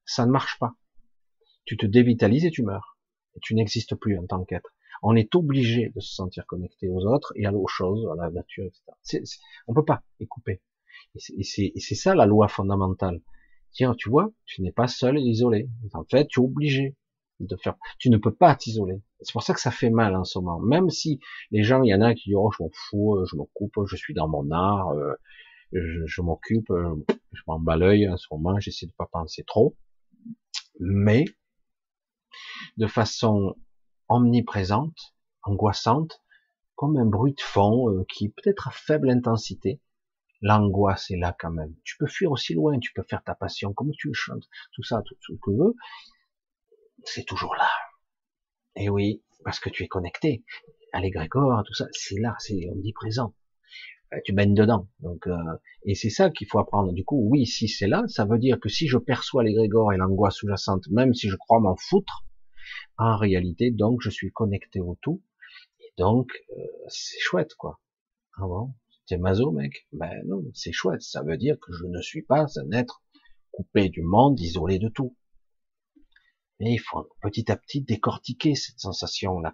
Ça ne marche pas. Tu te dévitalises et tu meurs. Tu n'existes plus en tant qu'être. On est obligé de se sentir connecté aux autres et à aux choses, à la nature, etc. C on peut pas les couper. Et c'est ça la loi fondamentale. Tiens, tu vois, tu n'es pas seul et isolé. En fait, tu es obligé de faire. Tu ne peux pas t'isoler. C'est pour ça que ça fait mal en ce moment. Même si les gens, il y en a qui disent oh je m'en fous, euh, je me coupe, je suis dans mon art, euh, je, m'occupe, euh, je m'en bats l'œil en ce moment, j'essaie de pas penser trop, mais de façon omniprésente, angoissante, comme un bruit de fond qui peut-être à faible intensité. L'angoisse est là quand même. Tu peux fuir aussi loin, tu peux faire ta passion comme tu le chantes, tout ça, tout ce que tu veux, c'est toujours là. Et oui, parce que tu es connecté. À l'égrégore, tout ça, c'est là, c'est omniprésent. Euh, tu baignes dedans. Donc, euh, et c'est ça qu'il faut apprendre. Du coup, oui, si c'est là, ça veut dire que si je perçois l'égrégore et l'angoisse sous-jacente, même si je crois m'en foutre, en réalité, donc, je suis connecté au tout. Et donc, euh, c'est chouette, quoi. Ah bon? T'es mazo, mec? Ben non, c'est chouette. Ça veut dire que je ne suis pas un être coupé du monde, isolé de tout. Mais il faut petit à petit décortiquer cette sensation-là,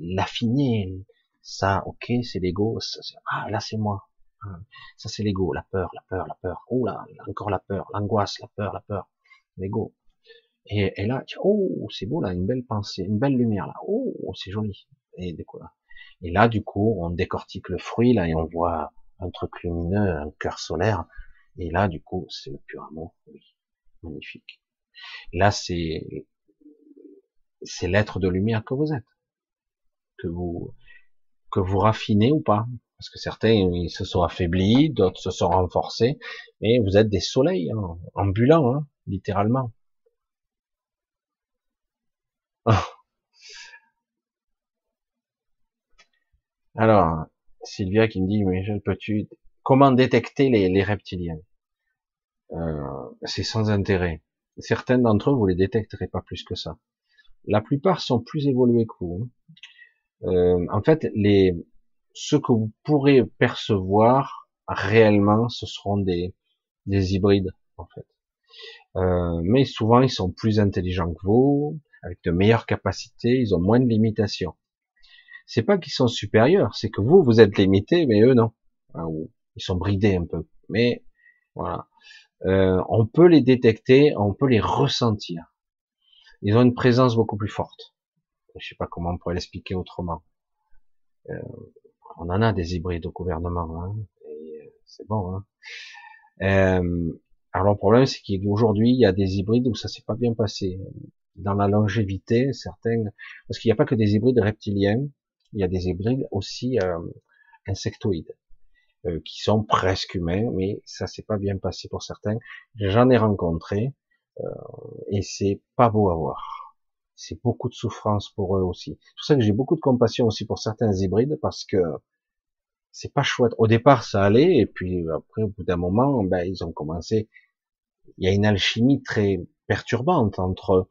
l'affiner. Ça, ok, c'est l'ego. Ah, là, c'est moi. Ah, ça, c'est l'ego. La peur, la peur, la peur. Oh là, encore la peur, l'angoisse, la peur, la peur. L'ego. Et, là, oh, c'est beau là, une belle pensée, une belle lumière là. Oh, c'est joli. Et, et là, du coup, on décortique le fruit là et on voit un truc lumineux, un cœur solaire. Et là, du coup, c'est le pur amour. Oui, magnifique. Là, c'est c'est l'être de lumière que vous êtes, que vous que vous raffinez ou pas, parce que certains ils se sont affaiblis, d'autres se sont renforcés, mais vous êtes des soleils hein, ambulants, hein, littéralement. Alors, Sylvia qui me dit, mais peux-tu, comment détecter les, reptiliens? Euh, C'est sans intérêt. Certains d'entre eux, vous les détecterez pas plus que ça. La plupart sont plus évolués que vous. Hein. Euh, en fait, les, ce que vous pourrez percevoir réellement, ce seront des, des hybrides, en fait. Euh, mais souvent, ils sont plus intelligents que vous, avec de meilleures capacités, ils ont moins de limitations. C'est pas qu'ils sont supérieurs, c'est que vous, vous êtes limité, mais eux non. Ils sont bridés un peu. Mais voilà, euh, on peut les détecter, on peut les ressentir. Ils ont une présence beaucoup plus forte. Je sais pas comment on pourrait l'expliquer autrement. Euh, on en a des hybrides au gouvernement, hein, euh, c'est bon. Hein. Euh, alors le problème, c'est qu'aujourd'hui, il y a des hybrides où ça s'est pas bien passé. Dans la longévité, certaines, parce qu'il n'y a pas que des hybrides reptiliens, il y a des hybrides aussi euh, insectoïdes qui sont presque humains, mais ça s'est pas bien passé pour certains. J'en ai rencontré et c'est pas beau à voir. C'est beaucoup de souffrance pour eux aussi. C'est pour ça que j'ai beaucoup de compassion aussi pour certains hybrides parce que c'est pas chouette. Au départ, ça allait et puis après, au bout d'un moment, ben ils ont commencé. Il y a une alchimie très perturbante entre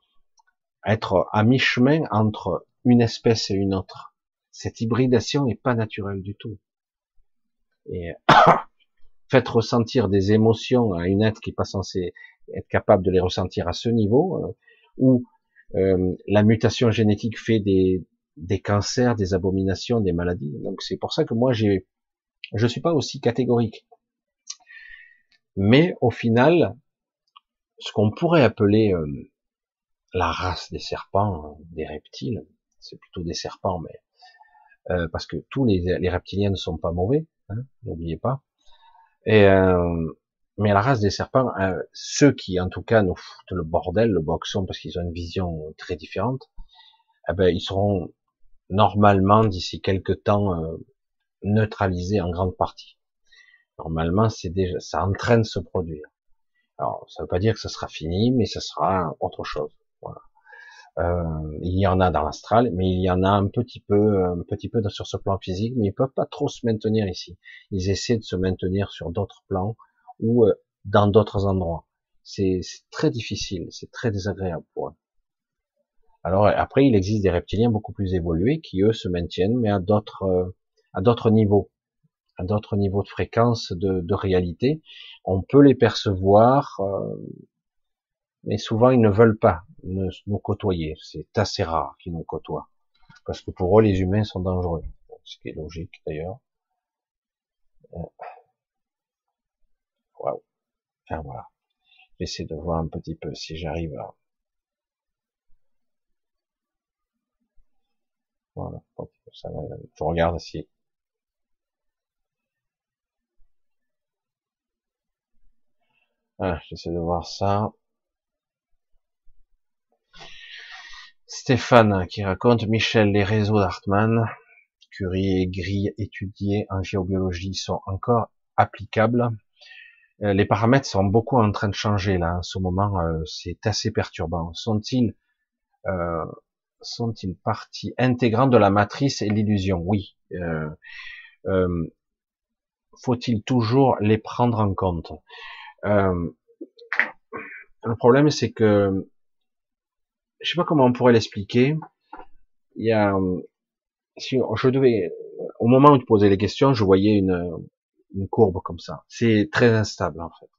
être à mi-chemin entre une espèce et une autre cette hybridation est pas naturelle du tout. Et faites ressentir des émotions à une être qui n'est pas censée être capable de les ressentir à ce niveau, euh, où euh, la mutation génétique fait des, des cancers, des abominations, des maladies. Donc c'est pour ça que moi j'ai, je suis pas aussi catégorique. Mais au final, ce qu'on pourrait appeler euh, la race des serpents, des reptiles, c'est plutôt des serpents, mais euh, parce que tous les, les, reptiliens ne sont pas mauvais, hein, n'oubliez pas. Et euh, mais la race des serpents, euh, ceux qui en tout cas nous foutent le bordel, le boxon, parce qu'ils ont une vision très différente, eh ben, ils seront normalement d'ici quelques temps neutralisés en grande partie. Normalement, c'est déjà, ça entraîne se produire. Alors, ça veut pas dire que ce sera fini, mais ce sera autre chose. Voilà. Euh, il y en a dans l'astral, mais il y en a un petit peu, un petit peu sur ce plan physique, mais ils peuvent pas trop se maintenir ici. Ils essaient de se maintenir sur d'autres plans ou euh, dans d'autres endroits. C'est très difficile, c'est très désagréable pour eux. Alors après, il existe des reptiliens beaucoup plus évolués qui eux se maintiennent, mais à d'autres euh, à d'autres niveaux, à d'autres niveaux de fréquence de, de, réalité. On peut les percevoir, mais souvent ils ne veulent pas nous côtoyer. C'est assez rare qu'ils nous côtoient. Parce que pour eux, les humains sont dangereux. Ce qui est logique d'ailleurs. Waouh. Enfin voilà. J'essaie de voir un petit peu si j'arrive à... Voilà. Je regarde si... Ah, j'essaie de voir ça. Stéphane qui raconte Michel, les réseaux d'Hartmann, Curie et Gris étudiés en géobiologie sont encore applicables. Euh, les paramètres sont beaucoup en train de changer là en ce moment, euh, c'est assez perturbant. Sont-ils euh, sont-ils partie intégrante de la matrice et l'illusion? Oui. Faut-il toujours les prendre en compte? Le problème, c'est que je sais pas comment on pourrait l'expliquer. Il y a, si je devais, au moment où tu posais les questions, je voyais une, une courbe comme ça. C'est très instable en fait.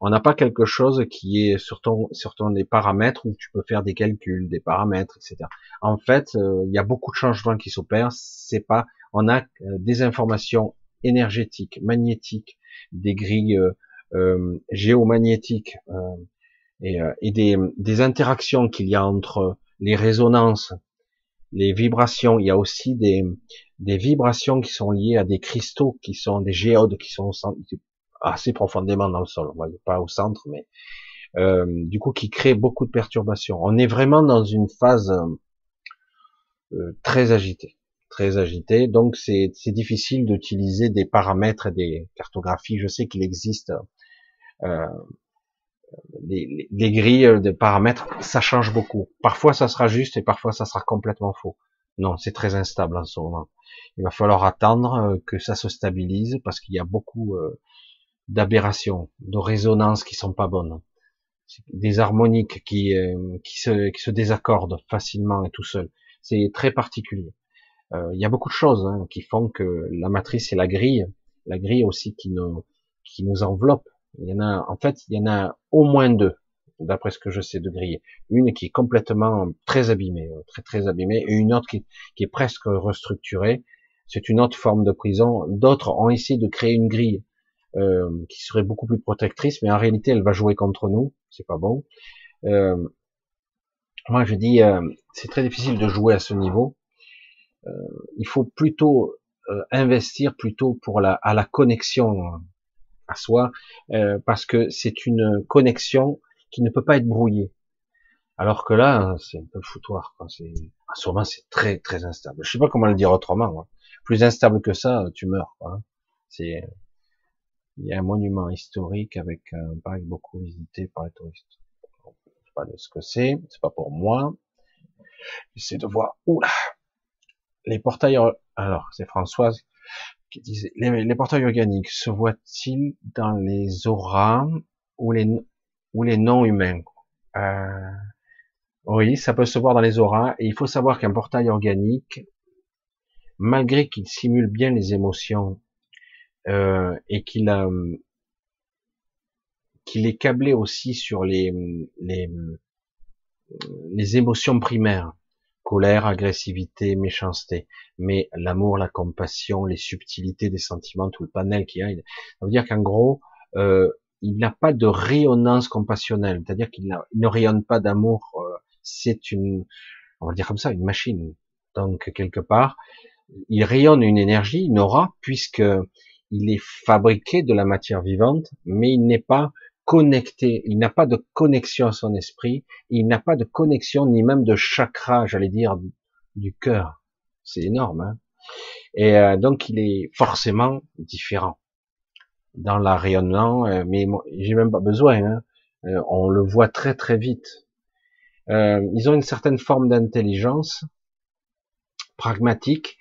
On n'a pas quelque chose qui est sur ton, sur ton des paramètres où tu peux faire des calculs, des paramètres, etc. En fait, euh, il y a beaucoup de changements qui s'opèrent. C'est pas, on a euh, des informations énergétiques, magnétiques, des grilles euh, géomagnétiques, et, euh, et des, des interactions qu'il y a entre les résonances, les vibrations. Il y a aussi des, des vibrations qui sont liées à des cristaux qui sont des géodes qui sont assez profondément dans le sol. Pas au centre, mais euh, du coup qui créent beaucoup de perturbations. On est vraiment dans une phase euh, très agitée, très agitée. Donc c'est difficile d'utiliser des paramètres et des cartographies. Je sais qu'il existe euh, les, grilles de paramètres, ça change beaucoup. Parfois ça sera juste et parfois ça sera complètement faux. Non, c'est très instable en ce moment. Il va falloir attendre euh, que ça se stabilise parce qu'il y a beaucoup euh, d'aberrations, de résonances qui sont pas bonnes, des harmoniques qui, euh, qui, se, qui se désaccordent facilement et tout seul. C'est très particulier. il y a beaucoup de choses hein, qui font que la matrice et la grille, la grille aussi qui nous, qui nous enveloppe, il y en a, en fait, il y en a au moins deux, d'après ce que je sais de griller. Une qui est complètement très abîmée, euh, très très abîmée, et une autre qui, qui est presque restructurée. C'est une autre forme de prison. D'autres ont essayé de créer une grille euh, qui serait beaucoup plus protectrice, mais en réalité, elle va jouer contre nous. C'est pas bon. Euh, moi, je dis, euh, c'est très difficile de jouer à ce niveau. Euh, il faut plutôt investir plutôt pour la à la connexion à soi, euh, parce que c'est une connexion qui ne peut pas être brouillée. Alors que là, c'est un peu foutoir. C'est, souvent, c'est très très instable. Je sais pas comment le dire autrement. Plus instable que ça, tu meurs. Quoi. C'est, il y a un monument historique avec un parc beaucoup visité par les touristes. Je sais pas de ce que c'est. C'est pas pour moi. J'essaie de voir. Oula, les portails. Alors, c'est Françoise qui disait, les, portails organiques se voient-ils dans les auras ou les, ou les non-humains euh, Oui, ça peut se voir dans les auras, et il faut savoir qu'un portail organique, malgré qu'il simule bien les émotions euh, et qu'il a qu'il est câblé aussi sur les, les, les émotions primaires, colère, agressivité, méchanceté. Mais l'amour, la compassion, les subtilités des sentiments, tout le panel qu'il y a, ça veut dire qu'en gros, euh, il n'a pas de rayonnance compassionnelle, c'est-à-dire qu'il ne rayonne pas d'amour. Euh, c'est une, on va dire comme ça, une machine. Donc quelque part, il rayonne une énergie, une aura, puisque il est fabriqué de la matière vivante, mais il n'est pas connecté, il n'a pas de connexion à son esprit, il n'a pas de connexion ni même de chakra, j'allais dire, du cœur. C'est énorme. Hein et euh, donc il est forcément différent dans la rayonnement, euh, mais j'ai même pas besoin. Hein euh, on le voit très très vite. ils ont une certaine forme d'intelligence pragmatique.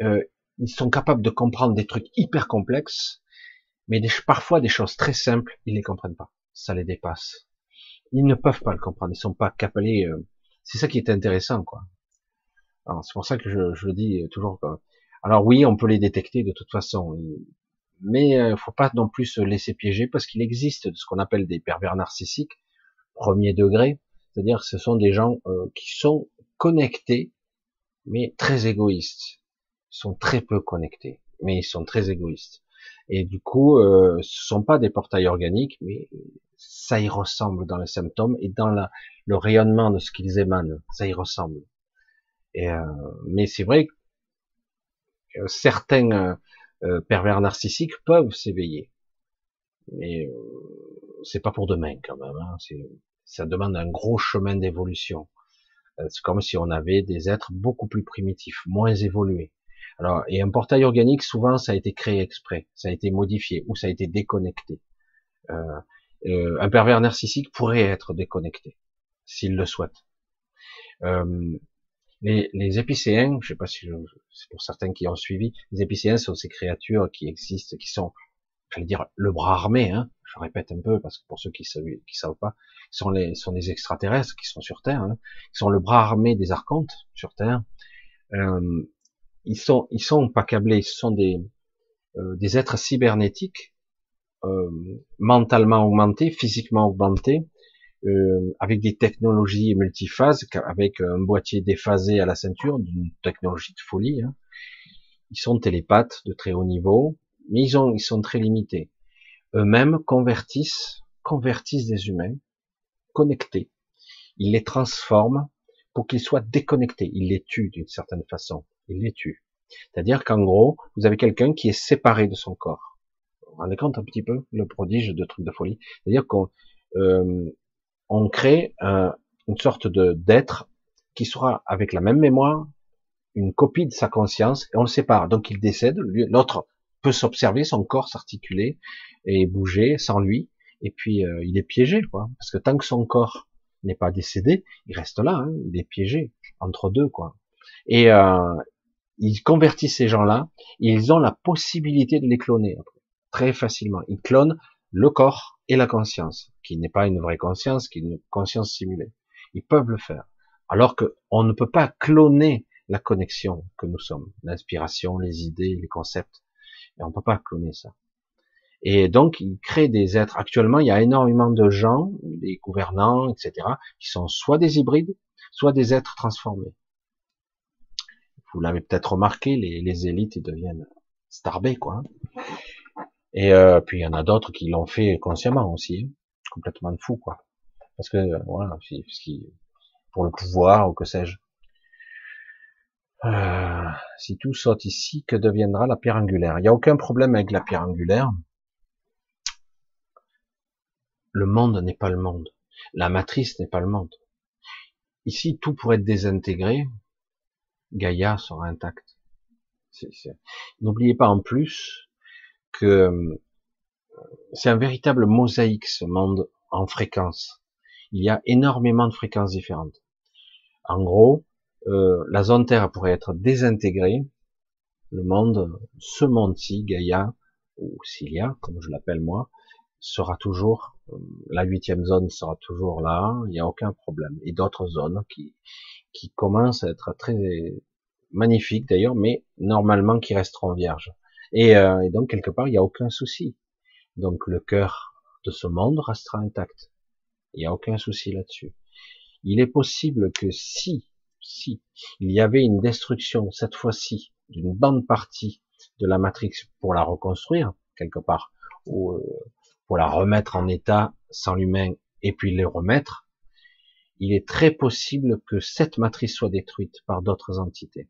ils sont capables de comprendre des trucs hyper complexes mais parfois des choses très simples, ils les comprennent pas. Ça les dépasse. Ils ne peuvent pas le comprendre. Ils sont pas capables. Euh, c'est ça qui est intéressant, quoi. C'est pour ça que je, je le dis toujours. Quoi. Alors oui, on peut les détecter de toute façon, mais il euh, faut pas non plus se laisser piéger parce qu'il existe ce qu'on appelle des pervers narcissiques, premier degré, c'est-à-dire ce sont des gens euh, qui sont connectés, mais très égoïstes. Ils sont très peu connectés, mais ils sont très égoïstes. Et du coup, euh, ce sont pas des portails organiques, mais ça y ressemble dans les symptômes et dans la, le rayonnement de ce qu'ils émanent, ça y ressemble. Et, euh, mais c'est vrai que certains euh, euh, pervers narcissiques peuvent s'éveiller, mais euh, c'est pas pour demain quand même. Hein, ça demande un gros chemin d'évolution. C'est comme si on avait des êtres beaucoup plus primitifs, moins évolués. Alors, et un portail organique, souvent, ça a été créé exprès, ça a été modifié ou ça a été déconnecté. Euh, euh, un pervers narcissique pourrait être déconnecté s'il le souhaite. Euh, les, les, épicéens, je sais pas si c'est pour certains qui ont suivi, les épicéens sont ces créatures qui existent, qui sont, j'allais dire, le bras armé. Hein, je répète un peu parce que pour ceux qui savent, qui savent pas, sont les sont des extraterrestres qui sont sur Terre, hein, qui sont le bras armé des archontes sur Terre. Euh, ils sont, ils sont pas câblés, ce sont des, euh, des êtres cybernétiques, euh, mentalement augmentés, physiquement augmentés, euh, avec des technologies multiphases, avec un boîtier déphasé à la ceinture, d'une technologie de folie. Hein. Ils sont télépathes de très haut niveau, mais ils, ont, ils sont très limités. Eux-mêmes convertissent, convertissent des humains connectés. Il les transforme pour qu'ils soient déconnectés. Il les tue d'une certaine façon. Il les tue. C'est-à-dire qu'en gros, vous avez quelqu'un qui est séparé de son corps. Vous vous rendez compte un petit peu le prodige de trucs de folie? C'est-à-dire qu'on euh, on crée une sorte de d'être qui sera avec la même mémoire, une copie de sa conscience, et on le sépare. Donc il décède, l'autre peut s'observer, son corps s'articuler et bouger sans lui, et puis euh, il est piégé, quoi. Parce que tant que son corps n'est pas décédé, il reste là, hein, il est piégé entre deux, quoi. Et euh, ils convertissent ces gens-là, ils ont la possibilité de les cloner très facilement. Ils clonent le corps et la conscience, qui n'est pas une vraie conscience, qui est une conscience simulée. Ils peuvent le faire. Alors que on ne peut pas cloner la connexion que nous sommes, l'inspiration, les idées, les concepts. Et on ne peut pas cloner ça. Et donc, il crée des êtres. Actuellement, il y a énormément de gens, des gouvernants, etc., qui sont soit des hybrides, soit des êtres transformés. Vous l'avez peut-être remarqué, les, les, élites, ils deviennent starbés, quoi. Et euh, puis, il y en a d'autres qui l'ont fait consciemment aussi, hein. complètement de fou, quoi. Parce que, voilà, pour le pouvoir, ou que sais-je. Euh, si tout saute ici, que deviendra la pierre angulaire? Il n'y a aucun problème avec la pierre angulaire. Le monde n'est pas le monde. La matrice n'est pas le monde. Ici, tout pourrait être désintégré. Gaïa sera intacte. N'oubliez pas en plus euh, c'est un véritable mosaïque ce monde en fréquence. Il y a énormément de fréquences différentes. En gros, euh, la zone Terre pourrait être désintégrée, le monde, ce monde-ci, Gaïa, ou Cilia, comme je l'appelle moi, sera toujours, euh, la huitième zone sera toujours là, il n'y a aucun problème. Et d'autres zones qui, qui commencent à être très magnifiques d'ailleurs, mais normalement qui resteront vierges. Et, euh, donc quelque part, il n'y a aucun souci. Donc le cœur de ce monde restera intact. Il n'y a aucun souci là-dessus. Il est possible que si si il y avait une destruction, cette fois-ci, d'une bonne partie de la matrix pour la reconstruire, quelque part, ou euh, pour la remettre en état sans l'humain, et puis les remettre, il est très possible que cette matrice soit détruite par d'autres entités.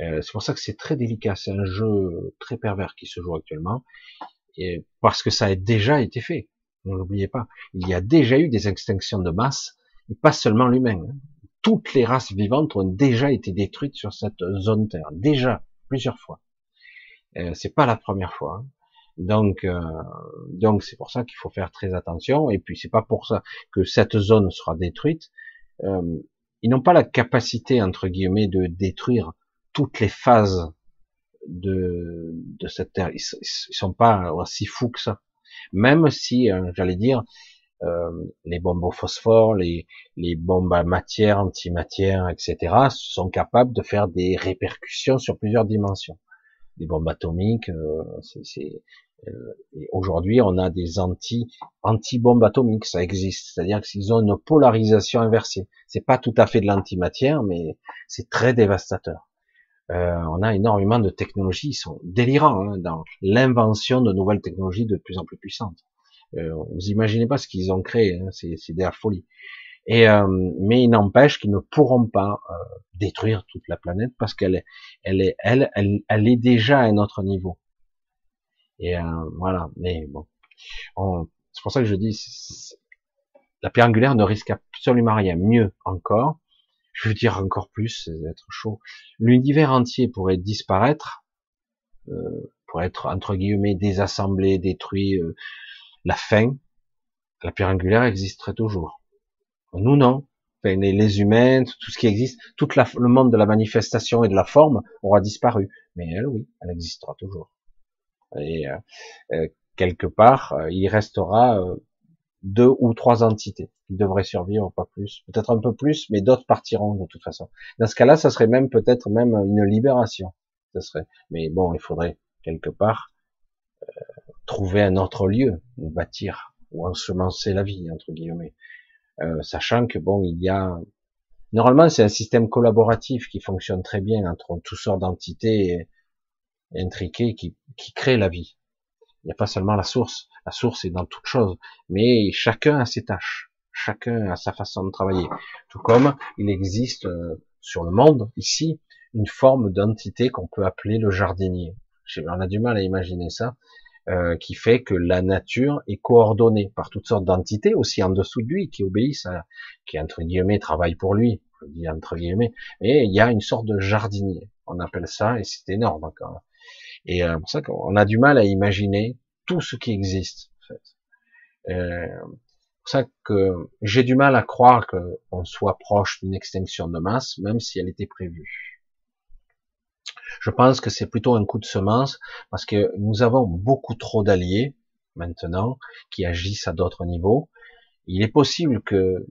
Euh, c'est pour ça que c'est très délicat, c'est un jeu très pervers qui se joue actuellement, et parce que ça a déjà été fait, ne l'oubliez pas. Il y a déjà eu des extinctions de masse, et pas seulement l'humain. Hein toutes les races vivantes ont déjà été détruites sur cette zone Terre, déjà plusieurs fois. Euh, c'est pas la première fois. Hein. Donc, euh, donc c'est pour ça qu'il faut faire très attention. Et puis c'est pas pour ça que cette zone sera détruite. Euh, ils n'ont pas la capacité entre guillemets de détruire toutes les phases de, de cette terre. Ils, sont pas aussi fous que ça. Même si, euh, j'allais dire, euh, les bombes au phosphore, les, les bombes à matière, antimatière, etc., sont capables de faire des répercussions sur plusieurs dimensions. Les bombes atomiques, euh, c'est, euh, aujourd'hui on a des anti anti bombes atomiques, ça existe, c'est-à-dire qu'ils ont une polarisation inversée. C'est pas tout à fait de l'antimatière, mais c'est très dévastateur. Euh, on a énormément de technologies, ils sont délirants hein, dans l'invention de nouvelles technologies de plus en plus puissantes. Euh, vous imaginez pas ce qu'ils ont créé, hein, c'est de la folie. Et euh, mais il n'empêche qu'ils ne pourront pas euh, détruire toute la planète parce qu'elle est, elle est, elle, elle, est déjà à un autre niveau. Et euh, voilà. Mais bon, c'est pour ça que je dis, la pierre angulaire ne risque absolument rien. Mieux encore, je veux dire encore plus, c'est être chaud. L'univers entier pourrait disparaître, euh, pourrait être entre guillemets désassemblé, détruit, euh, la fin, la pierre angulaire existerait toujours. Nous, non. les, humains, tout ce qui existe, tout le monde de la manifestation et de la forme aura disparu. Mais elle, oui, elle existera toujours. Et euh, euh, quelque part, il restera deux ou trois entités qui devraient survivre, pas plus. Peut-être un peu plus, mais d'autres partiront de toute façon. Dans ce cas-là, ça serait même peut-être même une libération. Ça serait. Mais bon, il faudrait quelque part trouver un autre lieu bâtir, ou ensemencer la vie, entre guillemets. Euh, sachant que bon, il y a normalement c'est un système collaboratif qui fonctionne très bien entre toutes sortes d'entités intriquées qui, qui créent la vie. Il n'y a pas seulement la source, la source est dans toute chose, mais chacun a ses tâches, Chacun a sa façon de travailler. Tout comme il existe euh, sur le monde, ici, une forme d'entité qu'on peut appeler le jardinier. On a du mal à imaginer ça, euh, qui fait que la nature est coordonnée par toutes sortes d'entités aussi en dessous de lui, qui obéissent, à, qui entre guillemets travaillent pour lui, je dis entre guillemets, et il y a une sorte de jardinier. On appelle ça, et c'est énorme encore. Et euh, pour ça qu'on a du mal à imaginer tout ce qui existe. En fait. Euh, pour ça que j'ai du mal à croire qu'on soit proche d'une extinction de masse, même si elle était prévue. Je pense que c'est plutôt un coup de semence, parce que nous avons beaucoup trop d'alliés maintenant qui agissent à d'autres niveaux. Il est possible que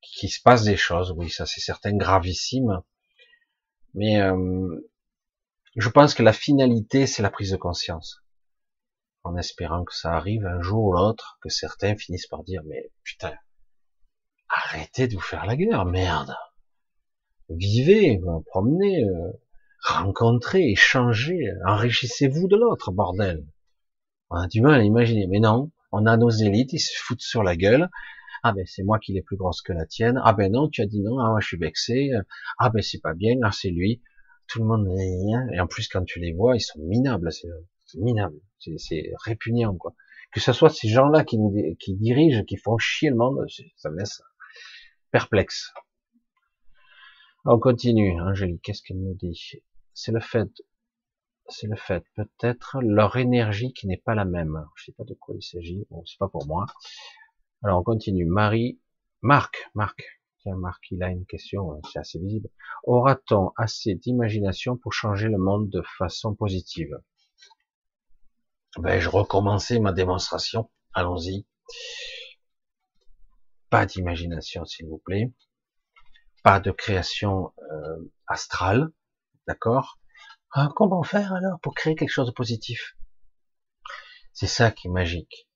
qu'il se passe des choses, oui, ça c'est certain, gravissime. Mais euh, je pense que la finalité, c'est la prise de conscience. En espérant que ça arrive un jour ou l'autre, que certains finissent par dire, mais putain, arrêtez de vous faire la guerre, merde. Vivez, promenez, euh, rencontrez, échangez, enrichissez-vous de l'autre, bordel. On a du mal à imaginer, mais non, on a nos élites, ils se foutent sur la gueule, ah ben c'est moi qui l'ai plus grosse que la tienne. Ah ben non, tu as dit non. Ah moi je suis vexé. Ah ben c'est pas bien. Ah c'est lui. Tout le monde et en plus quand tu les vois, ils sont minables. C'est minable. C'est répugnant quoi. Que ce soit ces gens-là qui nous qui dirigent, qui font chier le monde, ça me laisse perplexe. On continue. Angélique, qu'est-ce qu'elle nous dit? C'est le fait c'est le fait, peut-être leur énergie qui n'est pas la même. Je sais pas de quoi il s'agit. Bon, c'est pas pour moi. Alors on continue. Marie, Marc, Marc, tiens Marc, il a une question, hein, c'est assez visible. Aura-t-on assez d'imagination pour changer le monde de façon positive? Ben je recommençais ma démonstration. Allons-y. Pas d'imagination, s'il vous plaît. Pas de création euh, astrale, d'accord? Ah, Comment faire alors pour créer quelque chose de positif? C'est ça qui est magique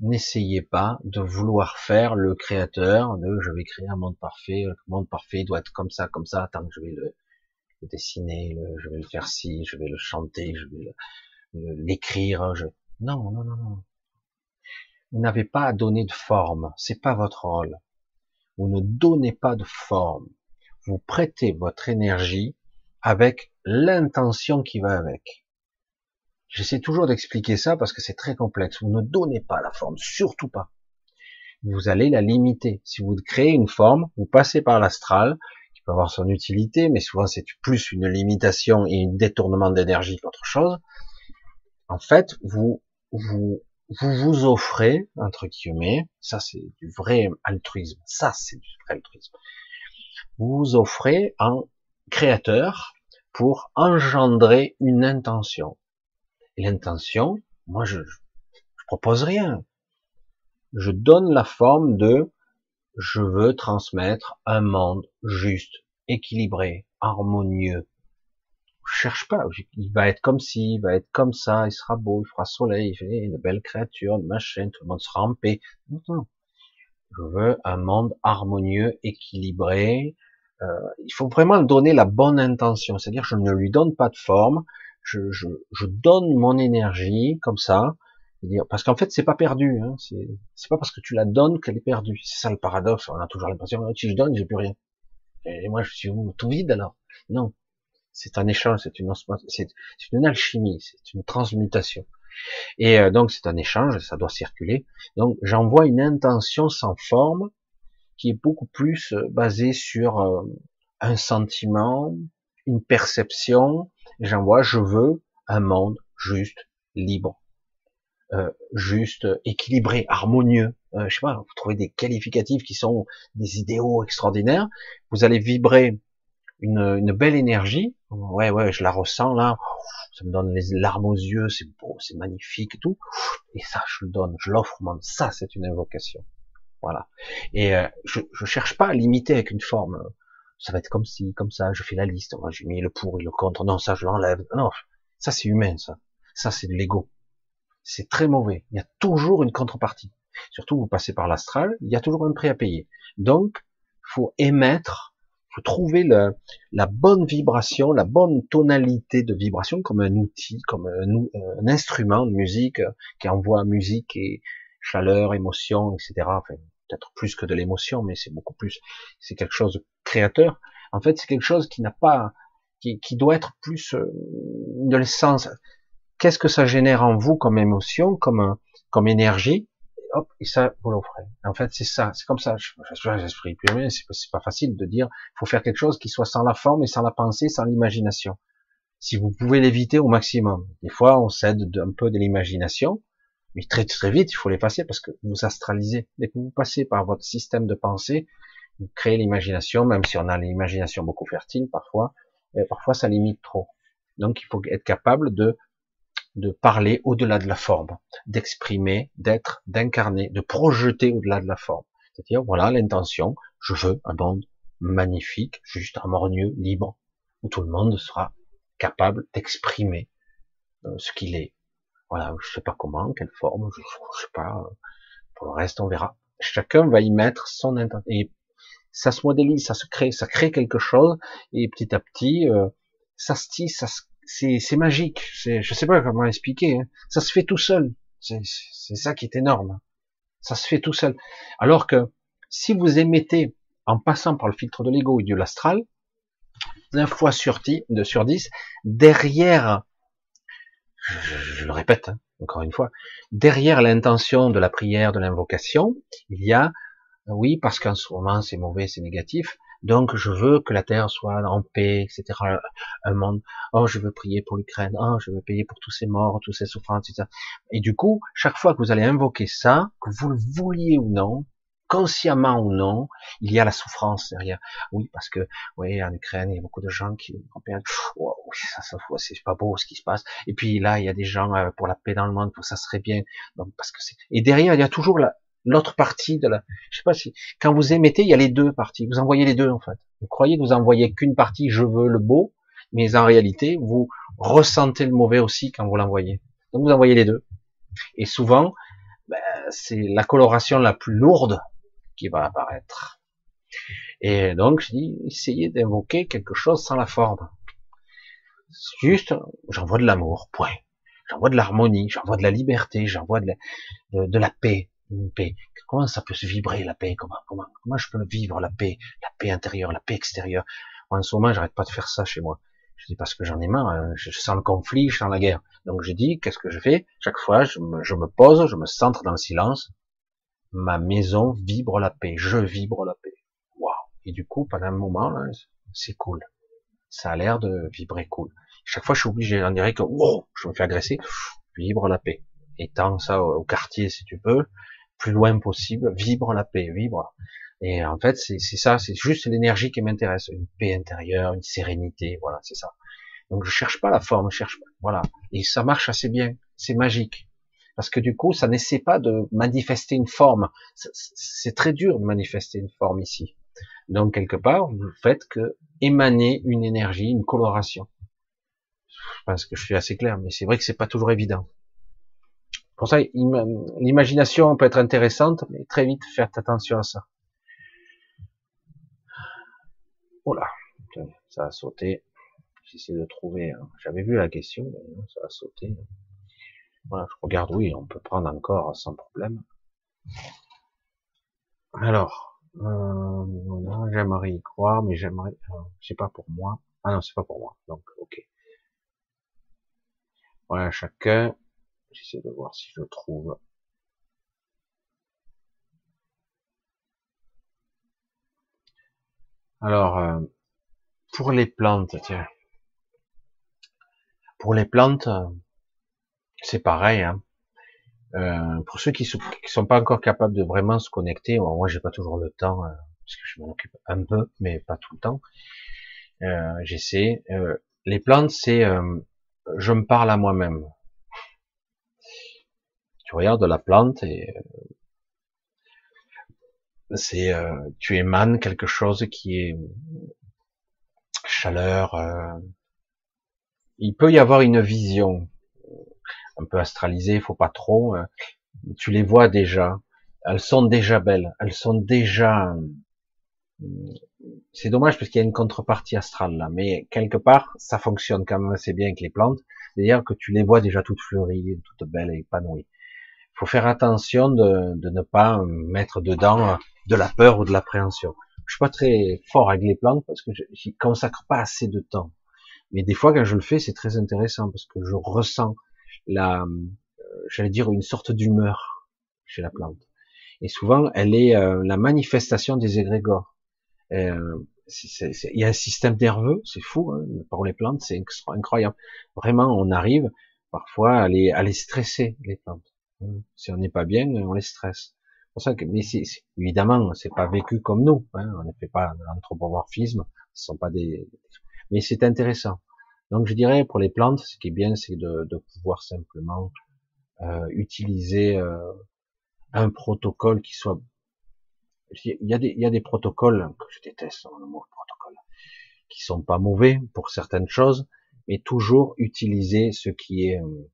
n'essayez pas de vouloir faire le créateur de je vais créer un monde parfait, le monde parfait doit être comme ça, comme ça, tant que je vais le, dessiner, je vais le faire ci, je vais le chanter, je vais l'écrire, non, non, non, non. Vous n'avez pas à donner de forme, c'est pas votre rôle. Vous ne donnez pas de forme. Vous prêtez votre énergie avec l'intention qui va avec. J'essaie toujours d'expliquer ça parce que c'est très complexe. Vous ne donnez pas la forme, surtout pas. Vous allez la limiter. Si vous créez une forme, vous passez par l'astral, qui peut avoir son utilité, mais souvent c'est plus une limitation et un détournement d'énergie qu'autre chose. En fait, vous, vous, vous vous offrez, entre guillemets, ça c'est du vrai altruisme, ça c'est du vrai altruisme. Vous vous offrez en créateur pour engendrer une intention l'intention, moi je, je propose rien. Je donne la forme de je veux transmettre un monde juste, équilibré, harmonieux. Je cherche pas, il va être comme ci, il va être comme ça, il sera beau, il fera soleil, il une belle créature, une machin, tout le monde sera en paix. Non, non. Je veux un monde harmonieux, équilibré. Euh, il faut vraiment donner la bonne intention, c'est-à-dire je ne lui donne pas de forme, je, je, je, donne mon énergie comme ça, parce qu'en fait c'est pas perdu, hein, c'est pas parce que tu la donnes qu'elle est perdue. C'est ça le paradoxe. On a toujours l'impression oh, si je donne, j'ai plus rien. Et moi je suis tout vide alors. Non, c'est un échange, c'est une c'est une alchimie, c'est une transmutation. Et euh, donc c'est un échange, ça doit circuler. Donc j'envoie une intention sans forme qui est beaucoup plus euh, basée sur euh, un sentiment, une perception, j'envoie, je veux un monde juste, libre, euh, juste, équilibré, harmonieux. Euh, je sais pas, vous trouvez des qualificatifs qui sont des idéaux extraordinaires. Vous allez vibrer une, une belle énergie. Ouais, ouais, je la ressens là. Ça me donne les larmes aux yeux. C'est beau, c'est magnifique et tout. Et ça, je le donne, je l'offre au Ça, c'est une invocation. Voilà. Et euh, je, je cherche pas à limiter avec une forme ça va être comme si, comme ça, je fais la liste, moi j'ai mis le pour et le contre, non, ça je l'enlève, non, ça c'est humain, ça, ça c'est de l'ego, c'est très mauvais, il y a toujours une contrepartie, surtout vous passez par l'astral, il y a toujours un prix à payer, donc faut émettre, faut trouver le, la bonne vibration, la bonne tonalité de vibration comme un outil, comme un, instrument de musique qui envoie musique et chaleur, émotion, etc. peut-être plus que de l'émotion, mais c'est beaucoup plus, c'est quelque chose de créateur. En fait, c'est quelque chose qui n'a pas, qui, qui, doit être plus euh, de l'essence. Qu'est-ce que ça génère en vous comme émotion, comme comme énergie Hop, et ça vous l'offrez. En fait, c'est ça, c'est comme ça. Je, l'esprit pur, c'est pas facile de dire, il faut faire quelque chose qui soit sans la forme et sans la pensée, sans l'imagination. Si vous pouvez l'éviter au maximum. Des fois, on cède un peu de l'imagination, mais très très vite, il faut les passer parce que vous astralisez. Dès que vous passez par votre système de pensée, vous créez l'imagination, même si on a l'imagination beaucoup fertile parfois, et parfois ça limite trop. Donc il faut être capable de de parler au-delà de la forme, d'exprimer, d'être, d'incarner, de projeter au-delà de la forme. C'est-à-dire, voilà l'intention, je veux un monde magnifique, juste harmonieux, libre, où tout le monde sera capable d'exprimer euh, ce qu'il est, voilà, je sais pas comment, quelle forme, je, je sais pas. Pour le reste, on verra. Chacun va y mettre son intention. Et ça se modélise, ça se crée, ça crée quelque chose. Et petit à petit, euh, ça se tisse, ça c'est magique. Je sais pas comment expliquer. Hein. Ça se fait tout seul. C'est ça qui est énorme. Ça se fait tout seul. Alors que si vous émettez en passant par le filtre de l'ego et de l'astral, 9 fois sur 10, de sur 10, derrière je, le répète hein, encore une fois, derrière l'intention de la prière, de l'invocation, il y a, oui, parce qu'en ce moment c'est mauvais, c'est négatif, donc je veux que la terre soit en paix, etc. Un monde, oh je veux prier pour l'Ukraine, oh je veux payer pour tous ces morts, toutes ces souffrances, etc. Et du coup, chaque fois que vous allez invoquer ça, que vous le vouliez ou non, consciemment ou non, il y a la souffrance derrière. Oui, parce que, oui, en Ukraine, il y a beaucoup de gens qui wow, ça, ça, c'est pas beau ce qui se passe. Et puis là, il y a des gens euh, pour la paix dans le monde, ça serait bien. Donc, parce que c'est. Et derrière, il y a toujours l'autre partie de la. Je sais pas si quand vous émettez, il y a les deux parties. Vous envoyez les deux en fait. Vous croyez que vous envoyez qu'une partie, je veux le beau, mais en réalité, vous ressentez le mauvais aussi quand vous l'envoyez. Donc vous envoyez les deux. Et souvent, ben, c'est la coloration la plus lourde qui va apparaître. Et donc, je dis, essayez d'invoquer quelque chose sans la forme. Juste, j'envoie de l'amour, point. J'envoie de l'harmonie, j'envoie de la liberté, j'envoie de, la, de, la paix, une paix. Comment ça peut se vibrer la paix? Comment, comment, comment je peux vivre la paix, la paix intérieure, la paix extérieure? En ce moment, j'arrête pas de faire ça chez moi. Je dis parce que j'en ai marre, hein. je sens le conflit, je sens la guerre. Donc je dis, qu'est-ce que je fais? Chaque fois, je me, je me pose, je me centre dans le silence, ma maison vibre la paix, je vibre la paix. Waouh Et du coup, pendant un moment, c'est cool. Ça a l'air de vibrer cool. Chaque fois, je suis obligé, on dirait que, wow, je me fais agresser, vibre la paix. Étends ça au quartier si tu peux, plus loin possible, vibre la paix, vibre. Et en fait, c'est ça, c'est juste l'énergie qui m'intéresse, une paix intérieure, une sérénité, voilà, c'est ça. Donc je cherche pas la forme, je cherche pas, voilà. Et ça marche assez bien, c'est magique parce que du coup, ça n'essaie pas de manifester une forme. C'est très dur de manifester une forme ici. Donc quelque part, vous faites que émaner une énergie, une coloration. Je pense que je suis assez clair, mais c'est vrai que c'est pas toujours évident. Pour ça, l'imagination peut être intéressante, mais très vite, faites attention à ça. Voilà, ça a sauté. J'essaie de trouver. Hein. J'avais vu la question, mais ça a sauté. Voilà, je regarde, oui, on peut prendre encore sans problème. Alors, euh, j'aimerais y croire, mais j'aimerais, euh, c'est pas pour moi. Ah non, c'est pas pour moi. Donc, ok. Voilà, chacun. J'essaie de voir si je trouve. Alors, euh, pour les plantes, tiens. Pour les plantes, c'est pareil. Hein. Euh, pour ceux qui sont, sont pas encore capables de vraiment se connecter, moi j'ai pas toujours le temps, euh, parce que je m'en occupe un peu, mais pas tout le temps. Euh, J'essaie. Euh, les plantes, c'est euh, je me parle à moi-même. Tu regardes la plante et c'est tu émanes quelque chose qui est chaleur. il peut y avoir une vision un peu astralisées, faut pas trop. Euh, tu les vois déjà, elles sont déjà belles, elles sont déjà. Euh, c'est dommage parce qu'il y a une contrepartie astrale là, mais quelque part ça fonctionne quand même assez bien avec les plantes, c'est-à-dire que tu les vois déjà toutes fleuries, toutes belles et épanouies. faut faire attention de, de, ne pas mettre dedans de la peur ou de l'appréhension. Je suis pas très fort avec les plantes parce que j'y consacre pas assez de temps. Mais des fois, quand je le fais, c'est très intéressant parce que je ressens la, euh, j'allais dire une sorte d'humeur chez la plante. Et souvent, elle est euh, la manifestation des égrégores. Euh, il y a un système nerveux, c'est fou, hein, pour les plantes, c'est incroyable. Vraiment, on arrive parfois à les, à les stresser, les plantes. Si on n'est pas bien, on les stresse. Pour ça que, mais c'est, évidemment, c'est pas vécu comme nous. Hein, on ne fait pas l'anthropomorphisme, ce sont pas des, mais c'est intéressant. Donc je dirais pour les plantes, ce qui est bien, c'est de, de pouvoir simplement euh, utiliser euh, un protocole qui soit il y a des, il y a des protocoles que je déteste le mot protocole qui sont pas mauvais pour certaines choses mais toujours utiliser ce qui est euh,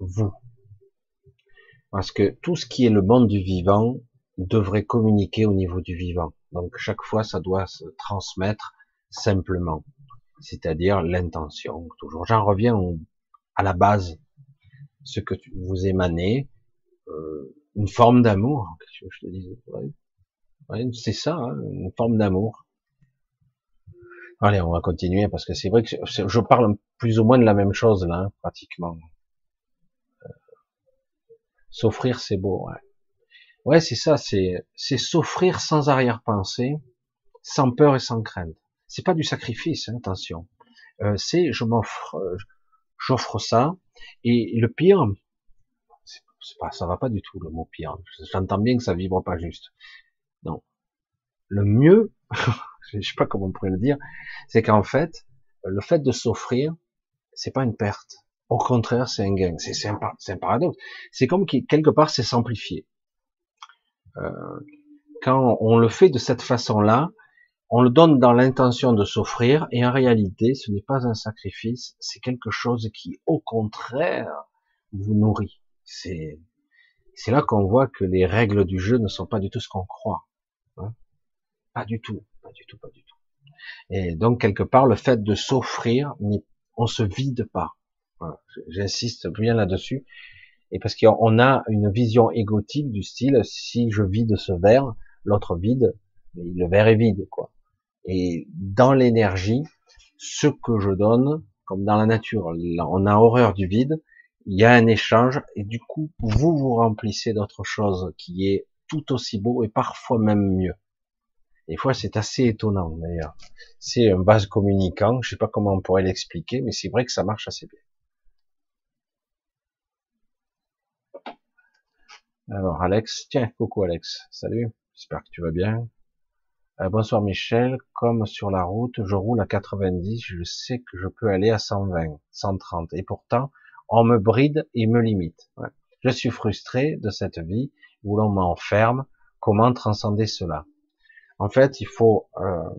vous. Parce que tout ce qui est le monde du vivant devrait communiquer au niveau du vivant. Donc chaque fois ça doit se transmettre simplement c'est-à-dire l'intention toujours j'en reviens à la base ce que vous émanez, euh, une forme d'amour, je te disais, ouais. c'est ça, hein, une forme d'amour. Allez, on va continuer parce que c'est vrai que je parle plus ou moins de la même chose là, hein, pratiquement. Euh, s'offrir, c'est beau. Ouais, ouais c'est ça, c'est c'est s'offrir sans arrière-pensée, sans peur et sans crainte. C'est pas du sacrifice, hein, attention. Euh, c'est je m'offre, euh, j'offre ça, et le pire, c'est pas, ça va pas du tout le mot pire. J'entends bien que ça vibre pas juste. Non. Le mieux, je sais pas comment on pourrait le dire, c'est qu'en fait, le fait de s'offrir, c'est pas une perte. Au contraire, c'est un gain. C'est un, un, paradoxe. C'est comme quelque part, c'est s'amplifier. Euh, quand on le fait de cette façon-là, on le donne dans l'intention de s'offrir, et en réalité, ce n'est pas un sacrifice, c'est quelque chose qui, au contraire, vous nourrit. C'est, c'est là qu'on voit que les règles du jeu ne sont pas du tout ce qu'on croit. Hein. pas du tout, pas du tout, pas du tout. Et donc, quelque part, le fait de s'offrir, on se vide pas. J'insiste bien là-dessus. Et parce qu'on a une vision égotique du style, si je vide ce verre, l'autre vide, le verre est vide, quoi. Et dans l'énergie, ce que je donne, comme dans la nature, on a horreur du vide, il y a un échange, et du coup, vous vous remplissez d'autre chose qui est tout aussi beau et parfois même mieux. Des fois, c'est assez étonnant, d'ailleurs. C'est un vase communicant, je sais pas comment on pourrait l'expliquer, mais c'est vrai que ça marche assez bien. Alors, Alex, tiens, coucou Alex, salut, j'espère que tu vas bien. Euh, bonsoir Michel, comme sur la route, je roule à 90, je sais que je peux aller à 120, 130, et pourtant, on me bride et me limite. Je suis frustré de cette vie où l'on m'enferme. Comment transcender cela? En fait, il faut... Euh...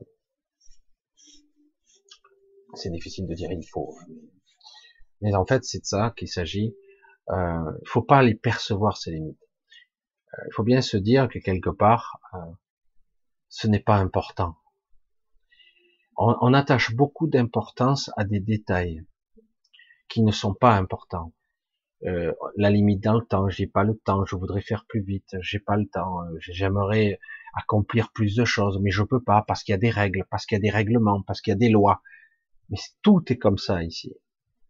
C'est difficile de dire il faut. Mais en fait, c'est de ça qu'il s'agit. Euh, il faut pas les percevoir ces limites. Euh, il faut bien se dire que quelque part, euh, ce n'est pas important. On, attache beaucoup d'importance à des détails qui ne sont pas importants. Euh, la limite dans le temps, j'ai pas le temps, je voudrais faire plus vite, j'ai pas le temps, euh, j'aimerais accomplir plus de choses, mais je peux pas parce qu'il y a des règles, parce qu'il y a des règlements, parce qu'il y a des lois. Mais tout est comme ça ici.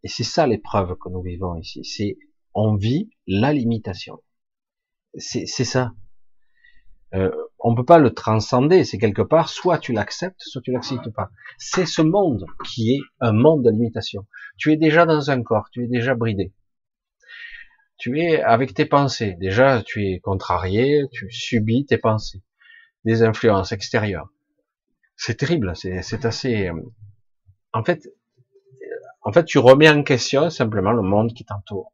Et c'est ça l'épreuve que nous vivons ici. C'est on vit la limitation. C'est ça. Euh, on peut pas le transcender. C'est quelque part, soit tu l'acceptes, soit tu l'acceptes pas. C'est ce monde qui est un monde de limitation. Tu es déjà dans un corps, tu es déjà bridé. Tu es avec tes pensées. Déjà, tu es contrarié, tu subis tes pensées, des influences extérieures. C'est terrible. C'est assez. Euh, en fait, euh, en fait, tu remets en question simplement le monde qui t'entoure.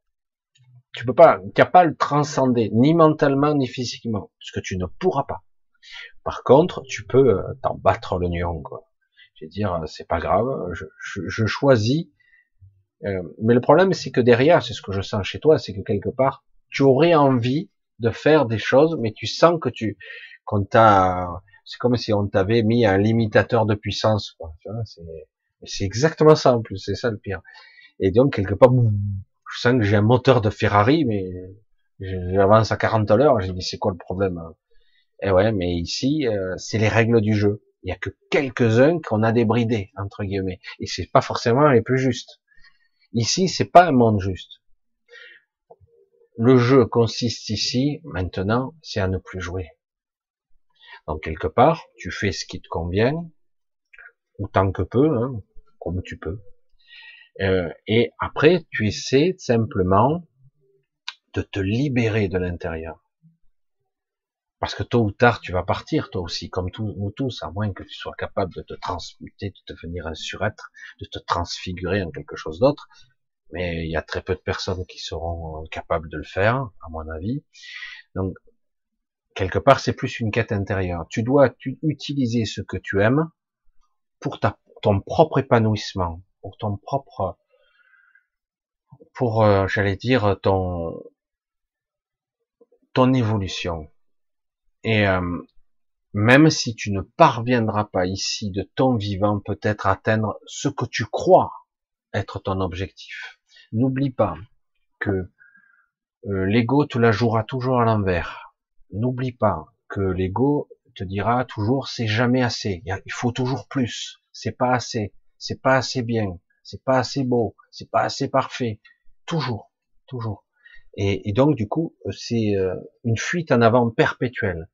Tu peux pas, tu n'as pas le transcender, ni mentalement, ni physiquement, parce que tu ne pourras pas. Par contre, tu peux euh, t'en battre le nion, quoi. Je veux dire, c'est pas grave, je, je, choisis. Euh, mais le problème, c'est que derrière, c'est ce que je sens chez toi, c'est que quelque part, tu aurais envie de faire des choses, mais tu sens que tu, qu'on t'a, c'est comme si on t'avait mis un limitateur de puissance, quoi. C'est exactement ça en plus, c'est ça le pire. Et donc quelque part, je sens que j'ai un moteur de Ferrari, mais j'avance à 40 à l'heure, j'ai dit c'est quoi le problème Et ouais, mais ici, euh, c'est les règles du jeu. Il y a que quelques-uns qu'on a débridés, entre guillemets. Et c'est pas forcément les plus justes. Ici, c'est pas un monde juste. Le jeu consiste ici, maintenant, c'est à ne plus jouer. Donc quelque part, tu fais ce qui te convient, autant que peu, hein, comme tu peux. Euh, et après, tu essaies simplement de te libérer de l'intérieur. Parce que tôt ou tard, tu vas partir, toi aussi, comme nous tous, à moins que tu sois capable de te transmuter, de devenir un surêtre, de te transfigurer en quelque chose d'autre. Mais il y a très peu de personnes qui seront capables de le faire, à mon avis. Donc, quelque part, c'est plus une quête intérieure. Tu dois utiliser ce que tu aimes pour ta, ton propre épanouissement, pour ton propre, pour, euh, j'allais dire, ton, ton évolution. Et euh, même si tu ne parviendras pas ici de ton vivant, peut-être atteindre ce que tu crois être ton objectif. N'oublie pas que euh, l'ego te la jouera toujours à l'envers. N'oublie pas que l'ego te dira toujours c'est jamais assez. Il faut toujours plus. C'est pas assez c'est pas assez bien, c'est pas assez beau, c'est pas assez parfait, toujours, toujours. Et, donc du coup, c'est euh, une fuite en avant perpétuelle.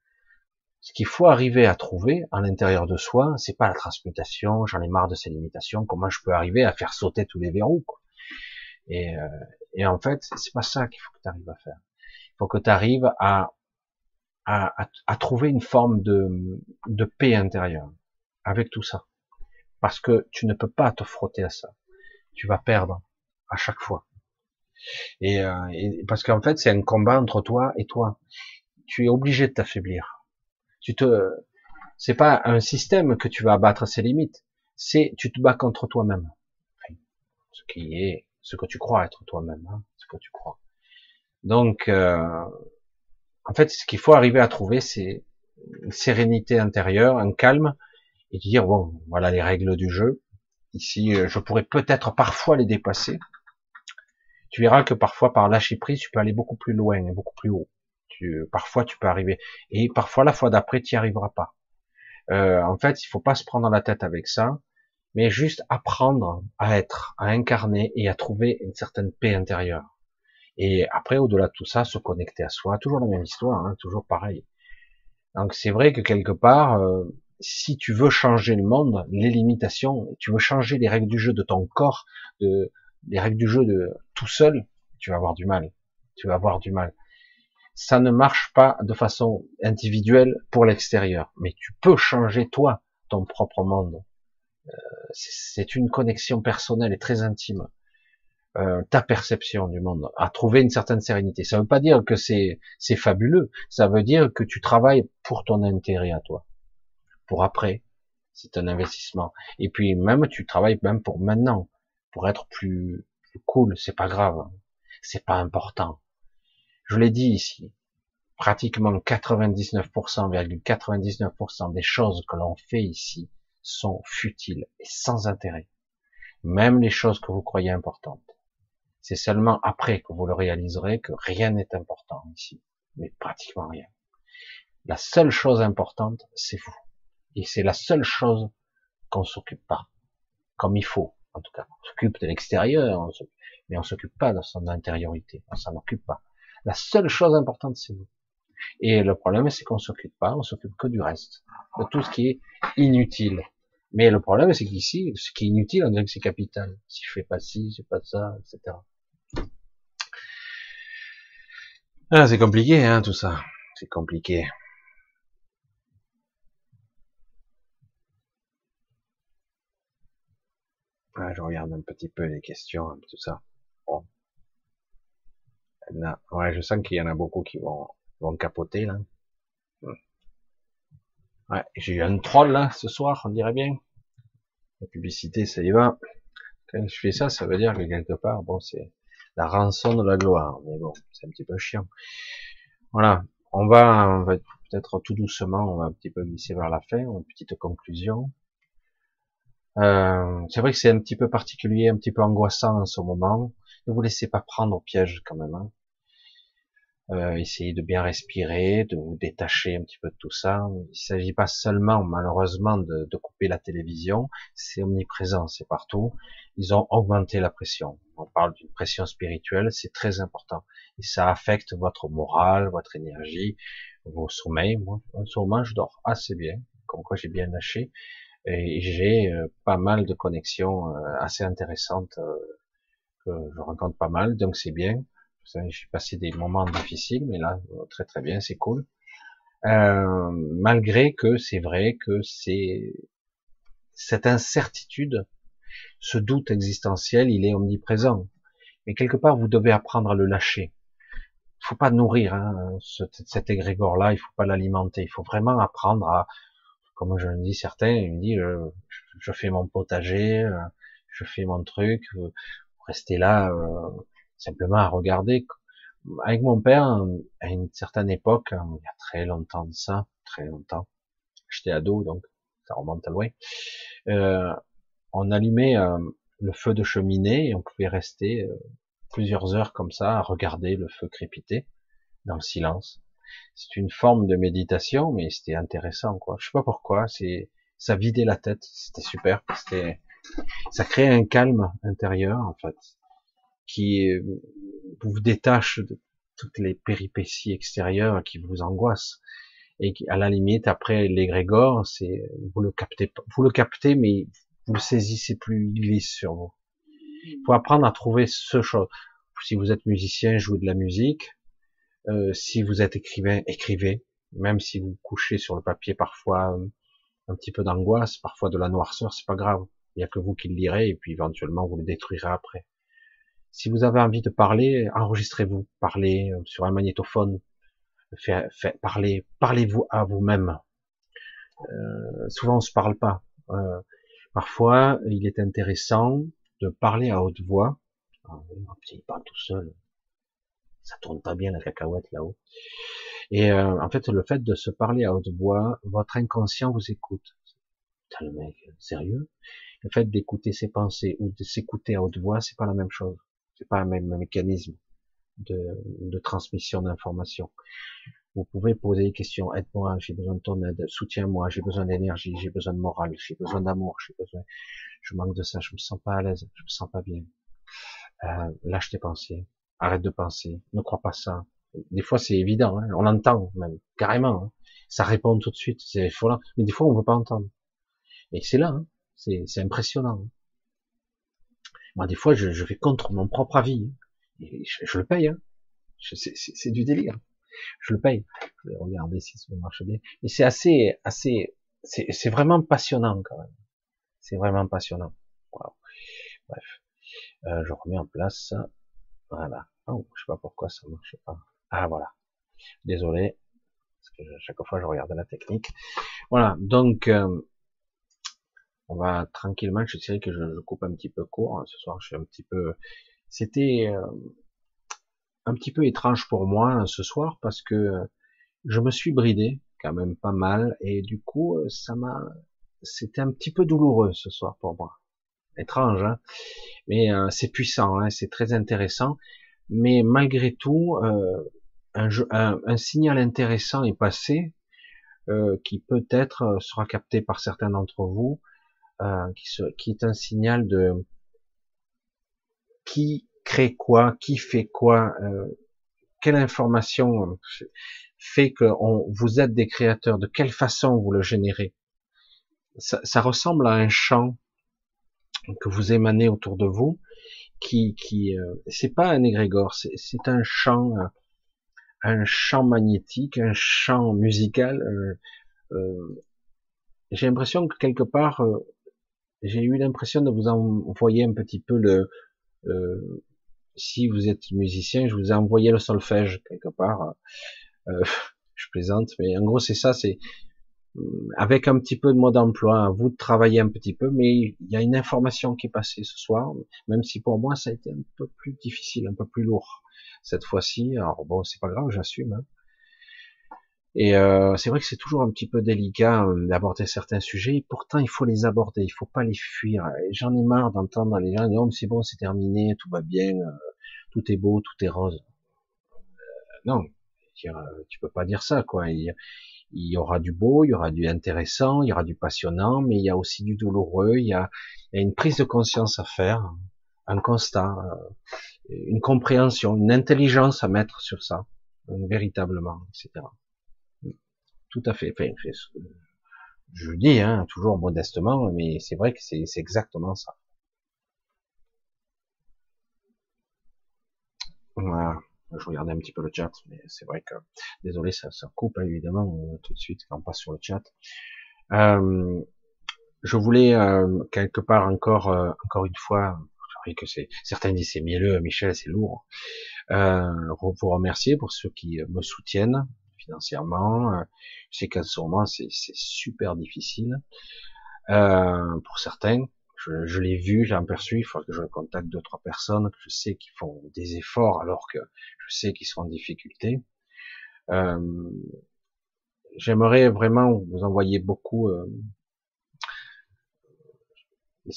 Ce qu'il faut arriver à trouver à l'intérieur de soi, c'est pas la transmutation, j'en ai marre de ces limitations, comment je peux arriver à faire sauter tous les verrous. Quoi. Et, euh, et en fait, c'est pas ça qu'il faut que tu arrives à faire. Il faut que tu arrives à, à, à, trouver une forme de, de paix intérieure avec tout ça parce que tu ne peux pas te frotter à ça. Tu vas perdre à chaque fois. Et, euh, parce qu'en fait, c'est un combat entre toi et toi. Tu es obligé de t'affaiblir. Tu te, c'est pas un système que tu vas abattre ses limites. C'est, tu te bats contre toi-même. ce qui est, ce que tu crois être toi-même, hein, ce que tu crois. Donc, euh, en fait, ce qu'il faut arriver à trouver, c'est une sérénité intérieure, un calme, et dire bon, voilà les règles du jeu. Ici, euh, je pourrais peut-être parfois les dépasser. Tu verras que parfois par lâcher prise, tu peux aller beaucoup plus loin, beaucoup plus haut. Parfois, tu peux arriver, et parfois la fois d'après, tu n'y arriveras pas. Euh, en fait, il faut pas se prendre la tête avec ça, mais juste apprendre à être, à incarner et à trouver une certaine paix intérieure. Et après, au-delà de tout ça, se connecter à soi, toujours la même histoire, hein, toujours pareil. Donc c'est vrai que quelque part, euh, si tu veux changer le monde, les limitations, tu veux changer les règles du jeu de ton corps, de, les règles du jeu de tout seul, tu vas avoir du mal. Tu vas avoir du mal. Ça ne marche pas de façon individuelle pour l'extérieur, mais tu peux changer toi, ton propre monde. Euh, c'est une connexion personnelle et très intime. Euh, ta perception du monde, à trouver une certaine sérénité. Ça ne veut pas dire que c'est fabuleux, ça veut dire que tu travailles pour ton intérêt à toi pour après. C'est un investissement. Et puis même tu travailles même pour maintenant, pour être plus, cool. C'est pas grave, c'est pas important. Je l'ai dit ici, pratiquement 99%, 99% des choses que l'on fait ici sont futiles et sans intérêt. Même les choses que vous croyez importantes. C'est seulement après que vous le réaliserez que rien n'est important ici. Mais pratiquement rien. La seule chose importante, c'est vous. Et c'est la seule chose qu'on s'occupe pas, comme il faut, en tout cas. On s'occupe de l'extérieur, mais on s'occupe pas de son intériorité, on s'en occupe pas. La seule chose importante, c'est vous. Et le problème, c'est qu'on s'occupe pas, on s'occupe que du reste, de tout ce qui est inutile. Mais le problème, c'est qu'ici, ce qui est inutile, on dirait que c'est capital. Si je fais pas ci, je fais pas ça, etc. Ah, c'est compliqué, hein, tout ça. C'est compliqué. Je regarde un petit peu les questions, tout ça. Bon. ouais, je sens qu'il y en a beaucoup qui vont, vont capoter, là. Hmm. Ouais, j'ai eu un troll, là, ce soir, on dirait bien. La publicité, ça y va. Quand je fais ça, ça veut dire que quelque part, bon, c'est la rançon de la gloire. Mais bon, c'est un petit peu chiant. Voilà. On va, on va peut-être tout doucement, on va un petit peu glisser vers la fin, une petite conclusion. Euh, c'est vrai que c'est un petit peu particulier, un petit peu angoissant en ce moment. Ne vous laissez pas prendre au piège quand même. Hein. Euh, essayez de bien respirer, de vous détacher un petit peu de tout ça. Il ne s'agit pas seulement, malheureusement, de, de couper la télévision. C'est omniprésent, c'est partout. Ils ont augmenté la pression. On parle d'une pression spirituelle, c'est très important. Et ça affecte votre morale, votre énergie, vos sommeils. Moi, en ce moment, je dors assez bien, comme quoi j'ai bien lâché. Et j'ai euh, pas mal de connexions euh, assez intéressantes euh, que je rencontre pas mal, donc c'est bien. J'ai passé des moments difficiles, mais là, très très bien, c'est cool. Euh, malgré que c'est vrai que c'est cette incertitude, ce doute existentiel, il est omniprésent. Mais quelque part, vous devez apprendre à le lâcher. Il faut pas nourrir hein, cet égrégore-là, il faut pas l'alimenter. Il faut vraiment apprendre à, comme je le dis certains, ils me disent, euh, je, fais mon potager, euh, je fais mon truc, restez là simplement à regarder. Avec mon père, à une certaine époque, il y a très longtemps de ça, très longtemps, j'étais ado, donc ça remonte à loin, euh, on allumait euh, le feu de cheminée et on pouvait rester euh, plusieurs heures comme ça à regarder le feu crépiter dans le silence. C'est une forme de méditation, mais c'était intéressant, quoi. Je sais pas pourquoi, c'est, ça vidait la tête, c'était super, c'était, ça créait un calme intérieur, en fait qui vous détache de toutes les péripéties extérieures qui vous angoissent et à la limite après l'égrégore c'est vous le captez vous le captez mais vous le saisissez plus il glisse sur vous il faut apprendre à trouver ce chose si vous êtes musicien jouez de la musique euh, si vous êtes écrivain écrivez même si vous couchez sur le papier parfois euh, un petit peu d'angoisse parfois de la noirceur c'est pas grave il y a que vous qui le lirez et puis éventuellement vous le détruirez après si vous avez envie de parler, enregistrez-vous, parlez euh, sur un magnétophone, parlez, parlez-vous à vous-même. Souvent on se parle pas. Parfois, il est intéressant de parler à haute voix. Ah, il parle tout seul. Ça tourne pas bien la cacahuète là-haut. Et euh, en fait, le fait de se parler à haute voix, votre inconscient vous écoute. Putain, le mec, sérieux? Le fait d'écouter ses pensées ou de s'écouter à haute voix, c'est pas la même chose. C'est pas un même mécanisme de, de transmission d'informations. Vous pouvez poser des questions. Aide-moi, j'ai besoin de ton aide. Soutiens-moi, j'ai besoin d'énergie, j'ai besoin de morale, j'ai besoin d'amour, j'ai besoin. Je manque de ça, je me sens pas à l'aise, je me sens pas bien. Euh, lâche tes pensées, arrête de penser, ne crois pas ça. Des fois c'est évident, hein. on l'entend même carrément. Hein. Ça répond tout de suite, c'est là. Mais des fois on veut pas entendre. Et c'est là, hein. c'est impressionnant. Hein. Moi, des fois, je, je vais contre mon propre avis. Et je, le paye. Hein. C'est du délire. Je le paye. Je vais regarder si ça marche bien. Mais c'est assez, assez, c'est vraiment passionnant quand même. C'est vraiment passionnant. Bref, euh, je remets en place. Voilà. Oh, je sais pas pourquoi ça marche pas. Ah voilà. Désolé. Parce que chaque fois je regarde la technique. Voilà. Donc euh, on va tranquillement, je dirais que je, coupe un petit peu court. Hein, ce soir, je suis un petit peu, c'était euh, un petit peu étrange pour moi hein, ce soir parce que euh, je me suis bridé quand même pas mal et du coup, ça m'a, c'était un petit peu douloureux ce soir pour moi. Étrange, hein mais c'est puissant, hein c'est très intéressant. Mais malgré tout, un, un, signal intéressant est passé, qui peut-être sera capté par certains d'entre vous, euh, qui, est un signal de qui crée quoi, qui fait quoi, euh, quelle information fait que vous êtes des créateurs, de quelle façon vous le générez. Ça, ressemble à un champ que vous émanez autour de vous, qui, qui euh, c'est pas un égrégore, c'est un champ, un champ magnétique, un champ musical. J'ai l'impression que quelque part, j'ai eu l'impression de vous envoyer un petit peu le, euh, si vous êtes musicien, je vous ai envoyé le solfège quelque part. Euh, je plaisante, mais en gros c'est ça, c'est euh, avec un petit peu de mode d'emploi, vous de travailler un petit peu, mais il y a une information qui est passée ce soir, même si pour moi ça a été un peu plus difficile, un peu plus lourd cette fois-ci. Alors bon, c'est pas grave, j'assume. Hein. Et euh, c'est vrai que c'est toujours un petit peu délicat euh, d'aborder certains sujets. Et pourtant, il faut les aborder. Il faut pas les fuir. J'en ai marre d'entendre les gens dire oh, c'est bon, c'est terminé, tout va bien, euh, tout est beau, tout est rose. non, tu peux pas dire ça, quoi. Y aura du beau, il y aura du intéressant, il y aura du passionnant, mais il y a aussi du douloureux. Il y a, il une prise de conscience à faire, un constat, une compréhension, une intelligence à mettre sur ça, véritablement, etc. Tout à fait. Enfin, je dis, hein, toujours modestement, mais c'est vrai que c'est exactement ça. Voilà. Je regardais un petit peu le chat, mais c'est vrai que, désolé, ça, ça coupe hein, évidemment euh, tout de suite quand on passe sur le chat. Euh, je voulais euh, quelque part encore, encore une fois, que c'est certains disent c'est mielleux, Michel, c'est lourd. vous remercier pour ceux qui me soutiennent, financièrement. Euh, je sais qu'à ce moment, c'est super difficile euh, pour certains. Je, je l'ai vu, j'ai aperçu. Il faut que je contacte deux trois personnes que je sais qui font des efforts alors que je sais qu'ils sont en difficulté. Euh, J'aimerais vraiment vous envoyer beaucoup. Euh, je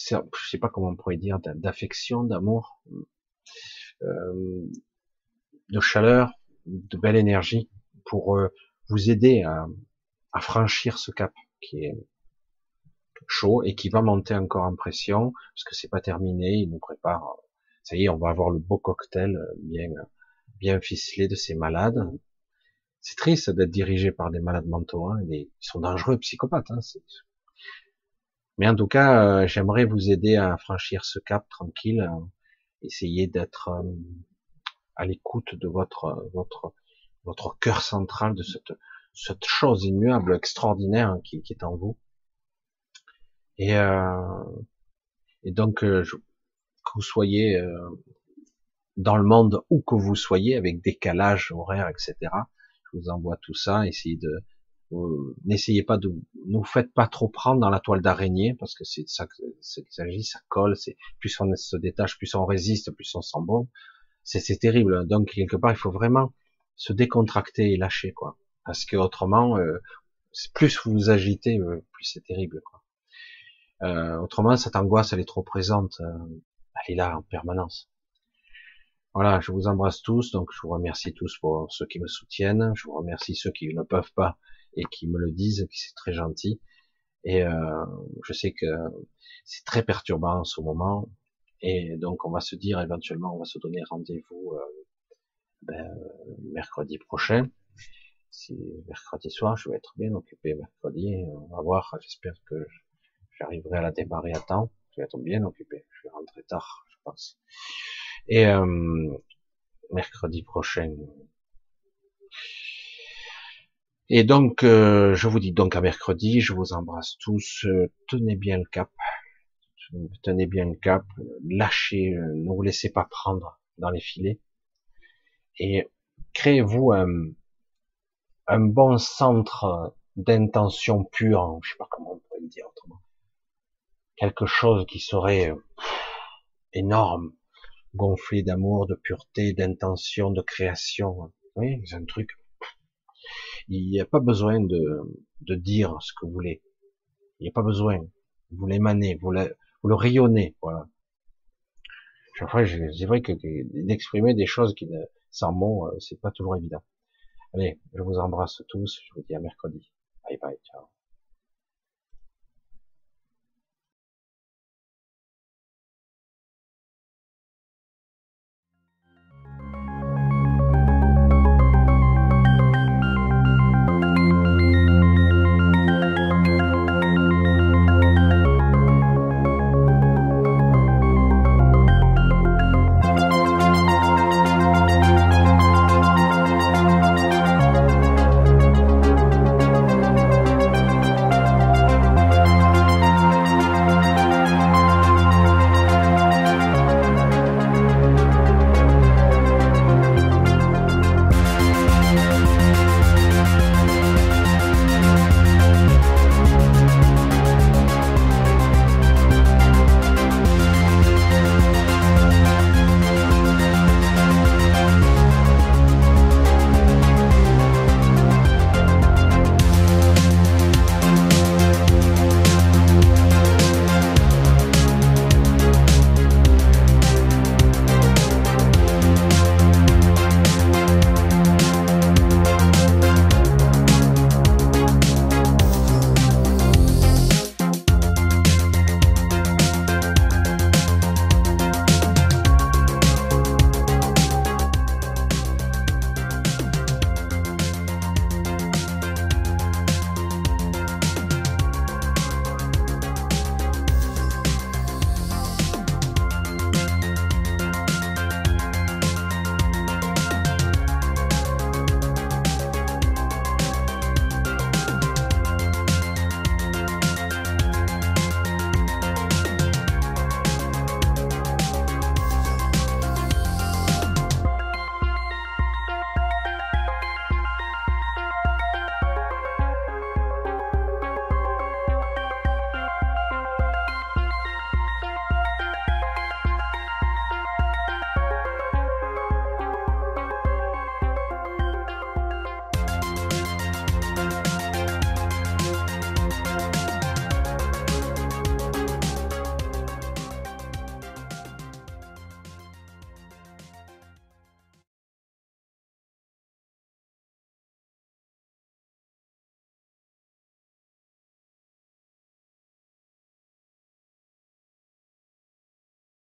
sais pas comment on pourrait dire d'affection, d'amour, euh, de chaleur, de belle énergie pour euh, vous aider à, à, franchir ce cap qui est chaud et qui va monter encore en pression parce que c'est pas terminé. Il nous prépare. Ça y est, on va avoir le beau cocktail bien bien ficelé de ces malades. C'est triste d'être dirigé par des malades mentaux. Hein, ils sont dangereux, psychopathes. Hein, mais en tout cas, euh, j'aimerais vous aider à franchir ce cap tranquille. Euh, essayer d'être à l'écoute de votre votre votre cœur central de cette, cette chose immuable, extraordinaire qui, qui est en vous. Et, euh, et donc, euh, que vous soyez euh, dans le monde où que vous soyez, avec décalage horaire, etc. Je vous envoie tout ça. Essayez de, n'essayez pas de, ne vous faites pas trop prendre dans la toile d'araignée parce que c'est ça qu'il s'agit, ça colle. C'est plus on se détache, plus on résiste, plus on sent. C'est terrible. Donc quelque part, il faut vraiment se décontracter et lâcher, quoi. Parce que autrement, euh, plus vous vous agitez, euh, plus c'est terrible, quoi. Euh, autrement, cette angoisse, elle est trop présente, euh, elle est là en permanence. Voilà, je vous embrasse tous, donc je vous remercie tous pour ceux qui me soutiennent, je vous remercie ceux qui ne peuvent pas et qui me le disent, qui c'est très gentil. Et je sais que c'est très perturbant en ce moment, et donc on va se dire éventuellement, on va se donner rendez-vous ben, mercredi prochain. Si mercredi soir, je vais être bien occupé mercredi. On va voir. J'espère que j'arriverai à la démarrer à temps. Je vais être bien occupé. Je vais rentrer tard, je pense. Et euh, mercredi prochain. Et donc, euh, je vous dis donc à mercredi. Je vous embrasse tous. Euh, tenez bien le cap. Tenez bien le cap. Lâchez. ne vous laissez pas prendre dans les filets et créez-vous un, un bon centre d'intention pure, je sais pas comment pourrait le dire autrement, quelque chose qui serait énorme, gonflé d'amour, de pureté, d'intention, de création. Oui, c'est un truc. Il n'y a pas besoin de, de dire ce que vous voulez. Il n'y a pas besoin. Vous l'émanez, vous, vous le rayonnez, voilà. Chaque c'est vrai que d'exprimer des choses qui ne, sans mots, euh, c'est pas toujours évident. Allez, je vous embrasse tous, je vous dis à mercredi. Bye bye, ciao.